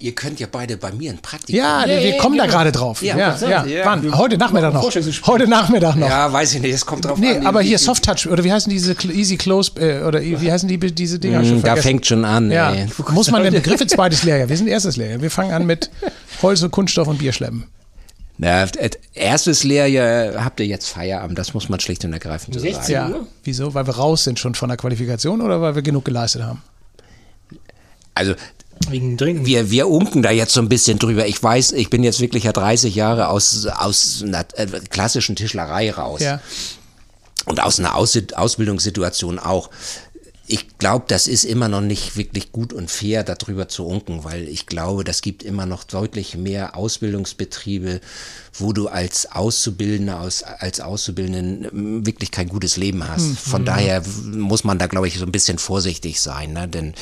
Ihr könnt ja beide bei mir ein Praktikum. Ja, Ja, wir ja, kommen da genau. gerade drauf. Ja, Ja, ja? Ja. Wann? Heute Nachmittag noch. Heute Nachmittag noch. Ja, weiß ich nicht, es kommt drauf Nee, an. aber wie- hier Soft Touch oder wie heißen diese Easy Close äh, oder wie heißen die diese Dinger? Ich schon Da vergessen. fängt schon an. ja. ey. Muss man den Begriff jetzt zweites Lehrjahr? Wir sind erstes Lehrjahr. Wir fangen an mit Holz und Kunststoff und Bierschleppen. Na, erstes Lehrjahr habt ihr jetzt Feierabend, das muss man schlicht und ergreifend so 16 sagen. Ja. Wieso? Weil wir raus sind schon von der Qualifikation oder weil wir genug geleistet haben? Also Wegen Trinken. wir, wir unken da jetzt so ein bisschen drüber. Ich weiß, ich bin jetzt wirklich ja 30 Jahre aus, aus einer äh, klassischen Tischlerei raus. Ja. Und aus einer aus Ausbildungssituation auch. Ich glaube, das ist immer noch nicht wirklich gut und fair, darüber zu unken, weil ich glaube, das gibt immer noch deutlich mehr Ausbildungsbetriebe, wo du als Auszubildender, aus, als Auszubildenden ähm, wirklich kein gutes Leben hast. Von daher muss man da, glaube ich, so ein bisschen vorsichtig sein, ne? denn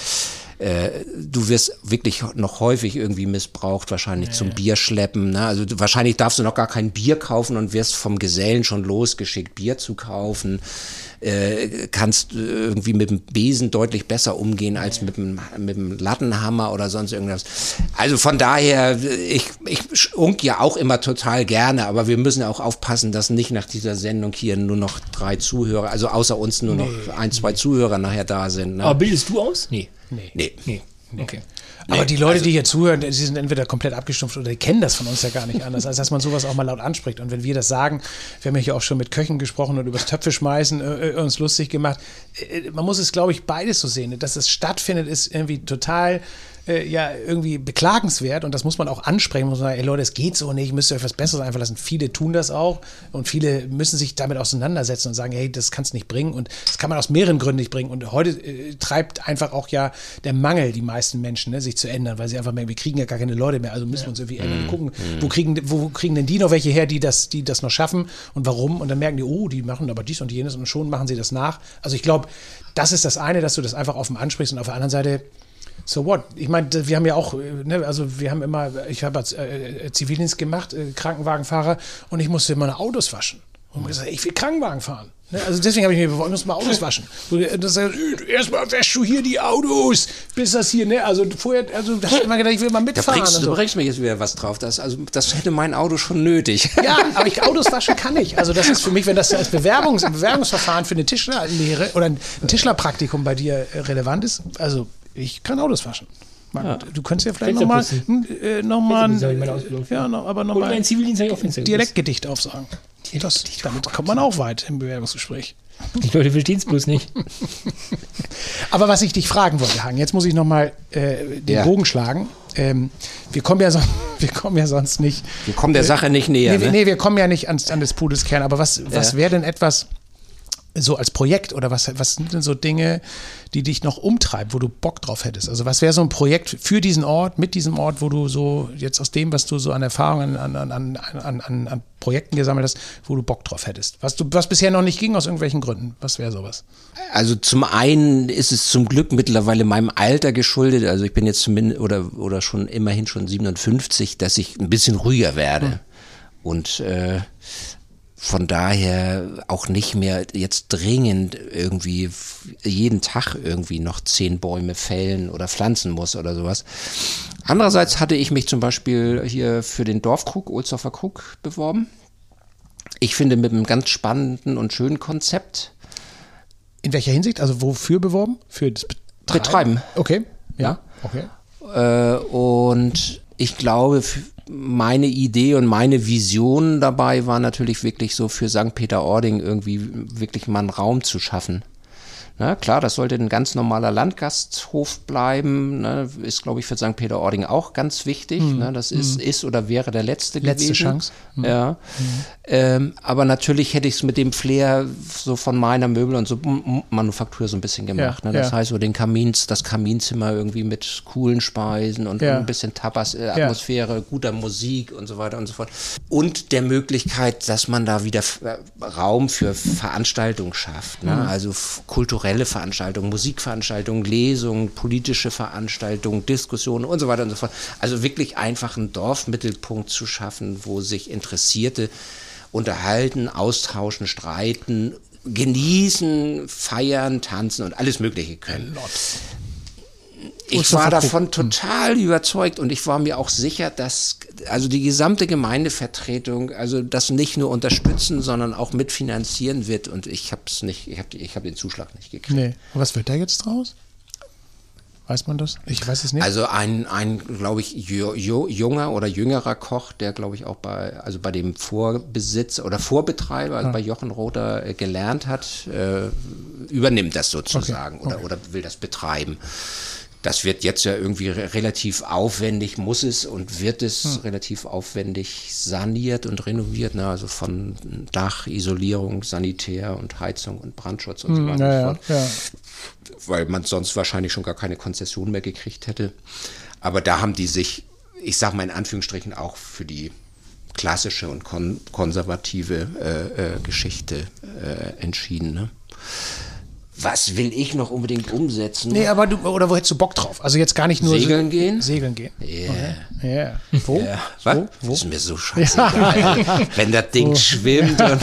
äh, du wirst wirklich noch häufig irgendwie missbraucht, wahrscheinlich zum Bierschleppen. Ne? Also du, wahrscheinlich darfst du noch gar kein Bier kaufen und wirst vom Gesellen schon losgeschickt, Bier zu kaufen. Äh, kannst äh, irgendwie mit dem Besen deutlich besser umgehen als mit dem, mit dem Lattenhammer oder sonst irgendwas. Also von daher, ich, ich unk ja auch immer total gerne, aber wir müssen ja auch aufpassen, dass nicht nach dieser Sendung hier nur noch drei Zuhörer, also außer uns nur noch ein, zwei Zuhörer nachher da sind. Ne? Aber bildest du aus? Nee. Nee. Nee. Okay. Aber die Leute, die hier zuhören, die sind entweder komplett abgestumpft oder die kennen das von uns ja gar nicht anders, als dass man sowas auch mal laut anspricht. Und wenn wir das sagen, wir haben ja hier auch schon mit Köchen gesprochen und übers Töpfe schmeißen äh, äh, uns lustig gemacht. Äh, man muss es, glaube ich, beides so sehen. Dass es stattfindet, ist irgendwie total äh, ja irgendwie beklagenswert und das muss man auch ansprechen. Man muss sagen, ey Leute, es geht so nicht, müsst ihr euch was Besseres einfallen lassen. Viele tun das auch und viele müssen sich damit auseinandersetzen und sagen, hey, das kannst nicht bringen und das kann man aus mehreren Gründen nicht bringen. Und heute äh, treibt einfach auch ja der Mangel die meisten Menschen, ne, sich zu ändern, weil sie einfach merken, wir kriegen ja gar keine Leute mehr, also müssen wir uns irgendwie ändern und gucken, wo kriegen, wo kriegen denn die noch welche her, die das, die das noch schaffen und warum? Und dann merken die, oh, die machen aber dies und jenes und schon machen sie das nach. Also ich glaube, das ist das eine, dass du das einfach offen ansprichst und auf der anderen Seite so what? Ich meine, wir haben ja auch, äh, ne, also wir haben immer, ich habe äh, äh, Zivildienst gemacht, äh, Krankenwagenfahrer und ich musste immer Autos waschen. Und gesagt, ich will Krankenwagen fahren. Ne, also deswegen habe ich mir, wir wollen uns mal Autos waschen. Das, erstmal wäschst du hier die Autos, bis das hier, ne? Also vorher, also da ich immer gedacht, ich will mal mitfahren. Da bringst, so. Du bringst mir jetzt wieder was drauf. Das, also, das hätte mein Auto schon nötig. Ja, aber ich, Autos waschen kann ich. Also das ist für mich, wenn das als Bewerbungs, Bewerbungsverfahren für eine Tischlerlehre oder ein Tischlerpraktikum bei dir relevant ist, also ich kann Autos waschen. Ja. Du könntest ja vielleicht nochmal äh, noch mal, ja, noch, aber noch mal ein Dialektgedicht aufsagen. Das, damit kommt man auch weit im Bewerbungsgespräch. Die Leute verstehen es bloß nicht. Aber was ich dich fragen wollte, Hagen, jetzt muss ich nochmal äh, den ja. Bogen schlagen. Ähm, wir, kommen ja so, wir kommen ja sonst nicht. Wir kommen der Sache nicht näher. Nee, ne? nee wir kommen ja nicht ans, an des Pudels Kern. Aber was, was wäre denn etwas, so als Projekt oder was, was sind denn so Dinge, die dich noch umtreiben, wo du Bock drauf hättest? Also was wäre so ein Projekt für diesen Ort, mit diesem Ort, wo du so jetzt aus dem, was du so an Erfahrungen, an, an, an, an, an Projekten gesammelt hast, wo du Bock drauf hättest? Was, du, was bisher noch nicht ging aus irgendwelchen Gründen, was wäre sowas? Also zum einen ist es zum Glück mittlerweile meinem Alter geschuldet, also ich bin jetzt zumindest oder, oder schon immerhin schon 57, dass ich ein bisschen ruhiger werde. Hm. Und äh, von daher auch nicht mehr jetzt dringend irgendwie jeden Tag irgendwie noch zehn Bäume fällen oder pflanzen muss oder sowas. Andererseits hatte ich mich zum Beispiel hier für den Dorfkrug, Ohlsdorfer Krug, beworben. Ich finde mit einem ganz spannenden und schönen Konzept. In welcher Hinsicht? Also wofür beworben? Für das Betreiben. Betreiben. Okay, ja, okay. Äh, und ich glaube, meine Idee und meine Vision dabei war natürlich wirklich so für St. Peter-Ording irgendwie wirklich mal einen Raum zu schaffen. Na, klar, das sollte ein ganz normaler Landgasthof bleiben. Ne, ist, glaube ich, für St. Peter-Ording auch ganz wichtig. Mhm. Ne, das ist, mhm. ist oder wäre der letzte, letzte gewesen. Chance. Mhm. Ja. Ähm, aber natürlich hätte ich es mit dem Flair so von meiner Möbel und so Manufaktur so ein bisschen gemacht. Ja, ne? Das ja. heißt, so den Kamins, das Kaminzimmer irgendwie mit coolen Speisen und ja. ein bisschen Tapas-Atmosphäre, guter Musik und so weiter und so fort. Und der Möglichkeit, dass man da wieder äh, Raum für Veranstaltungen schafft. Ne? Mhm. Also kulturelle Veranstaltungen, Musikveranstaltungen, Lesungen, politische Veranstaltungen, Diskussionen und so weiter und so fort. Also wirklich einfach einen Dorfmittelpunkt zu schaffen, wo sich Interessierte unterhalten, austauschen, streiten, genießen, feiern, tanzen und alles Mögliche können. Ich war davon total überzeugt und ich war mir auch sicher, dass also die gesamte Gemeindevertretung also das nicht nur unterstützen, sondern auch mitfinanzieren wird und ich habe es nicht, ich habe ich hab den Zuschlag nicht gekriegt. Nee. Was wird da jetzt draus? Weiß man das? Ich weiß es nicht. Also ein, ein glaube ich, junger oder jüngerer Koch, der, glaube ich, auch bei, also bei dem Vorbesitz oder Vorbetreiber, also ah. bei Jochen Rother äh, gelernt hat, äh, übernimmt das sozusagen okay. Okay. Oder, oder will das betreiben. Das wird jetzt ja irgendwie relativ aufwendig, muss es und wird es hm. relativ aufwendig saniert und renoviert, ne? also von Dach, Isolierung, Sanitär und Heizung und Brandschutz und hm, so weiter. Ja, ja, ja. Weil man sonst wahrscheinlich schon gar keine Konzession mehr gekriegt hätte. Aber da haben die sich, ich sage mal in Anführungsstrichen, auch für die klassische und kon konservative äh, äh, Geschichte äh, entschieden. Ne? Was will ich noch unbedingt umsetzen? Nee, aber du, oder wo hättest du Bock drauf? Also jetzt gar nicht nur. Segeln so, gehen? Segeln gehen. Ja. Yeah. Okay. Yeah. Wo? Yeah. Was? Wo? Wo? Ist mir so scheißegal. Wenn das Ding schwimmt und,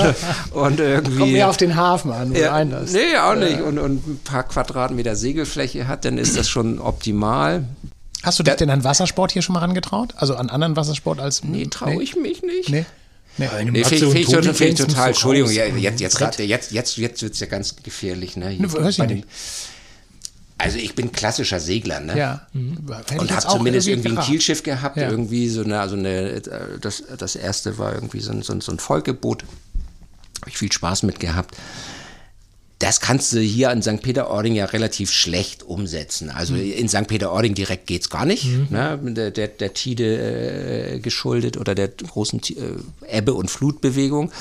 und irgendwie. Kommt mehr auf den Hafen an, wo ja, einlässt. Nee, auch nicht. Und, und ein paar Quadratmeter Segelfläche hat, dann ist das schon optimal. Hast du dich denn an Wassersport hier schon mal rangetraut? Also an anderen Wassersport als. Nee, traue nee? ich mich nicht. Nee. Nee, nee finde ich, ich, ich total, Entschuldigung, ja, jetzt, jetzt, jetzt, jetzt, jetzt, jetzt wird es ja ganz gefährlich. Ne? Ne, dem, also ich bin klassischer Segler, ne? Ja. Mhm. Und habe zumindest irgendwie ein Kielschiff gehabt, ja. irgendwie so eine, also eine, das, das erste war irgendwie so ein, so ein, so ein Volkeboot. Habe ich viel Spaß mit gehabt das kannst du hier in St. Peter-Ording ja relativ schlecht umsetzen. Also mhm. in St. Peter-Ording direkt geht's gar nicht, mhm. ne? der, der, der Tide äh, geschuldet oder der großen äh, Ebbe- und Flutbewegung.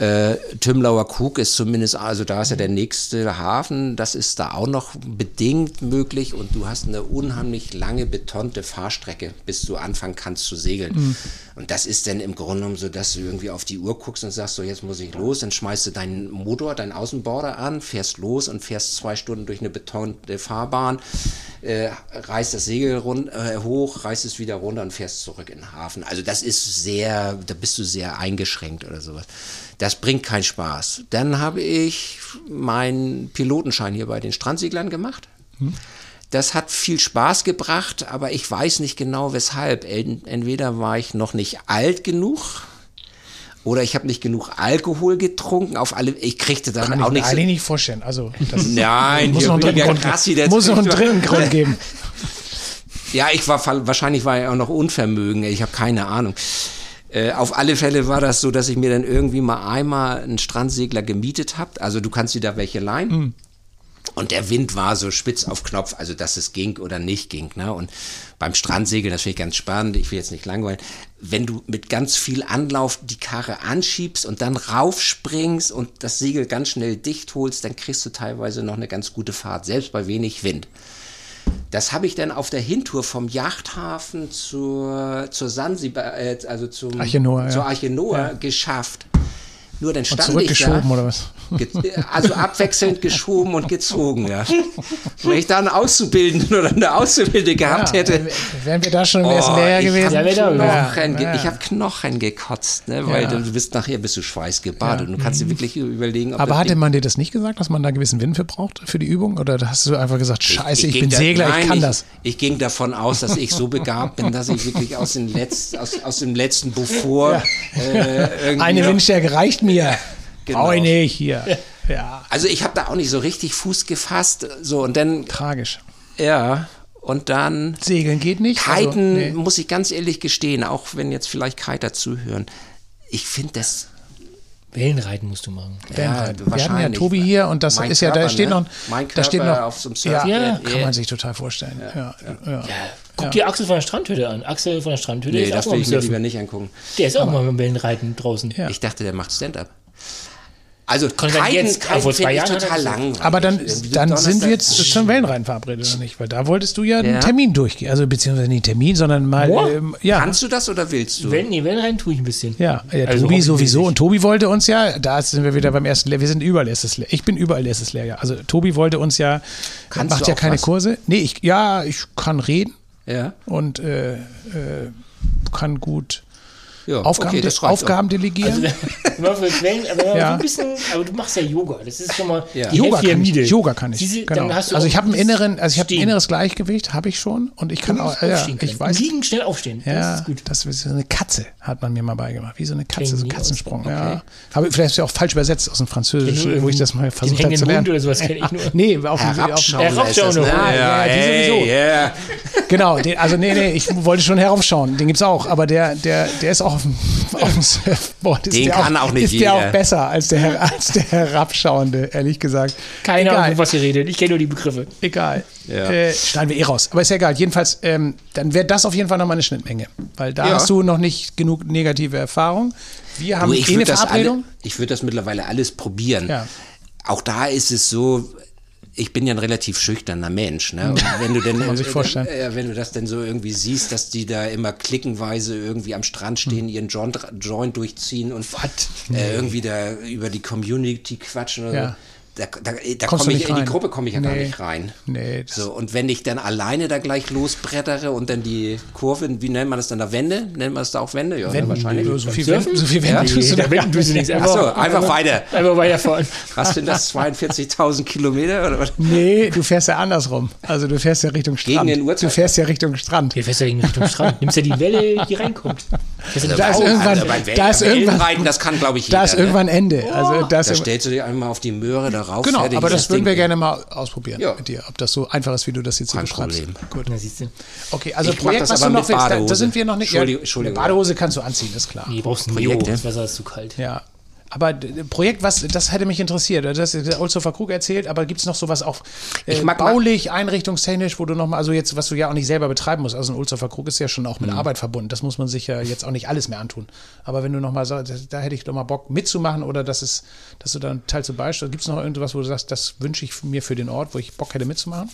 Äh, Tümlauer Krug ist zumindest, also da ist ja der nächste Hafen, das ist da auch noch bedingt möglich und du hast eine unheimlich lange betonte Fahrstrecke, bis du anfangen kannst zu segeln. Mhm. Und das ist dann im Grunde genommen so, dass du irgendwie auf die Uhr guckst und sagst, so jetzt muss ich los, dann schmeißt du deinen Motor, deinen Außenborder an, fährst los und fährst zwei Stunden durch eine betonte Fahrbahn, äh, reißt das Segel rund, äh, hoch, reißt es wieder runter und fährst zurück in den Hafen. Also das ist sehr, da bist du sehr eingeschränkt oder sowas Das bringt keinen Spaß. Dann habe ich meinen Pilotenschein hier bei den Strandseglern gemacht. Das hat viel Spaß gebracht, aber ich weiß nicht genau weshalb. Entweder war ich noch nicht alt genug oder ich habe nicht genug Alkohol getrunken. Auf alle, ich kriegte dann Kann auch ich nicht. mir so- eigentlich nicht vorstellen. Also, das Nein, muss noch einen dritten Grund, Krassi, der muss noch einen trinkt- dritten Grund geben. Ja, ich war wahrscheinlich war ich auch noch Unvermögen. Ich habe keine Ahnung. Äh, auf alle Fälle war das so, dass ich mir dann irgendwie mal einmal einen Strandsegler gemietet habe. Also du kannst dir da welche leihen. Und der Wind war so spitz auf Knopf, also dass es ging oder nicht ging. Ne? Und beim Strandsegeln, das finde ich ganz spannend, ich will jetzt nicht langweilen, wenn du mit ganz viel Anlauf die Karre anschiebst und dann raufspringst und das Segel ganz schnell dicht holst, dann kriegst du teilweise noch eine ganz gute Fahrt, selbst bei wenig Wind. Das habe ich dann auf der Hintour vom Yachthafen zur, zur Sansibar, äh, also zum, Arche Noah, ja. zur Arche Noah geschafft. Nur dann stand ich zurückgeschoben da. oder was? Also abwechselnd geschoben und gezogen, ja. Wenn ich da einen Auszubildenden oder eine Auszubildende gehabt hätte. Wären wir da schon im ersten Oh, Lehrjahr ich gewesen? Hab Knochen, ja. Ich habe Knochen gekotzt, ne? weil Ja. du bist nachher bist du schweißgebadet und du kannst dir wirklich überlegen, ob Aber hatte man dir das nicht gesagt, dass man da gewissen Wind für braucht für die Übung? Oder hast du einfach gesagt, scheiße, ich, ging bin da- Segler, nein, ich kann das? Ich ging davon aus, dass ich so begabt bin, dass ich wirklich aus, den Letz, aus, aus dem letzten Beaufort äh, irgendwie Eine Windstärke reicht mir. Genau. Brauche ich nicht hier. Ja, Also ich habe da auch nicht so richtig Fuß gefasst, so und dann tragisch. ja und dann Segeln geht nicht. also, Kiten, nee. muss ich ganz ehrlich gestehen, auch wenn jetzt vielleicht Kiter zuhören, ich finde das. Wellenreiten musst du machen. Wellenreiten. Wir hatten ja wahrscheinlich. Tobi hier und das Mein ist ja, da Körper, steht ne? noch, Mein da steht Körper noch, auf so einem ja, Surfbrett, kann ja. man sich total vorstellen. Ja, ja, ja. Guck dir Axel von der Strandhütte an. Axel von der Strandhütte Nee, ist das auch will mal ich mir lieber nicht angucken. Der ist auch mal beim Wellenreiten draußen. Ja. Ich dachte, der macht Stand-up. Also Kiten, jetzt, Kiten vor zwei Jahren total langweilig. Aber dann, dann sind wir jetzt zum Wellenreiten verabredet, oder nicht? Weil da wolltest du ja einen Ja. Termin durchgehen. Also beziehungsweise nicht Termin, sondern mal, ähm, ja. Kannst du das oder willst du? Wellen, nee, Wellenreiten tue ich ein bisschen. Ja, ja Also Tobi sowieso. Und Tobi wollte uns ja, da sind wir wieder beim ersten Lehrjahr, wir sind überall erstes Lehrjahr. Ich bin überall erstes Lehrjahr. Also Tobi wollte uns ja, Kannst macht du ja auch keine was? Kurse. Nee, ich, ja, ich kann reden Ja. und äh, äh, kann gut ja. Aufgaben, okay, das reicht Aufgaben delegieren. Für Wellen, aber Ja. ein bisschen, aber du machst ja Yoga. Das ist schon mal Ja. die Yoga kann ich. Yoga kann ich. Diese, genau. du also ich habe einen dieses inneren, also ich habe ein inneres Gleichgewicht, habe ich schon und ich kann Du auch, ja, ich weiß. Liegen, schnell aufstehen. Ja, Das ist gut. das ist so eine Katze, hat man mir mal beigebracht. Wie so eine Katze, so ich ein Katzensprung. aus. Ja. Habe vielleicht ja auch falsch übersetzt aus dem Französischen, wo ich das mal versucht habe zu lernen. Hund oder sowas kenne ich nur. Nee, auf Herabschauen. Herabschauen. Ja, ja, die hey, sowieso. yeah. Genau, also nee, nee, ich wollte schon heraufschauen. Den gibt's auch, aber der, der, der ist auch auf dem, auf dem Surfboard. Ist Den der kann auch nicht Ist der jeder. auch besser als der, als der Herabschauende, ehrlich gesagt. Keine Egal. Ahnung, was ihr redet. Ich kenne nur die Begriffe. Egal. Ja. Äh, schneiden wir eh raus. Aber ist ja egal. Jedenfalls, ähm, dann wäre das auf jeden Fall nochmal eine Schnittmenge. Weil da Ja. hast du noch nicht genug negative Erfahrung. Wir haben Du, ich eh eine würde das, alle, Verabredung. ich würd das mittlerweile alles probieren. Ja. Auch da ist es so, ich bin ja ein relativ schüchterner Mensch. Ne? Und wenn du denn, man sich vorstellen. Äh, wenn du das denn so irgendwie siehst, dass die da immer klickenweise irgendwie am Strand stehen, ihren Joint, Joint durchziehen und äh, irgendwie da über die Community quatschen oder Ja. so. Da, da, da komme du ich in die rein. Gruppe komme ich ja gar Nee. nicht rein. Nee, So, und wenn ich dann alleine da gleich losbrettere und dann die Kurve, wie nennt man das dann da Wende? Nennt man das da auch Wende? Ja, Wenden, wahrscheinlich. so viel? Wenden, so viel Ja, Wenden tust du da da wenden du nichts. Ach so, einfach weiter. Einfach weiterfahren. Was sind das? 42.000 Kilometer oder was? Nee, du fährst ja andersrum. Also du fährst ja Richtung Strand. den Uhrzeit- du fährst ja Richtung Strand. Hier fährst du in Richtung Strand. Nimmst ja die Welle, die reinkommt. Ja Da ist irgendwann, Also da ist irgendwann, das kann, glaube ich, jeder. da ist ne? irgendwann Ende. Also das Da stellst du dich einmal auf die Möhre darauf. Genau, fertig aber ist das würden wir gerne mal ausprobieren Ja. mit dir, ob das so einfach ist, wie du das jetzt hier Kein beschreibst. Problem. Gut. Na, siehst du. Okay, also Ich Projekt, das was aber du noch willst, da, da sind wir noch nicht. Entschuldigung, ja, Entschuldigung. Eine Badehose kannst du anziehen, ist klar. Nee, brauchst ein Projekt, Jo. ja. Das Wasser ist zu kalt. Ja. Aber Projekt, was, das hätte mich interessiert. Das ist Olshofer Krug erzählt, aber gibt es noch sowas auch äh, baulich, einrichtungstechnisch, wo du nochmal, also jetzt, was du ja auch nicht selber betreiben musst. Also ein Olshofer Krug ist ja schon auch Mhm. mit Arbeit verbunden. Das muss man sich ja jetzt auch nicht alles mehr antun. Aber wenn du nochmal sagst, da hätte ich doch mal Bock mitzumachen oder dass, es, dass du da einen Teil zu beisteuerst, gibt es noch irgendwas, wo du sagst, das wünsche ich mir für den Ort, wo ich Bock hätte mitzumachen?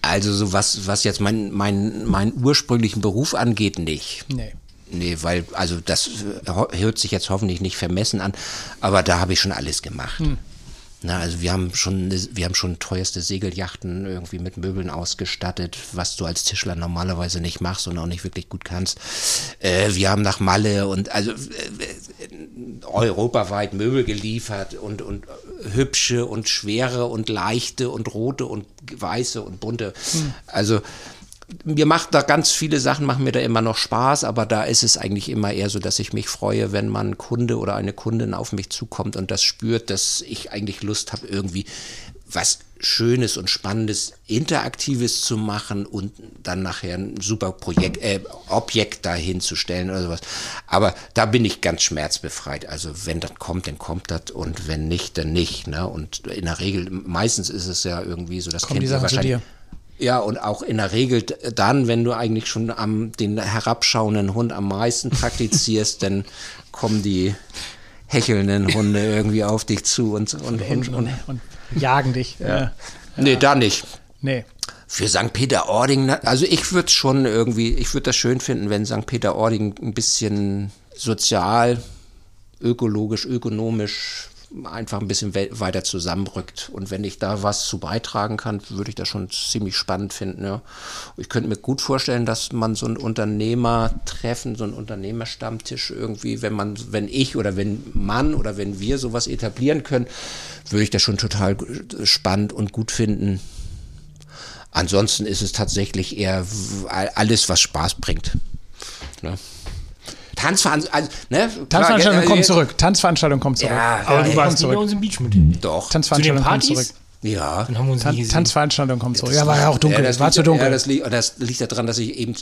Also so was, was jetzt mein, mein, meinen ursprünglichen Beruf angeht, nicht. Nee. Nee, weil, also das äh, hört sich jetzt hoffentlich nicht vermessen an, aber da habe ich schon alles gemacht. Hm. Na, also wir haben schon, wir haben schon teuerste Segeljachten irgendwie mit Möbeln ausgestattet, was du als Tischler normalerweise nicht machst und auch nicht wirklich gut kannst. Äh, wir haben nach Malle und also äh, europaweit Möbel geliefert und, und hübsche und schwere und leichte und rote und weiße und bunte. Hm. Also mir macht da ganz viele Sachen, machen mir da immer noch Spaß, aber da ist es eigentlich immer eher so, dass ich mich freue, wenn man Kunde oder eine Kundin auf mich zukommt und das spürt, dass ich eigentlich Lust habe, irgendwie was Schönes und Spannendes, Interaktives zu machen und dann nachher ein super Projekt, äh, Objekt dahin zu stellen oder sowas. Aber da bin ich ganz schmerzbefreit. Also wenn das kommt, dann kommt das und wenn nicht, dann nicht. Ne? Und in der Regel, meistens ist es ja irgendwie so, das Kommen kennt die ihr Sachen zu wahrscheinlich. dir? Ja, und auch in der Regel dann, wenn du eigentlich schon am den herabschauenden Hund am meisten praktizierst, dann kommen die hechelnden Hunde irgendwie auf dich zu und, und, und, und und jagen dich. Ja. nee, da nicht. Nee. Für St. Peter-Ording, also ich würde schon irgendwie, ich würde das schön finden, wenn St. Peter-Ording ein bisschen sozial, ökologisch, ökonomisch einfach ein bisschen we weiter zusammenrückt. Und wenn ich da was zu beitragen kann, würde ich das schon ziemlich spannend finden. Ja. Ich könnte mir gut vorstellen, dass man so ein Unternehmertreffen, so ein Unternehmerstammtisch irgendwie, wenn man, wenn ich oder wenn man oder wenn wir sowas etablieren können, würde ich das schon total spannend und gut finden. Ansonsten ist es tatsächlich eher alles, was Spaß bringt. Ne? Tanzveranstaltung, also, ne? Tanzveranstaltung kommt zurück. Tanzveranstaltung kommt zurück. Ja, Aber ja, du warst zurück. nicht bei uns im Beach mit. doch. Tanzveranstaltung kommt zurück. Ja. Dann haben wir uns Tan. Tanzveranstaltung kommt zurück. Ja, war ja auch dunkel. Ja, es war liegt, zu dunkel. Ja, das, liegt, das liegt daran, dass ich eben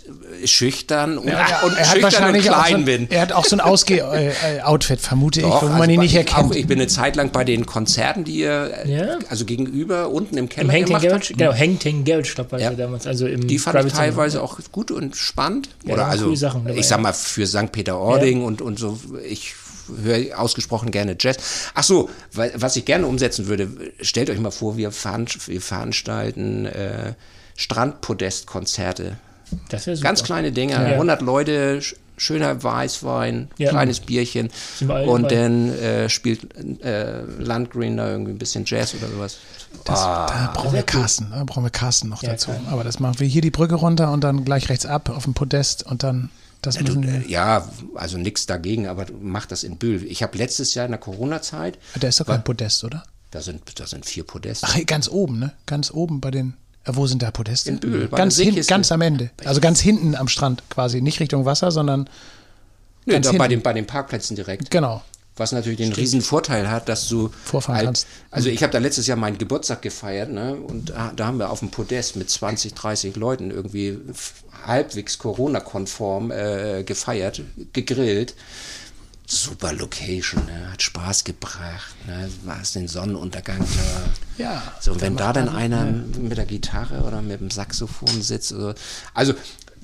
äh, schüchtern und, Ja, und er hat schüchtern und wahrscheinlich so klein ein, bin. Er hat auch so ein Ausge-Outfit, vermute Doch, ich, wo man also ihn bei- nicht ich erkennt. Auch, ich bin eine Zeit lang bei den Konzerten, die ihr, äh, Ja. also gegenüber, unten im Im Keller Hangtang gemacht habt. genau, Hangtang Garage Club war Ja. damals, also im Die fand ich Private Summer. teilweise auch gut und spannend. Ja, Oder also, coole Sachen dabei, ich sag mal, für St. Peter-Ording und, und so, ich höre ausgesprochen gerne Jazz. Ach so, weil, was ich gerne umsetzen würde, stellt euch mal vor, wir, veran wir veranstalten äh, Strandpodest-Konzerte. Das wäre super. Ganz kleine Dinge, Ja. 100 Leute, sch- schöner Weißwein, Ja. kleines Bierchen und dann äh, spielt äh, Landgreen da irgendwie ein bisschen Jazz oder sowas. Das, Ah, da brauchen wir Carsten, da brauchen wir Carsten noch Ja, dazu. klar. Aber das machen wir hier die Brücke runter und dann gleich rechts ab auf dem Podest und dann das müssen wir. Ja, also nichts dagegen, aber mach das in Bühl. Ich habe letztes Jahr in der Corona-Zeit, Da ist doch kein Podest, oder? da sind, da sind vier Podeste. Ach, ganz oben, ne? Ganz oben bei den. Ja, wo sind da Podeste? In Bühl, bei ganz, hin, ganz am Ende. Also ganz hinten am Strand quasi. Nicht Richtung Wasser, sondern Nö, da bei, hinten. den, bei den Parkplätzen direkt. genau. Was natürlich den riesen Vorteil hat, dass du Vorfahren halt- kannst. Also ich habe da letztes Jahr meinen Geburtstag gefeiert, ne? Und da, haben wir auf dem Podest mit 20, 30 Leuten irgendwie halbwegs Corona-konform äh, gefeiert, gegrillt. Super Location, ne? hat Spaß gebracht. Ne? Du hast den Sonnenuntergang da. Ja. So, und wenn da dann einer mit der Gitarre oder mit dem Saxophon sitzt, oder, also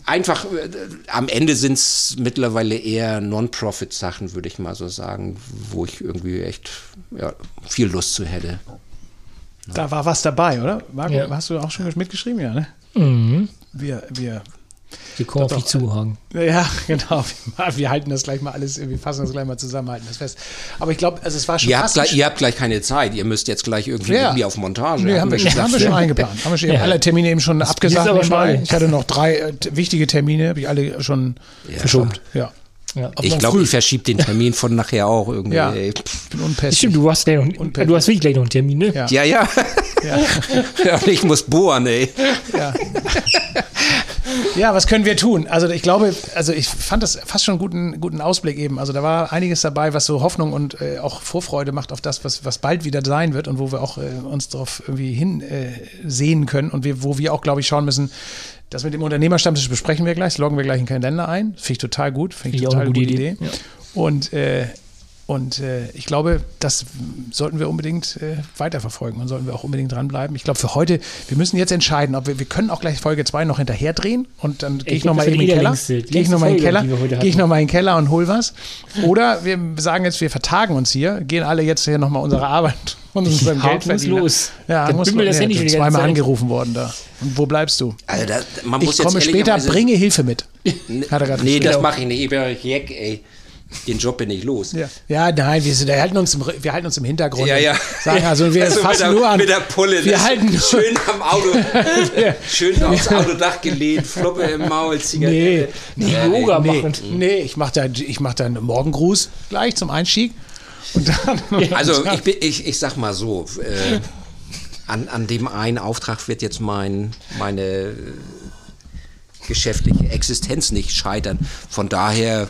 einfach, äh, am Ende sind es mittlerweile eher Non-Profit-Sachen, würde ich mal so sagen, wo ich irgendwie echt ja, viel Lust zu hätte. Da war was dabei, oder? Marco, Ja. hast du auch schon mitgeschrieben, ja, ne? Mhm. Wir, wir, Die kommen auf Doch, dich zuhagen. ja, genau. Wir, wir halten das gleich mal alles, wir fassen das gleich mal zusammen, halten das fest. Aber ich glaube, also es war schon Ihr habt, gleich, ihr habt gleich keine Zeit, ihr müsst jetzt gleich irgendwie Ja. mir auf Montage. Nee, haben wir, gesagt, haben wir schon eingeplant. Haben wir schon hab alle Termine eben schon abgesagt. aber schon nebenbei. alle. Ich hatte noch drei äh, wichtige Termine, habe ich alle schon Verschoben. Ja. Ja. Ich glaube, ich verschiebe den Termin von nachher auch irgendwie. Ja. ey. Ich bin unpässlich. Stimmt, du hast, gleich noch, du hast wirklich gleich noch einen Termin, ne? Ja. Ja, ja. Ja. ja. und ich muss bohren, ey. Ja. ja, was können wir tun? Also ich glaube, also ich fand das fast schon einen guten, guten Ausblick eben. Also da war einiges dabei, was so Hoffnung und äh, auch Vorfreude macht auf das, was, was bald wieder sein wird und wo wir auch äh, uns darauf irgendwie hin äh, sehen können und wir, wo wir auch, glaube ich, schauen müssen, das mit dem Unternehmerstammtisch besprechen wir gleich, loggen wir gleich in den Kalender ein. Finde ich total gut, finde ich ich auch total eine gute gute Idee. Idee. Ja. Und äh, und äh, ich glaube, das sollten wir unbedingt äh, weiterverfolgen und sollten wir auch unbedingt dranbleiben. Ich glaube, für heute, wir müssen jetzt entscheiden, ob wir, wir können auch gleich Folge 2 noch hinterher drehen und dann gehe ich nochmal in den Keller. der Gehe ich nochmal in den Keller, gehe ich nochmal in den Keller und hol was. Oder wir sagen jetzt, wir vertagen uns hier, gehen alle jetzt hier nochmal unsere Arbeit und uns beim Hau Geld muss los. Ja, Dann muss bimmelt das ja, Handy zweimal Zeit. angerufen worden da. Und wo bleibst du? Also da, man Ich komme später, ehrlicherweise- bringe Hilfe mit. Hat er gerade Nee, geschrieben. das mache ich nicht. Ich bin euch Jack, ey. Den Job bin ich los. Ja, ja nein, wir, sind, wir, halten uns im, wir halten uns im Hintergrund. Ja, ja. Sagen also, wir Also fassen der, nur an. mit der Pulle. Wir halten schön am Auto, schön aufs Autodach gelehnt, Fluppe im Maul, Nee, Zigarette. nee, Yoga nee, machend. nee, ich mache da, ich mach da einen Morgengruß gleich zum Einstieg. Dann, Also ich, bin, ich, ich sag mal so, äh, an, an dem einen Auftrag wird jetzt mein, meine äh, geschäftliche Existenz nicht scheitern. Von daher,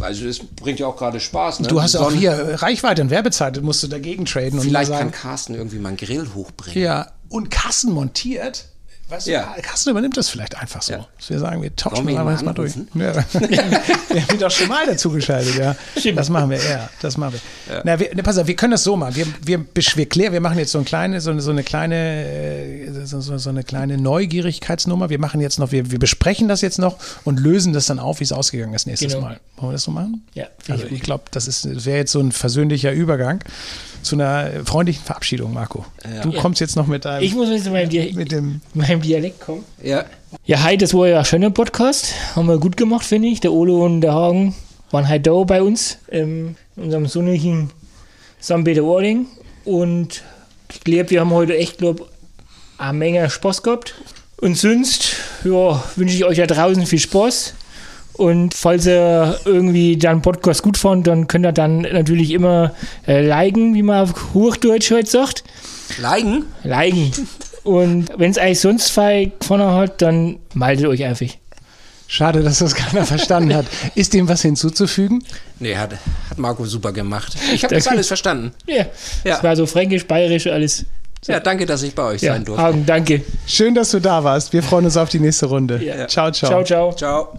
also es bringt ja auch gerade Spaß. Ne? du hast auch hier Reichweite und Werbezeit, musst du dagegen traden. Und Vielleicht kann sagen, Carsten irgendwie mal einen Grill hochbringen. ja, und Kassen montiert. Weißt Ja. du, Kassen übernimmt das vielleicht einfach so. Ja. Dass wir sagen, wir tauschen das einfach mal durch. Ja. wir haben ihn doch schon mal dazu geschaltet, ja. Das machen wir, ja. Das machen wir. Na, wir ne, pass auf, wir können das so machen. Wir, wir, wir klären, wir machen jetzt so, ein kleine, so, eine- so eine kleine, äh, so, so, eine kleine Neugierigkeitsnummer. Wir machen jetzt noch, wir, wir besprechen das jetzt noch und lösen das dann auf, wie es ausgegangen ist nächstes Genau. Mal. Wollen wir das so machen? Ja, Also ich glaube, das ist, das wäre jetzt so ein versöhnlicher Übergang zu einer freundlichen Verabschiedung, Marco. Du kommst jetzt noch mit deinem, Ich muss jetzt in meinem, Dia mit dem meinem Dialekt kommen. Ja. Ja, hi, das war ja ein schöner Podcast. Haben wir gut gemacht, finde ich. Der Olo und der Hagen waren halt da bei uns ähm, in unserem sonnigen St. Peter-Ording. Und ich glaube, wir haben heute echt, glaube eine Menge Spaß gehabt. Und sonst, ja, wünsche ich euch da draußen viel Spaß. Und falls ihr irgendwie den Podcast gut fand, dann könnt ihr dann natürlich immer äh, liken, wie man auf Hochdeutsch heute sagt. Leigen? Liken. Und wenn es euch sonst viel gefallen hat, dann meldet euch einfach. Schade, dass das keiner verstanden hat. Ist dem was hinzuzufügen? Nee, hat, hat Marco super gemacht. Ich habe das alles verstanden. Ja, Ja. das war so fränkisch, bayerisch, alles. Ja, danke, dass ich bei euch Ja, sein durfte. Hagen, danke. Schön, dass du da warst. Wir freuen uns auf die nächste Runde. Ja. Ciao, ciao. Ciao, ciao. Ciao.